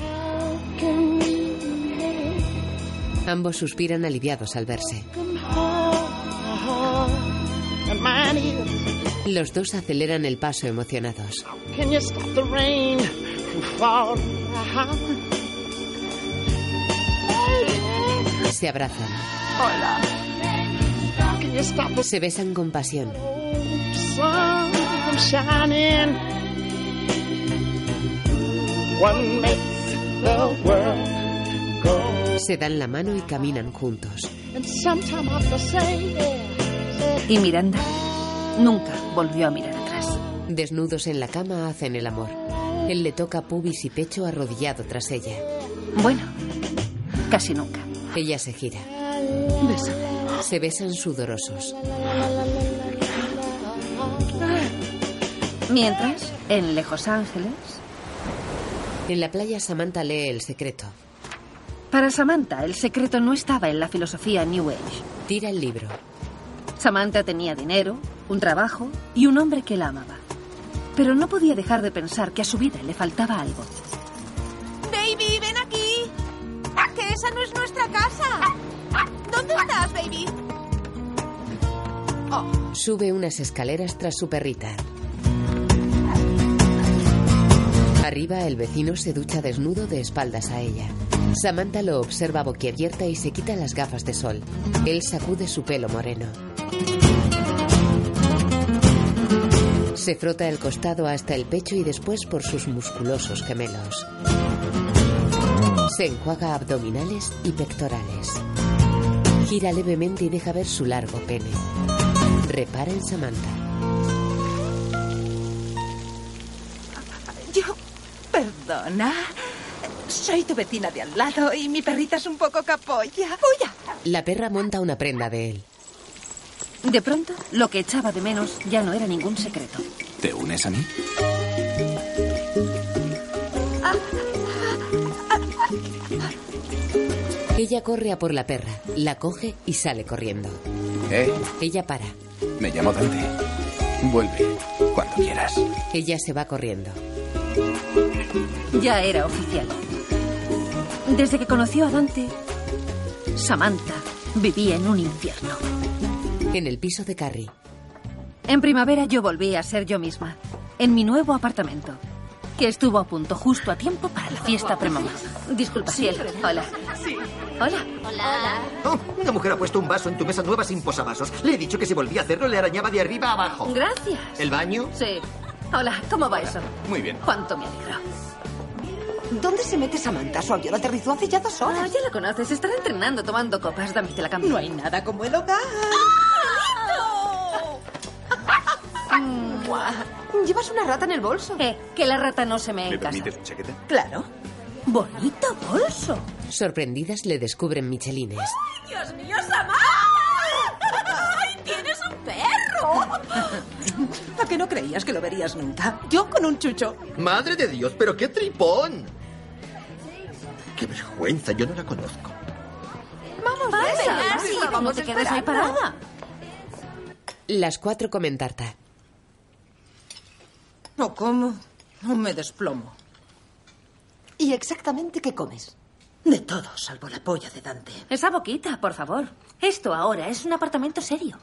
Ambos suspiran aliviados al verse. Los dos aceleran el paso emocionados. Se abrazan. Se besan con pasión. makes the world go? Se dan la mano y caminan juntos. Y Miranda nunca volvió a mirar atrás. Desnudos en la cama hacen el amor. Él le toca pubis y pecho arrodillado tras ella. Bueno, casi nunca. Ella se gira. Bésame. Se besan sudorosos. Mientras, en Lejos Ángeles, En la playa Samantha lee el secreto. Para Samantha el secreto no estaba en la filosofía New Age. Tira el libro. Samantha tenía dinero, un trabajo y un hombre que la amaba. Pero no podía dejar de pensar que a su vida le faltaba algo. Baby, ven aquí. Que esa no es nuestra casa. ¿Dónde estás, baby? Sube unas escaleras tras su perrita. Arriba, el vecino se ducha desnudo de espaldas a ella. Samantha lo observa boquiabierta y se quita las gafas de sol. Él sacude su pelo moreno. Se frota el costado hasta el pecho y después por sus musculosos gemelos. Se enjuaga abdominales y pectorales. Gira levemente y deja ver su largo pene. Repara en Samantha. Yo, perdona. Soy tu vecina de al lado y mi perrita es un poco capolla. ¡Huya! La perra monta una prenda de él. De pronto, lo que echaba de menos ya no era ningún secreto. ¿Te unes a mí? Ella corre a por la perra, la coge y sale corriendo. Eh, Ella para. me llamo Dante. Vuelve cuando quieras. Ella se va corriendo. Ya era oficial. Desde que conoció a Dante, Samantha vivía en un infierno. En el piso de Carrie. En primavera yo volví a ser yo misma, en mi nuevo apartamento, que estuvo a punto justo a tiempo para la fiesta premamá. Disculpa, Ciel. Hola. Hola. Hola. Oh, una mujer ha puesto un vaso en tu mesa nueva sin posavasos. Le he dicho que si volvía a hacerlo le arañaba de arriba a abajo. Gracias. ¿El baño? Sí. Hola, ¿cómo va eso? Muy bien. ¿Cuánto me alegro? ¿Dónde se mete Samantha? Su avión aterrizó hace ya dos Ah, horas. ya la conoces. Estará entrenando tomando copas. Dame te la cambio. No hay nada como el hogar. Mm. Llevas una rata en el bolso. Eh, que la rata no se me ¿Me permites un chaqueta? Claro. Bonito bolso. Sorprendidas le descubren michelines. ¡Dios mío, Samantha! ¡Ay, tienes un perro! ¿A que no creías que lo verías nunca? Yo con un chucho. Madre de Dios, pero qué tripón. Qué vergüenza, yo no la conozco. Vamos, ven, sí, ¿cómo vamos te quedas ahí parada? Las cuatro comen tarta. No como. No me desplomo. ¿Y exactamente qué comes? De todo, salvo la polla de Dante. Esa boquita, por favor. Esto ahora es un apartamento serio.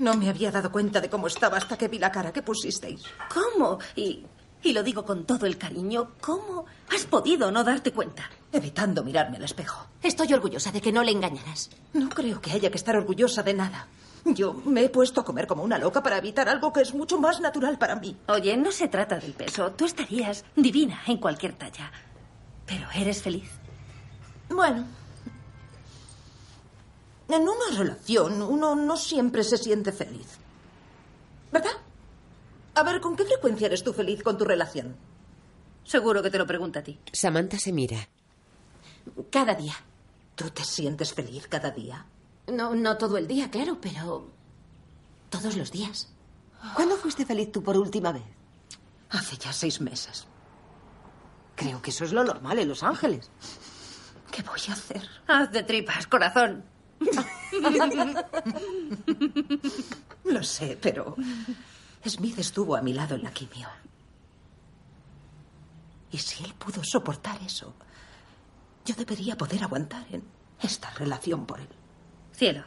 No me había dado cuenta de cómo estaba hasta que vi la cara que pusisteis. ¿Cómo? Y, y lo digo con todo el cariño. ¿Cómo has podido no darte cuenta? Evitando mirarme al espejo. Estoy orgullosa de que no le engañaras. No creo que haya que estar orgullosa de nada. Yo me he puesto a comer como una loca para evitar algo que es mucho más natural para mí. Oye, no se trata del peso. Tú estarías divina en cualquier talla. Pero eres feliz. Bueno. En una relación uno no siempre se siente feliz. ¿Verdad? A ver, ¿con qué frecuencia eres tú feliz con tu relación? Seguro que te lo pregunta a ti. Samantha se mira. Cada día. ¿Tú te sientes feliz cada día? No, no todo el día, claro, pero todos los días. ¿Cuándo fuiste feliz tú por última vez? Hace ya seis meses. Creo que eso es lo normal en Los Ángeles. ¿Qué voy a hacer? Haz de tripas, corazón. Lo sé, pero Smith estuvo a mi lado en la quimio. Y si él pudo soportar eso, yo debería poder aguantar en esta relación por él. Cielo,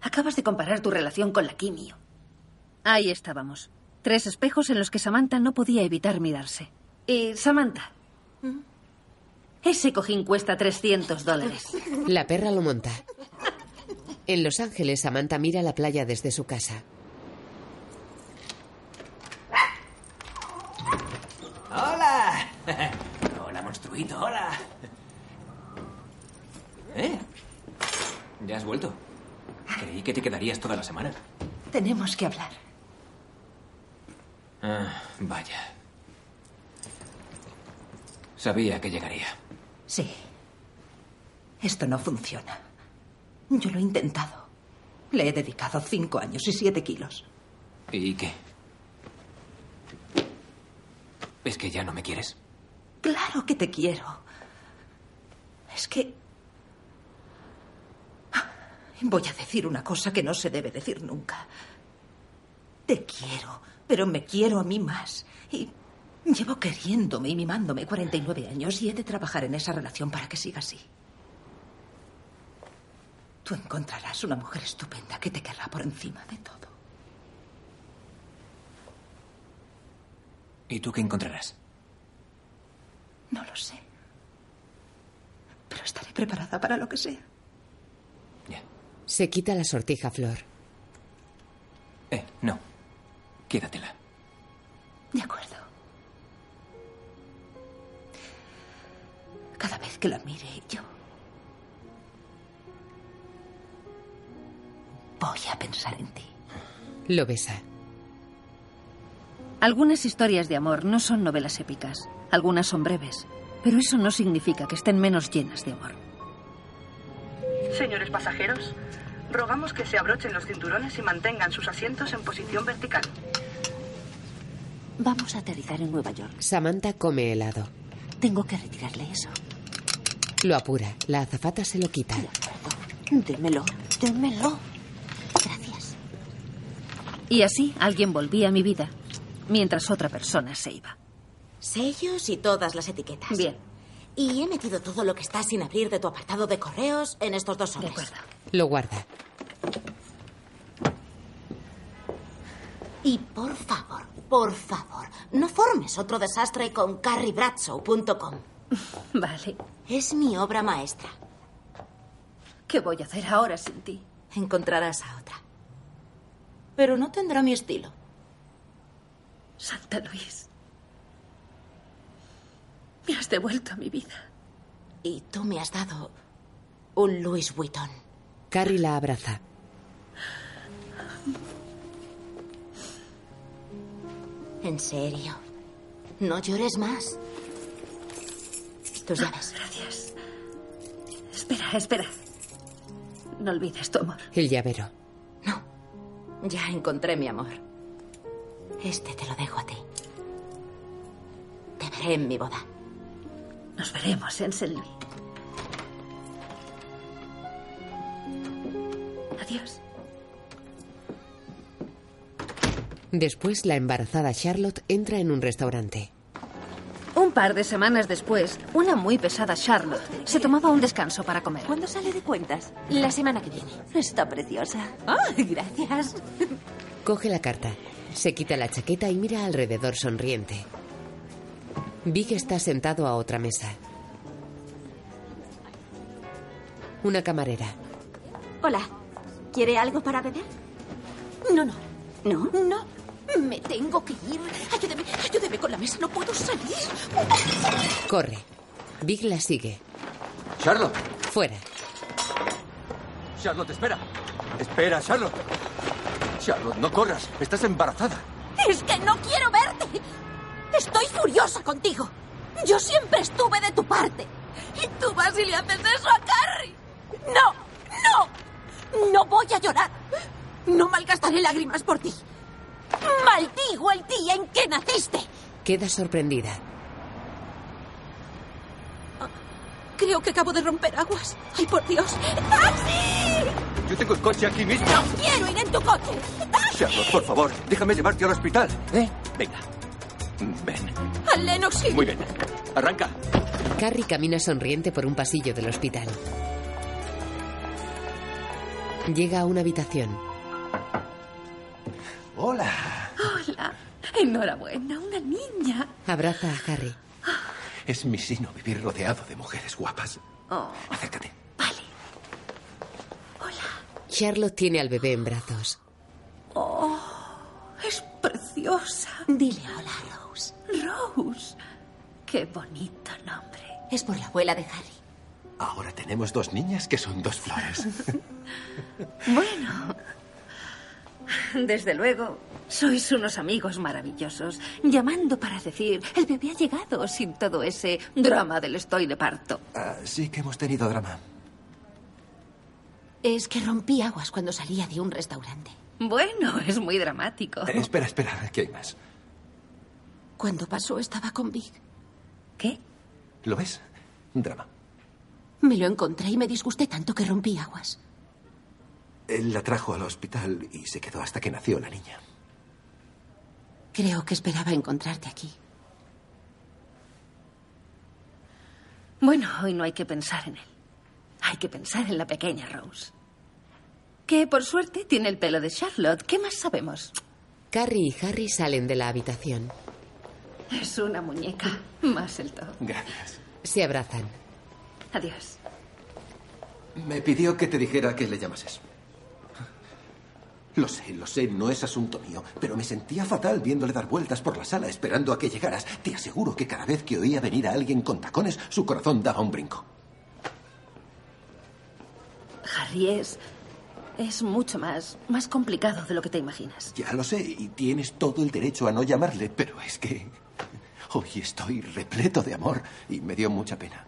acabas de comparar tu relación con la quimio. Ahí estábamos. Tres espejos en los que Samantha no podía evitar mirarse. Y Samantha. Ese cojín cuesta 300 dólares. La perra lo monta. En Los Ángeles, Samantha mira la playa desde su casa. ¡Hola! Hola, monstruito, hola. ¿Eh? ¿Ya has vuelto? Creí que te quedarías toda la semana. Tenemos que hablar. Ah, vaya. Sabía que llegaría. Sí. Esto no funciona. Yo lo he intentado. Le he dedicado cinco años y siete kilos. ¿Y qué? ¿Es que ya no me quieres? Claro que te quiero. Es que... Voy a decir una cosa que no se debe decir nunca. Te quiero, pero me quiero a mí más. Y llevo queriéndome y mimándome 49 años y he de trabajar en esa relación para que siga así. Tú encontrarás una mujer estupenda que te querrá por encima de todo. ¿Y tú qué encontrarás? No lo sé. Pero estaré preparada para lo que sea. Se quita la sortija flor. Eh, no. Quédatela. De acuerdo. Cada vez que la mire, yo voy a pensar en ti. Lo besa. Algunas historias de amor no son novelas épicas. Algunas son breves. Pero eso no significa que estén menos llenas de amor. Señores pasajeros, rogamos que se abrochen los cinturones y mantengan sus asientos en posición vertical. Vamos a aterrizar en Nueva York. Samantha come helado. Tengo que retirarle eso. Lo apura. La azafata se lo quita. Démelo, démelo. Y así alguien volvía a mi vida, mientras otra persona se iba. Sellos y todas las etiquetas. Bien. Y he metido todo lo que está sin abrir de tu apartado de correos en estos dos sobres. De acuerdo. Lo guarda. Y por favor, por favor, no formes otro desastre con carriebradshaw.com. Vale. Es mi obra maestra. ¿Qué voy a hacer ahora sin ti? Encontrarás a otra. Pero no tendrá mi estilo. Santa Luis. Me has devuelto a mi vida. Y tú me has dado un Louis Vuitton. Carrie la abraza. En serio. No llores más. Tus llaves. Gracias. Espera, espera. No olvides tu amor. El llavero. Ya encontré mi amor. Este te lo dejo a ti. Te veré en mi boda. Nos veremos en Saint Louis. Adiós. Después, la embarazada Charlotte entra en un restaurante. Un par de semanas después, una muy pesada Charlotte se tomaba un descanso para comer. ¿Cuándo sale de cuentas? La semana que viene. Está preciosa. Ah, gracias. Coge la carta, se quita la chaqueta y mira alrededor sonriente. Big está sentado a otra mesa. Una camarera. Hola. ¿Quiere algo para beber? No, no. ¿No? No. Me tengo que ir. Ayúdeme, ayúdeme con la mesa. No puedo salir. Corre. Big la sigue. Charlotte. Fuera. Charlotte, espera. Espera, Charlotte. Charlotte, no corras. Estás embarazada. Es que no quiero verte. Estoy furiosa contigo. Yo siempre estuve de tu parte. Y tú vas y le haces eso a Carrie. No, no. No voy a llorar. No malgastaré lágrimas por ti. Maldigo el día en que naciste. Queda sorprendida. Creo que acabo de romper aguas. ¡Ay, por Dios! ¡Taxi! Yo tengo el coche aquí mismo. ¡No quiero ir en tu coche! Charlotte, por favor, déjame llevarte al hospital. ¿Eh? Venga. Ven. ¡Al Lenox Hill! Muy bien. Arranca. Carrie camina sonriente por un pasillo del hospital. Llega a una habitación. Hola. Hola. Enhorabuena, una niña. Abraza a Harry. Es mi sino vivir rodeado de mujeres guapas. Oh. Acércate. Charlotte tiene al bebé en brazos. Oh, es preciosa. Dile hola, Rose. Rose. Qué bonito nombre. Es por la abuela de Harry. Ahora tenemos dos niñas que son dos flores. Bueno, desde luego, sois unos amigos maravillosos, llamando para decir, el bebé ha llegado sin todo ese drama del estoy de parto. Ah, sí que hemos tenido drama. Es que rompí aguas cuando salía de un restaurante. Bueno, es muy dramático. Eh, espera, espera, que hay más. Cuando pasó estaba con Big. ¿Qué? ¿Lo ves? Drama. Me lo encontré y me disgusté tanto que rompí aguas. Él la trajo al hospital y se quedó hasta que nació la niña. Creo que esperaba encontrarte aquí. Bueno, hoy no hay que pensar en él. Hay que pensar en la pequeña Rose. Que por suerte tiene el pelo de Charlotte. ¿Qué más sabemos? Carrie y Harry salen de la habitación. Es una muñeca. Más el top. Gracias. Se abrazan. Adiós. Me pidió que te dijera que le llamases. Lo sé, lo sé, no es asunto mío, pero me sentía fatal viéndole dar vueltas por la sala esperando a que llegaras. Te aseguro que cada vez que oía venir a alguien con tacones, su corazón daba un brinco. Harry es. es mucho más. más complicado de lo que te imaginas. Ya lo sé, y tienes todo el derecho a no llamarle, pero es que hoy estoy repleto de amor y me dio mucha pena.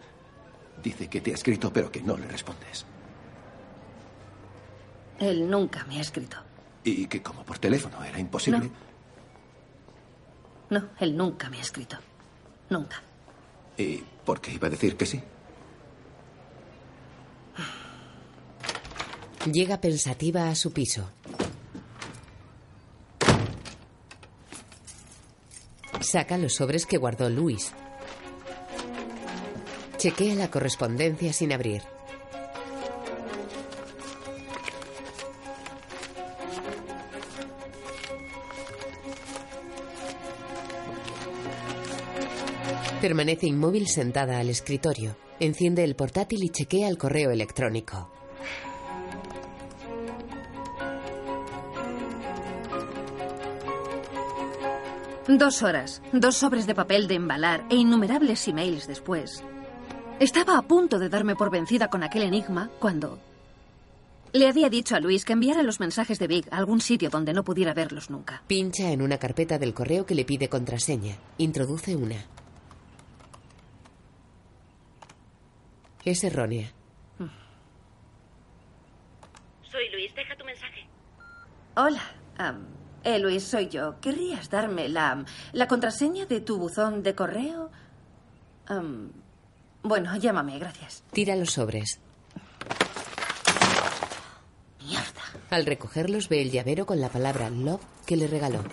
Dice que te ha escrito, pero que no le respondes. Él nunca me ha escrito. Y que como por teléfono era imposible. No, él nunca me ha escrito. Nunca. ¿Y por qué iba a decir que sí? Llega pensativa a su piso. Saca los sobres que guardó Luis. Chequea la correspondencia sin abrir. Permanece inmóvil sentada al escritorio. Enciende el portátil y chequea el correo electrónico. Dos horas, dos sobres de papel de embalar e innumerables emails después. Estaba a punto de darme por vencida con aquel enigma cuando... Le había dicho a Luis que enviara los mensajes de Big a algún sitio donde no pudiera verlos nunca. Pincha en una carpeta del correo que le pide contraseña. Introduce una. Es errónea. Soy Luis, deja tu mensaje. Hola, am, eh, Luis, soy yo. ¿Querrías darme la, la contraseña de tu buzón de correo? Bueno, llámame, gracias. Tira los sobres. Al recogerlos ve el llavero con la palabra love que le regaló.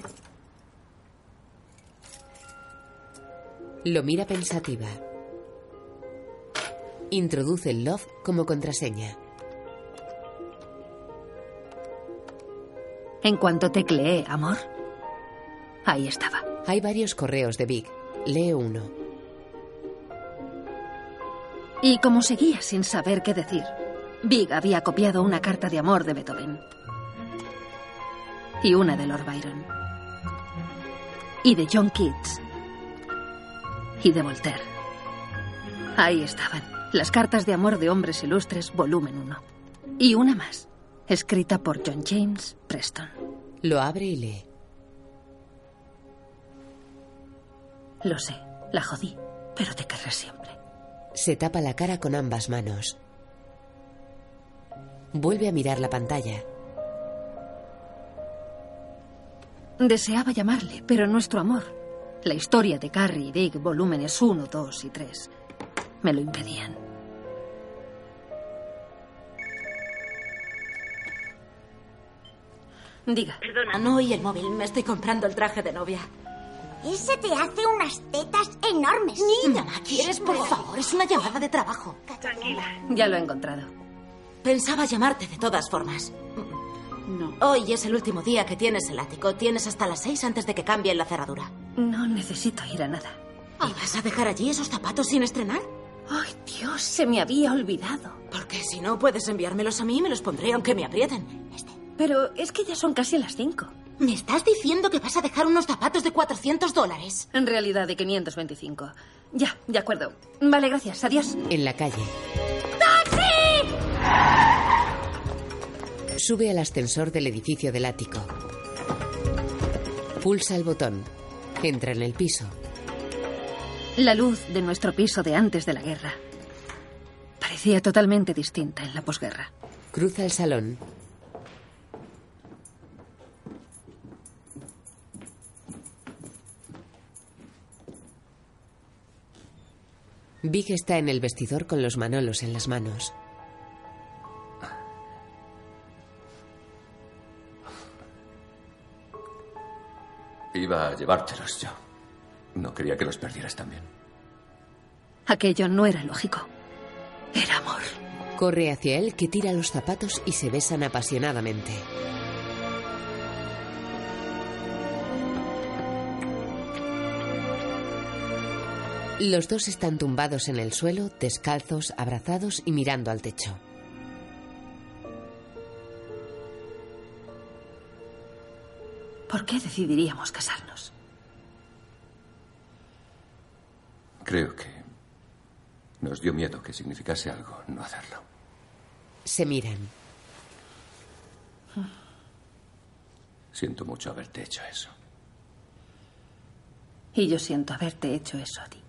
Lo mira pensativa. Introduce el love como contraseña. En cuanto tecleé amor, ahí estaba. Hay varios correos de Big. Lee uno. Y como seguía sin saber qué decir, Big había copiado una carta de amor de Beethoven. Y una de Lord Byron. Y de John Keats. Y de Voltaire. Ahí estaban, las cartas de amor de hombres ilustres, volumen 1. Y una más, escrita por John James Preston. Lo abre y lee. Lo sé, la jodí, pero te querré siempre. Se tapa la cara con ambas manos. Vuelve a mirar la pantalla. Deseaba llamarle, pero nuestro amor La historia de Carrie y Dick, volúmenes 1, 2 y 3, me lo impedían. Diga. Perdona, no oí el móvil. Me estoy comprando el traje de novia. Ese te hace unas tetas enormes. Niña, ¿quieres? Por favor, es una llamada de trabajo. Tranquila. Ya lo he encontrado. Pensaba llamarte de todas formas. No. Hoy es el último día que tienes el ático. Tienes hasta las seis antes de que cambien la cerradura. No necesito ir a nada. ¿Y vas a dejar allí esos zapatos sin estrenar? Ay, Dios, se me había olvidado. Porque si no puedes enviármelos a mí, me los pondré aunque me aprieten. Pero es que ya son casi las cinco. ¿Me estás diciendo que vas a dejar unos zapatos de 400 dólares? En realidad de 525. Ya, de acuerdo. Vale, gracias. Adiós. En la calle. ¡Taxi! Sube al ascensor del edificio del ático. Pulsa el botón. Entra en el piso. La luz de nuestro piso de antes de la guerra parecía totalmente distinta en la posguerra. Cruza el salón. Big está en el vestidor con los manolos en las manos. Iba a llevártelos yo. No quería que los perdieras también. Aquello no era lógico. Era amor. Corre hacia él, que tira los zapatos y se besan apasionadamente. Los dos están tumbados en el suelo, descalzos, abrazados y mirando al techo. ¿Por qué decidiríamos casarnos? Creo que nos dio miedo que significase algo no hacerlo. Se miran. Siento mucho haberte hecho eso. Y yo siento haberte hecho eso a ti.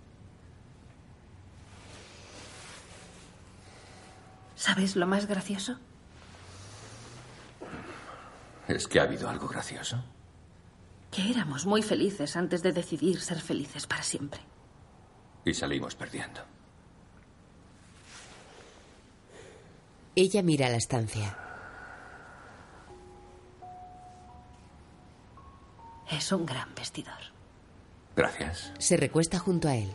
¿Sabes lo más gracioso? ¿Es que ha habido algo gracioso? Que éramos muy felices antes de decidir ser felices para siempre. Y salimos perdiendo. Ella mira la estancia. Es un gran vestidor. Gracias. Se recuesta junto a él.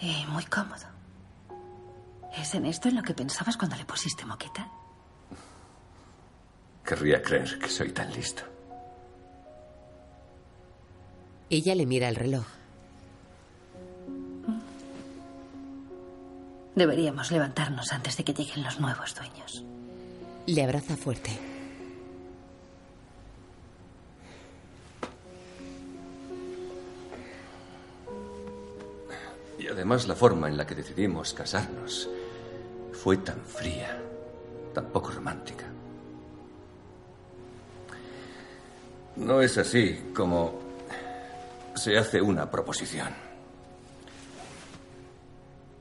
Y muy cómodo. ¿Es en esto en lo que pensabas cuando le pusiste moqueta? Querría creer que soy tan listo. Ella le mira el reloj. Deberíamos levantarnos antes de que lleguen los nuevos dueños. Le abraza fuerte. Y además la forma en la que decidimos casarnos fue tan fría, tan poco romántica. No es así como se hace una proposición.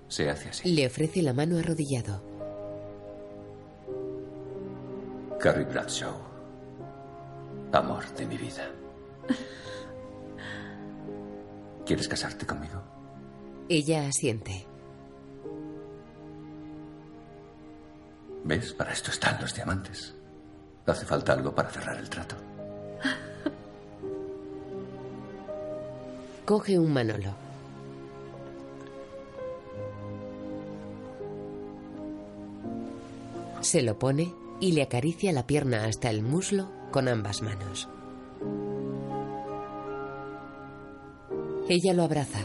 Se hace así. Le ofrece la mano arrodillado. Carrie Bradshaw. Amor de mi vida. ¿Quieres casarte conmigo? Ella asiente. ¿Ves? Para esto están los diamantes. Hace falta algo para cerrar el trato. Coge un manolo. Se lo pone y le acaricia la pierna hasta el muslo con ambas manos. Ella lo abraza.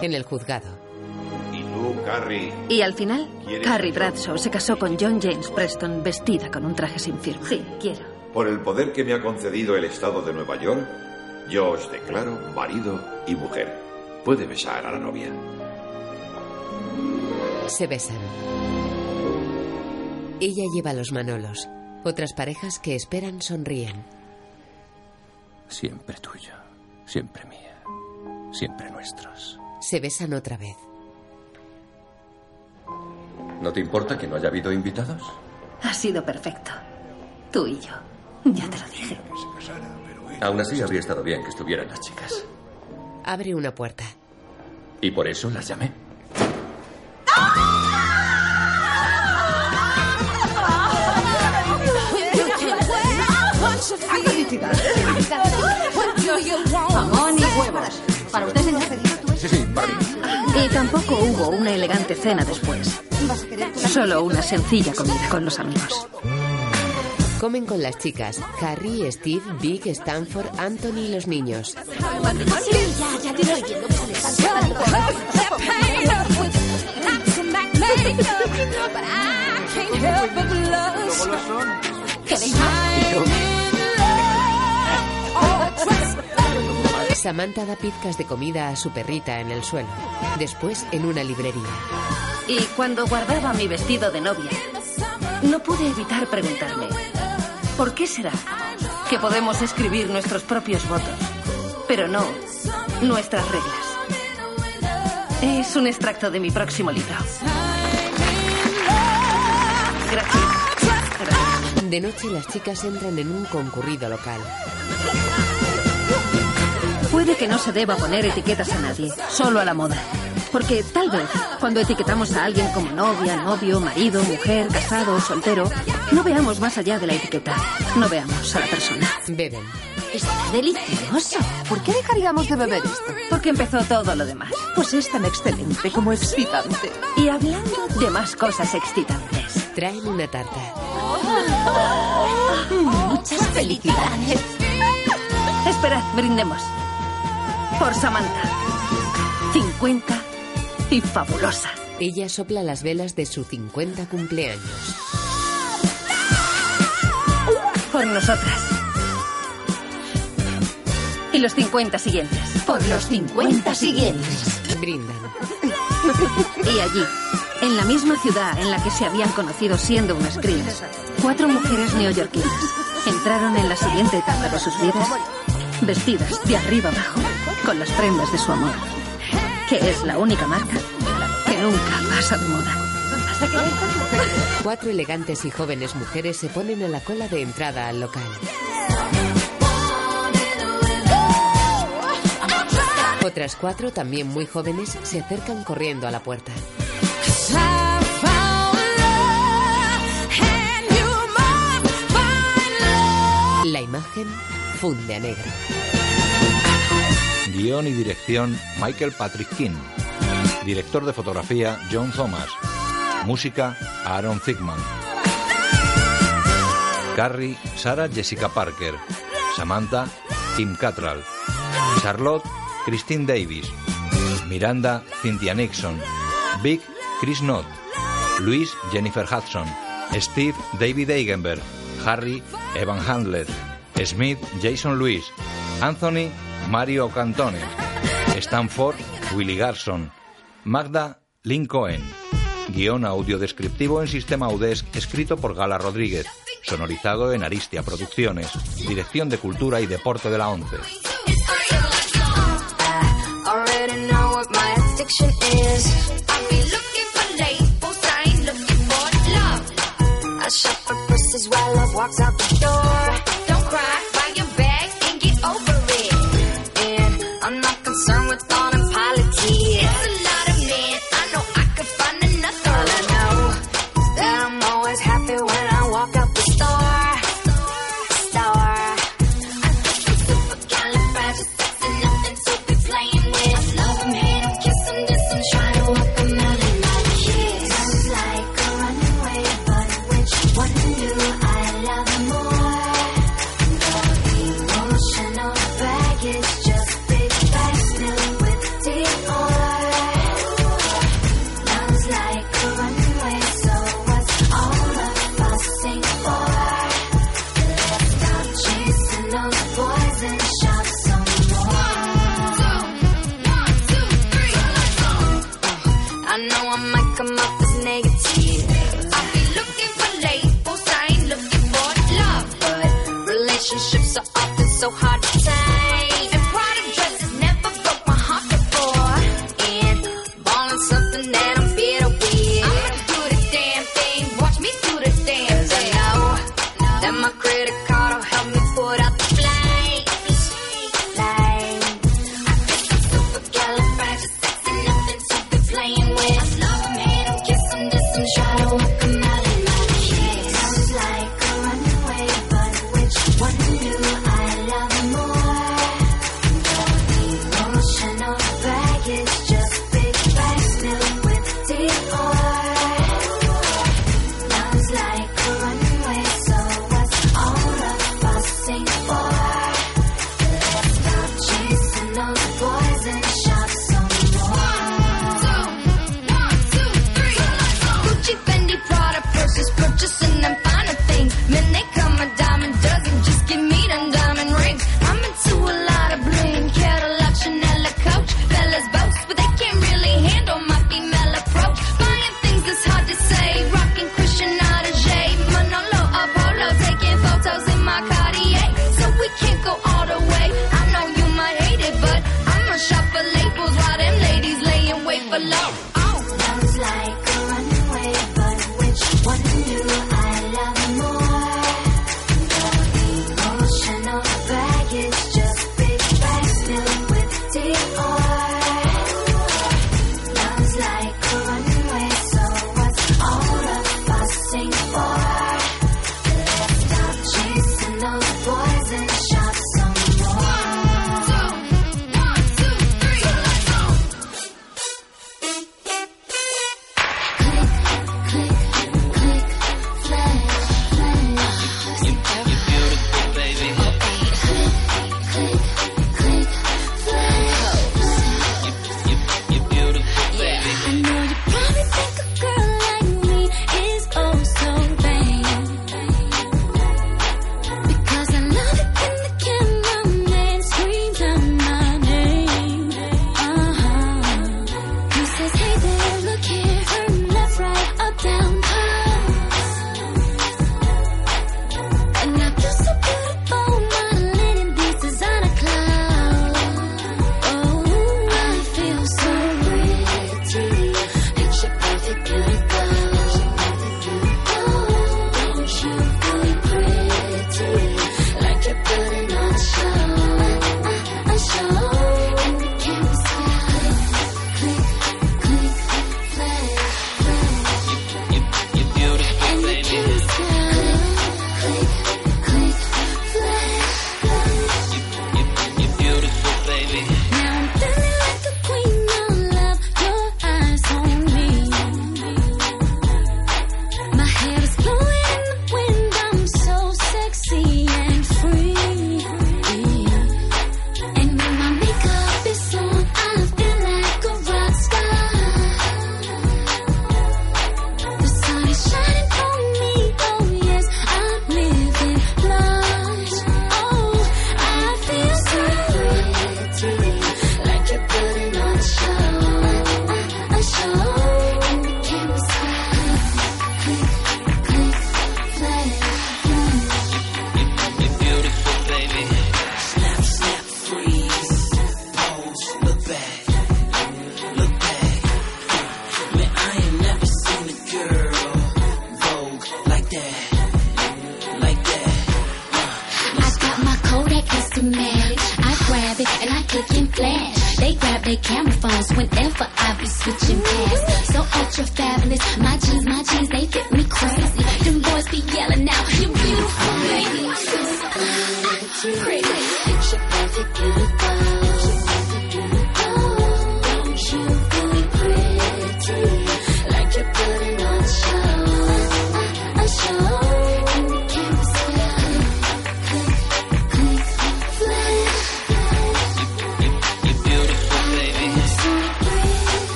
En el juzgado. ¿Y tú, Carrie? Y al final, ¿Quieres Carrie? Bradshaw se casó con John James Preston vestida con un traje sin firma. Sí, quiero. Por el poder que me ha concedido el Estado de Nueva York, yo os declaro marido y mujer. Puede besar a la novia. Se besan. Ella lleva los manolos. Otras parejas que esperan sonríen. Siempre tuyo, siempre mía, siempre nuestros. Se besan otra vez. ¿No te importa que no haya habido invitados? Ha sido perfecto. Tú y yo. Ya te lo dije. Aún así habría estado bien que estuvieran las chicas. Abre una puerta. Y por eso las llamé. Jamón y huevos. Para usted, señor. Sí, sí, para mí. Y tampoco hubo una elegante cena después. Solo una sencilla comida con los amigos. Comen con las chicas. Harry, Steve, Big, Stanford, Anthony y los niños. ya, ya te estoy viendo que se le están ¿Queréis Samantha da pizcas de comida a su perrita en el suelo. Después en una librería. Y cuando guardaba mi vestido de novia, no pude evitar preguntarme, ¿por qué será que podemos escribir nuestros propios votos, pero no nuestras reglas? Es un extracto de mi próximo libro. Gracias. De noche las chicas entran en un concurrido local. Puede que no se deba poner etiquetas a nadie, solo a la moda. Porque tal vez, cuando etiquetamos a alguien como novia, novio, marido, mujer, casado o soltero, no veamos más allá de la etiqueta. No veamos a la persona. Beben. Está delicioso. ¿Por qué dejaríamos de beber esto? Porque empezó todo lo demás. Pues es tan excelente como excitante. Y hablando de más cosas excitantes. Traen una tarta. Muchas felicidades. Esperad, brindemos. Por Samantha. 50 y fabulosa. Ella sopla las velas de su 50 cumpleaños. Por nosotras. Y los 50 siguientes. Por los 50 siguientes. Brindan. Y allí, en la misma ciudad en la que se habían conocido siendo unas crías, cuatro mujeres neoyorquinas entraron en la siguiente etapa de sus vidas, vestidas de arriba abajo, con las prendas de su amor, que es la única marca que nunca pasa de moda. Cuatro elegantes y jóvenes mujeres se ponen en la cola de entrada al local. Otras cuatro, también muy jóvenes, se acercan corriendo a la puerta. La imagen funde a negro. Guión y dirección Michael Patrick King. Director de fotografía John Thomas. Música Aaron Thigman. Carrie Sarah Jessica Parker. Samantha Kim Cattrall. Charlotte Christine Davis. Miranda Cynthia Nixon. Vic Chris Knott. Luis Jennifer Hudson. Steve David Eigenberg. Harry Evan Handler. Smith Jason Lewis. Anthony Mario Cantone. Stanford Willie Garson. Magda Lynn Cohen. Guión audio descriptivo en sistema Udesc escrito por Gala Rodríguez. Sonorizado en Aristia Producciones. Dirección de Cultura y Deporte de la ONCE.